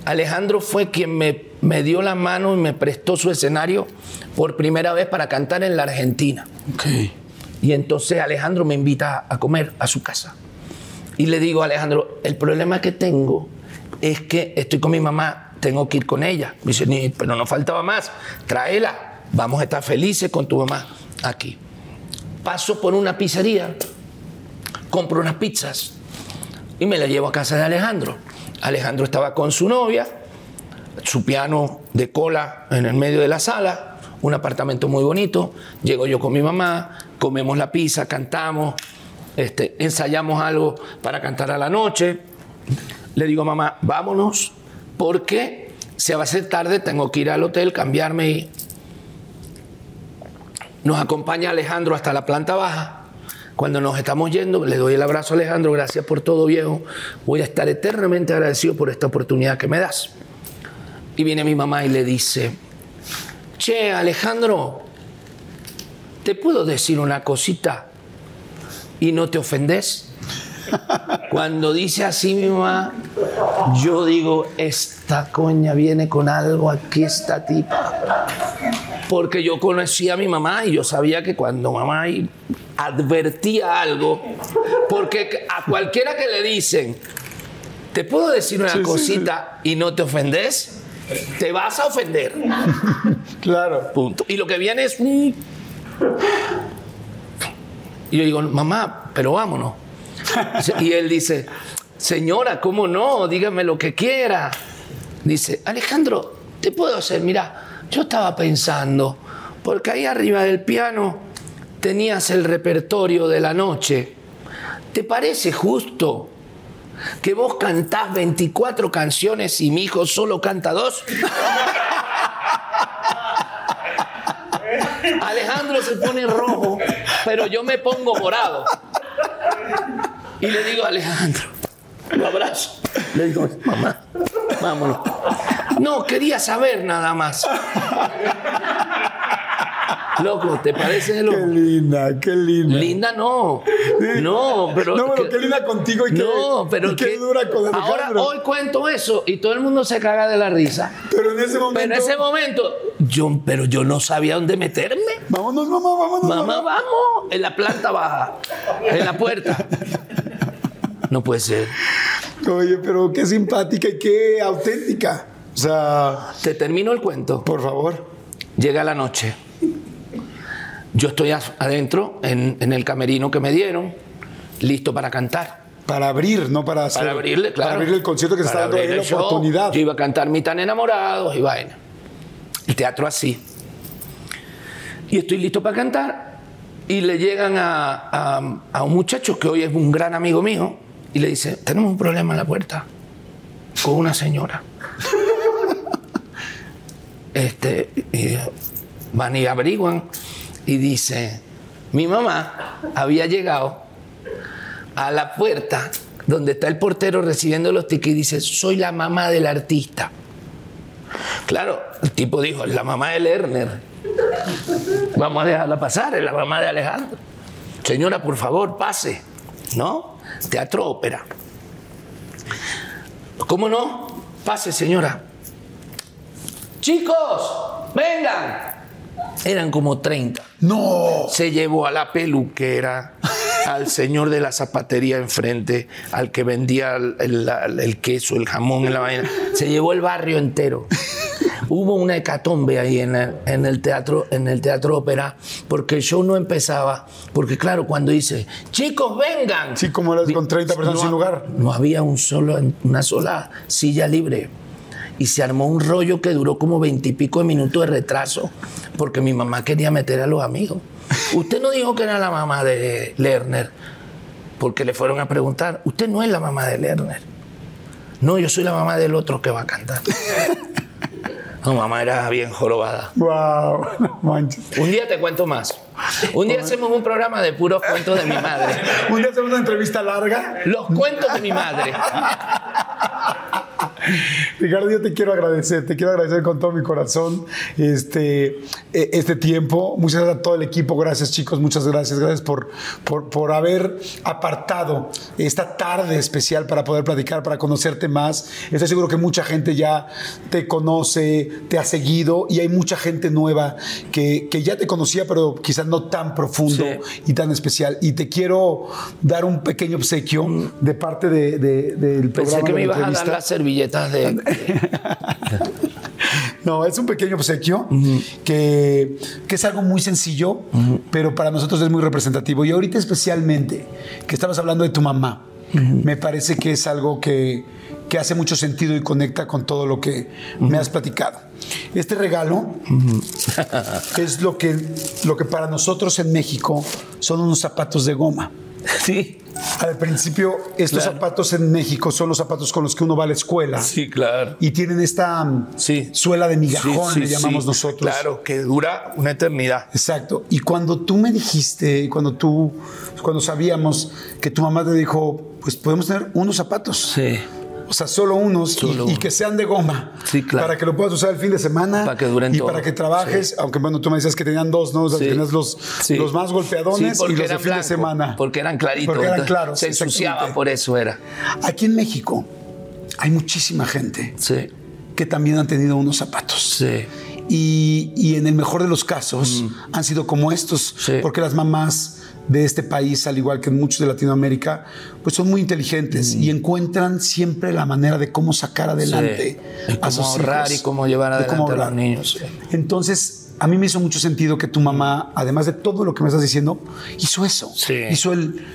Alejandro fue quien me, me, dio la mano y me prestó su escenario por primera vez para cantar en la Argentina. Y entonces Alejandro me invita a comer a su casa. Y le digo a Alejandro, el problema que tengo es que estoy con mi mamá, tengo que ir con ella. Me dice, pero no faltaba más, tráela vamos a estar felices con tu mamá aquí. Paso por una pizzería, compro unas pizzas y me la llevo a casa de Alejandro. Alejandro estaba con su novia, su piano de cola en el medio de la sala, un apartamento muy bonito. Llego yo con mi mamá, comemos la pizza, cantamos, este, ensayamos algo para cantar a la noche. Le digo, mamá, vámonos, porque se va a hacer tarde, tengo que ir al hotel, cambiarme y nos acompaña Alejandro hasta la planta baja. Cuando nos estamos yendo, le doy el abrazo a Alejandro, gracias por todo viejo. Voy a estar eternamente agradecido por esta oportunidad que me das. Y viene mi mamá y le dice, che, Alejandro, ¿te puedo decir una cosita y no te ofendes? Cuando dice así mi mamá, yo digo, esta coña viene con algo aquí, esta tipa. Porque yo conocía a mi mamá y yo sabía que cuando mamá advertía algo, porque a cualquiera que le dicen, ¿te puedo decir una cosita y no te ofendes? Te vas a ofender. Claro. Punto. Y lo que viene es un... Y yo digo, mamá, pero vámonos. Y él dice, señora, ¿cómo no? Dígame lo que quiera. Dice, Alejandro, te puedo hacer, mira, yo estaba pensando, porque ahí arriba del piano tenías el repertorio de la noche. ¿Te parece justo que vos cantás 24 canciones y mi hijo solo canta dos? Alejandro se pone rojo, pero yo me pongo morado. Y le digo a Alejandro, Lo abrazo. Le digo, mamá, vámonos. No, quería saber nada más. Loco, ¿te parece loco? Qué linda, qué linda. Linda no. No, pero. No, pero qué linda contigo y qué, No, pero y qué que- dura con Ahora Alejandro. hoy cuento eso y todo el mundo se caga de la risa. Pero en ese momento. Pero en ese momento, yo, pero yo no sabía dónde meterme. Vámonos, mamá, vámonos. Mamá, vamos. En la planta baja. En la puerta. No puede ser. Oye, pero qué simpática y qué auténtica. O sea, Te termino el cuento. por favor. Llega la noche. Yo estoy adentro, en, en el camerino que me dieron, listo para cantar. Para abrir, no para hacer. Para abrirle, claro. Para abrirle el concierto que se está dando ahí la show. oportunidad. Yo iba a cantar Mi tan enamorados y vaina. El teatro así. Y estoy listo para cantar. Y le llegan a, a- a un muchacho que hoy es un gran amigo mío y le dice, tenemos un problema en la puerta con una señora. Este, van y averiguan y dice, mi mamá había llegado a la puerta donde está el portero recibiendo los tickets y dice, soy la mamá del artista. Claro, el tipo dijo, es la mamá de Lerner. Vamos a dejarla pasar, es la mamá de Alejandro. Señora, por favor, pase. ¿No? Teatro ópera. ¿Cómo no? Pase, señora. Chicos, vengan. Eran como 30 No. se llevó a la peluquera, al señor de la zapatería enfrente, al que vendía el, el- el queso, el jamón, la vaina. Se llevó el barrio entero. Hubo una hecatombe ahí en el, en el teatro, en el teatro ópera, porque el show no empezaba. Porque claro, cuando dice, chicos, vengan. Sí, como eras con 30 personas No sin lugar. No había un solo, una sola silla libre. Y se armó un rollo que duró como veintipico de minutos de retraso, porque mi mamá quería meter a los amigos. Usted no dijo que era la mamá de Lerner, porque le fueron a preguntar, usted no es la mamá de Lerner. No, yo soy la mamá del otro que va a cantar. No, mamá era bien jorobada. Wow. Manches. Un día te cuento más. Un día hacemos un programa de puros cuentos de mi madre. Un día hacemos una entrevista larga. Los cuentos de mi madre. Ricardo, yo te quiero agradecer, te quiero agradecer con todo mi corazón este, eh, este tiempo. Muchas gracias a todo el equipo, gracias chicos, muchas gracias, gracias por, por, por haber apartado esta tarde especial para poder platicar, para conocerte más. Estoy seguro que mucha gente ya te conoce, te ha seguido y hay mucha gente nueva que, que ya te conocía, pero quizás no tan profundo Sí. y tan especial. Y te quiero dar un pequeño obsequio de parte de- de- del programa. Pensé que de me la ibas a dar entrevista. las de. No, es un pequeño obsequio que, que es algo muy sencillo, pero para nosotros es muy representativo. Y ahorita especialmente, que estabas hablando de tu mamá, me parece que es algo que, que hace mucho sentido y conecta con todo lo que me has platicado. Este regalo es lo que, lo que para nosotros en México son unos zapatos de goma. Sí. Al principio, estos Claro. zapatos en México son los zapatos con los que uno va a la escuela. Sí, claro. Y tienen esta mm, Sí. suela de migajón, Sí, sí, le llamamos nosotros. Claro, que dura una eternidad. Exacto. Y cuando tú me dijiste, cuando tú, cuando sabíamos que tu mamá te dijo, pues podemos tener unos zapatos. Sí. O sea, solo unos y- Solo y, uno. que sean de goma. Sí, claro. Para que lo puedas usar el fin de semana. Para que duren Y todo. para que trabajes. Aunque bueno, tú me decías que tenían dos, ¿no? O sea, Sí. Tenías los, los más golpeadones y los de fin de semana. Porque eran claritos. Porque eran claros. Se ensuciaba, por eso era. Aquí en México hay muchísima gente que también han tenido unos zapatos. Sí. Y, y en el mejor de los casos han sido como estos, Mm. Sí. porque las mamás de este país, al igual que muchos de Latinoamérica, pues son muy inteligentes y encuentran siempre la manera de cómo sacar adelante Mm. Sí. A cómo sus ahorrar hijos, y cómo llevar de adelante a los niños. Entonces, a mí me hizo mucho sentido que tu mamá, además de todo lo que me estás diciendo, hizo eso. Sí. Hizo el...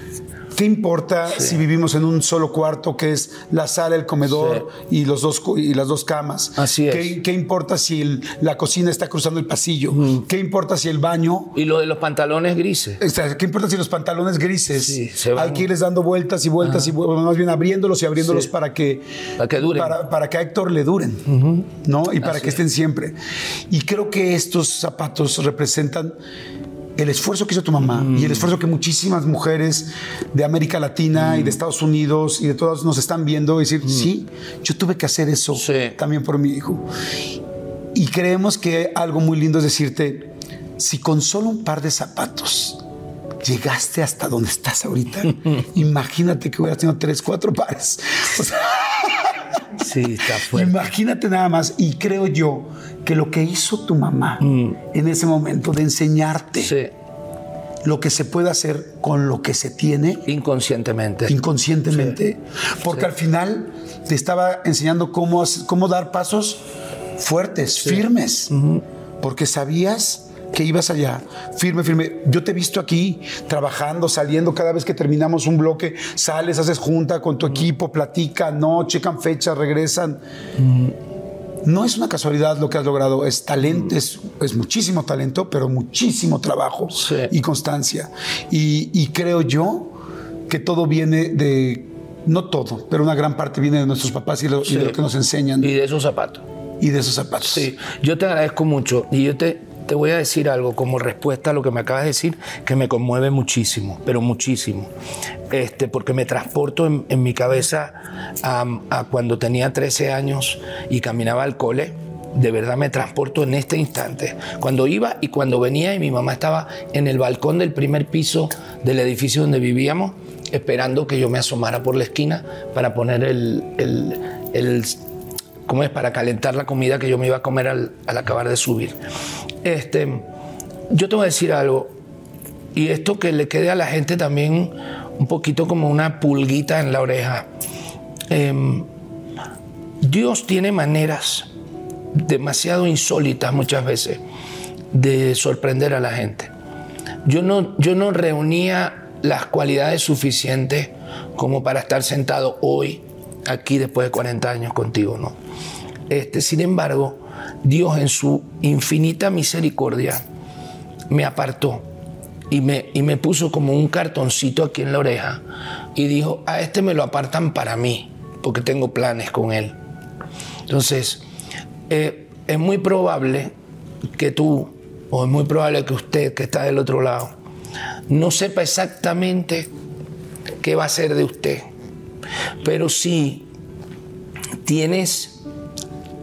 ¿Qué importa si vivimos en un solo cuarto que es la sala, el comedor y, los dos, y las dos camas? Así es. ¿Qué, qué importa si el- la cocina está cruzando el pasillo? ¿Qué importa si el baño... Y lo de los pantalones grises. ¿Qué importa si los pantalones grises Sí, se van. hay que irles dando vueltas y vueltas y vu- más bien abriéndolos y abriéndolos para que Para que duren. para, para que a Héctor le duren, ¿no? Y para Así que estén siempre. Y creo que estos zapatos representan el esfuerzo que hizo tu mamá y el Mm. esfuerzo que muchísimas mujeres de América Latina Mm. y de Estados Unidos y de todas nos están viendo y decir, sí, yo tuve que hacer eso Sí. también por mi hijo. Y creemos que algo muy lindo es decirte, si con solo un par de zapatos llegaste hasta donde estás ahorita, imagínate que hubieras tenido tres, cuatro pares. O sea, Sí, está fuerte. Imagínate nada más, y creo yo que lo que hizo tu mamá en ese momento de enseñarte Mm. Sí, lo que se puede hacer con lo que se tiene inconscientemente. inconscientemente, porque al final te estaba enseñando cómo, cómo dar pasos fuertes, firmes, porque sabías que ibas allá, firme, firme. Yo te he visto aquí trabajando, saliendo, cada vez que terminamos un bloque, sales, haces junta con tu equipo, platican, no, checan fechas, regresan. No es una casualidad lo que has logrado, es talento, es, es muchísimo talento, pero muchísimo trabajo Sí. y constancia. Y, y creo yo que todo viene de, no todo, pero una gran parte viene de nuestros papás y, lo, y de lo que nos enseñan Y de esos zapatos. y de esos zapatos. Sí, yo te agradezco mucho y yo te, te voy a decir algo como respuesta a lo que me acabas de decir que me conmueve muchísimo, pero muchísimo. Este, porque me transporto en, en mi cabeza a, a cuando tenía 13 años y caminaba al cole. De verdad me transporto en este instante. Cuando iba y cuando venía y mi mamá estaba en el balcón del primer piso del edificio donde vivíamos, esperando que yo me asomara por la esquina para poner el, el- el ¿cómo es? Para calentar la comida que yo me iba a comer al, al acabar de subir. Este, yo te voy a decir algo, y esto que le quede a la gente también un poquito como una pulguita en la oreja. Em, Dios tiene maneras demasiado insólitas muchas veces de sorprender a la gente. Yo no, yo no reunía las cualidades suficientes como para estar sentado hoy aquí después de 40 años contigo, ¿no? Este, sin embargo, Dios en su infinita misericordia me apartó y me, y me puso como un cartoncito aquí en la oreja y dijo, a este me lo apartan para mí, porque tengo planes con él. Entonces, eh, es muy probable que tú, o es muy probable que usted que está del otro lado, no sepa exactamente qué va a ser de usted, pero si tienes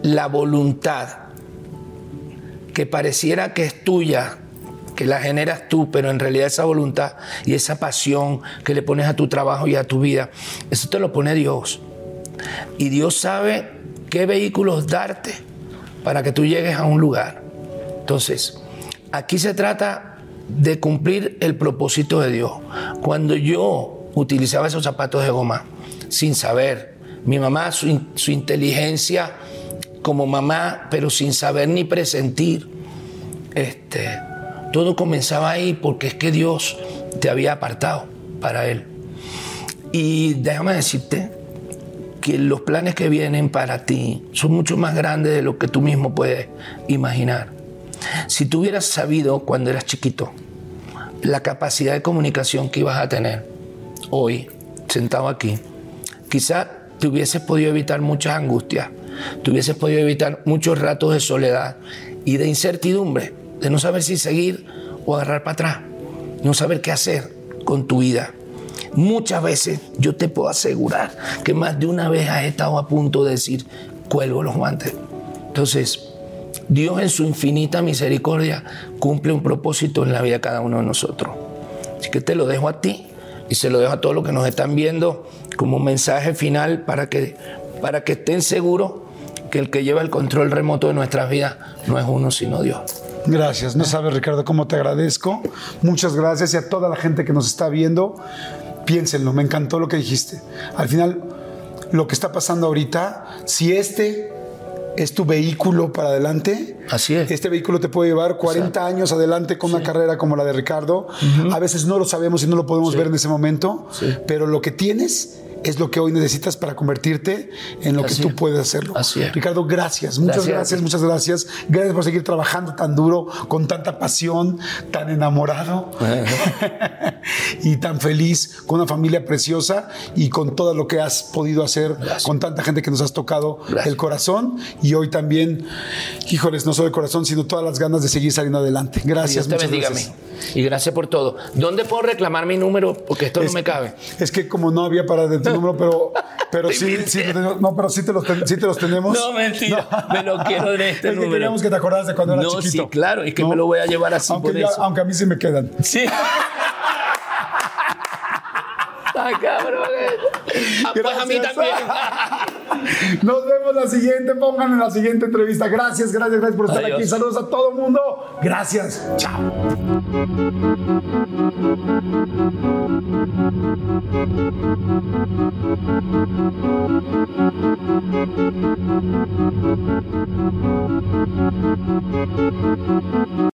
la voluntad que pareciera que es tuya, que la generas tú, pero en realidad esa voluntad y esa pasión que le pones a tu trabajo y a tu vida, eso te lo pone Dios. Y Dios sabe qué vehículos darte para que tú llegues a un lugar. Entonces, aquí se trata de cumplir el propósito de Dios. Cuando yo utilizaba esos zapatos de goma sin saber, mi mamá, su, su inteligencia como mamá, pero sin saber ni presentir, este, todo comenzaba ahí porque es que Dios te había apartado para Él. Y déjame decirte que los planes que vienen para ti son mucho más grandes de lo que tú mismo puedes imaginar. Si tú hubieras sabido cuando eras chiquito la capacidad de comunicación que ibas a tener hoy, sentado aquí, quizá te hubieses podido evitar muchas angustias, te hubieses podido evitar muchos ratos de soledad y de incertidumbre, de no saber si seguir o agarrar para atrás, no saber qué hacer con tu vida. Muchas veces yo te puedo asegurar que más de una vez has estado a punto de decir, cuelgo los guantes. Entonces, Dios en su infinita misericordia cumple un propósito en la vida de cada uno de nosotros. Así que te lo dejo a ti y se lo dejo a todos los que nos están viendo como un mensaje final para que, para que estén seguros que el que lleva el control remoto de nuestras vidas no es uno sino Dios. Gracias. No sabes, Ricardo, cómo te agradezco. Muchas gracias y a toda la gente que nos está viendo. Piénsenlo, me encantó lo que dijiste. Al final, lo que está pasando ahorita, si este es tu vehículo para adelante, Así es. este vehículo te puede llevar 40 años adelante con una carrera como la de Ricardo. A veces no lo sabemos y no lo podemos ver en ese momento, Sí. pero lo que tienes es lo que hoy necesitas para convertirte en lo Así que tú es. puedes hacerlo. Así es. Ricardo, gracias. Muchas Gracias muchas gracias. Gracias por seguir trabajando tan duro, con tanta pasión, tan enamorado y tan feliz, con una familia preciosa y con todo lo que has podido hacer, Gracias. con tanta gente que nos has tocado el corazón y hoy también, híjoles, no solo el corazón, sino todas las ganas de seguir saliendo adelante. Gracias, Dios te muchas bendiga, gracias. Y gracias por todo. ¿Dónde puedo reclamar mi número? Porque esto no me cabe. Es que como no había para de tu número, pero, pero sí, sí, no, pero sí te, los, sí te los tenemos. No, mentira. Me lo quiero en este es número. Que queríamos que te acordaras de cuando eras no, chiquito. Sí, claro, es que me lo voy a llevar así aunque por ya- eso. Aunque a mí sí me quedan. Sí. Ay, cabrón. Ah, pues a mí también. Nos vemos la siguiente. Pongan en la siguiente entrevista. Gracias, gracias, gracias por estar Adiós. aquí. Saludos a todo el mundo. Gracias. Chao.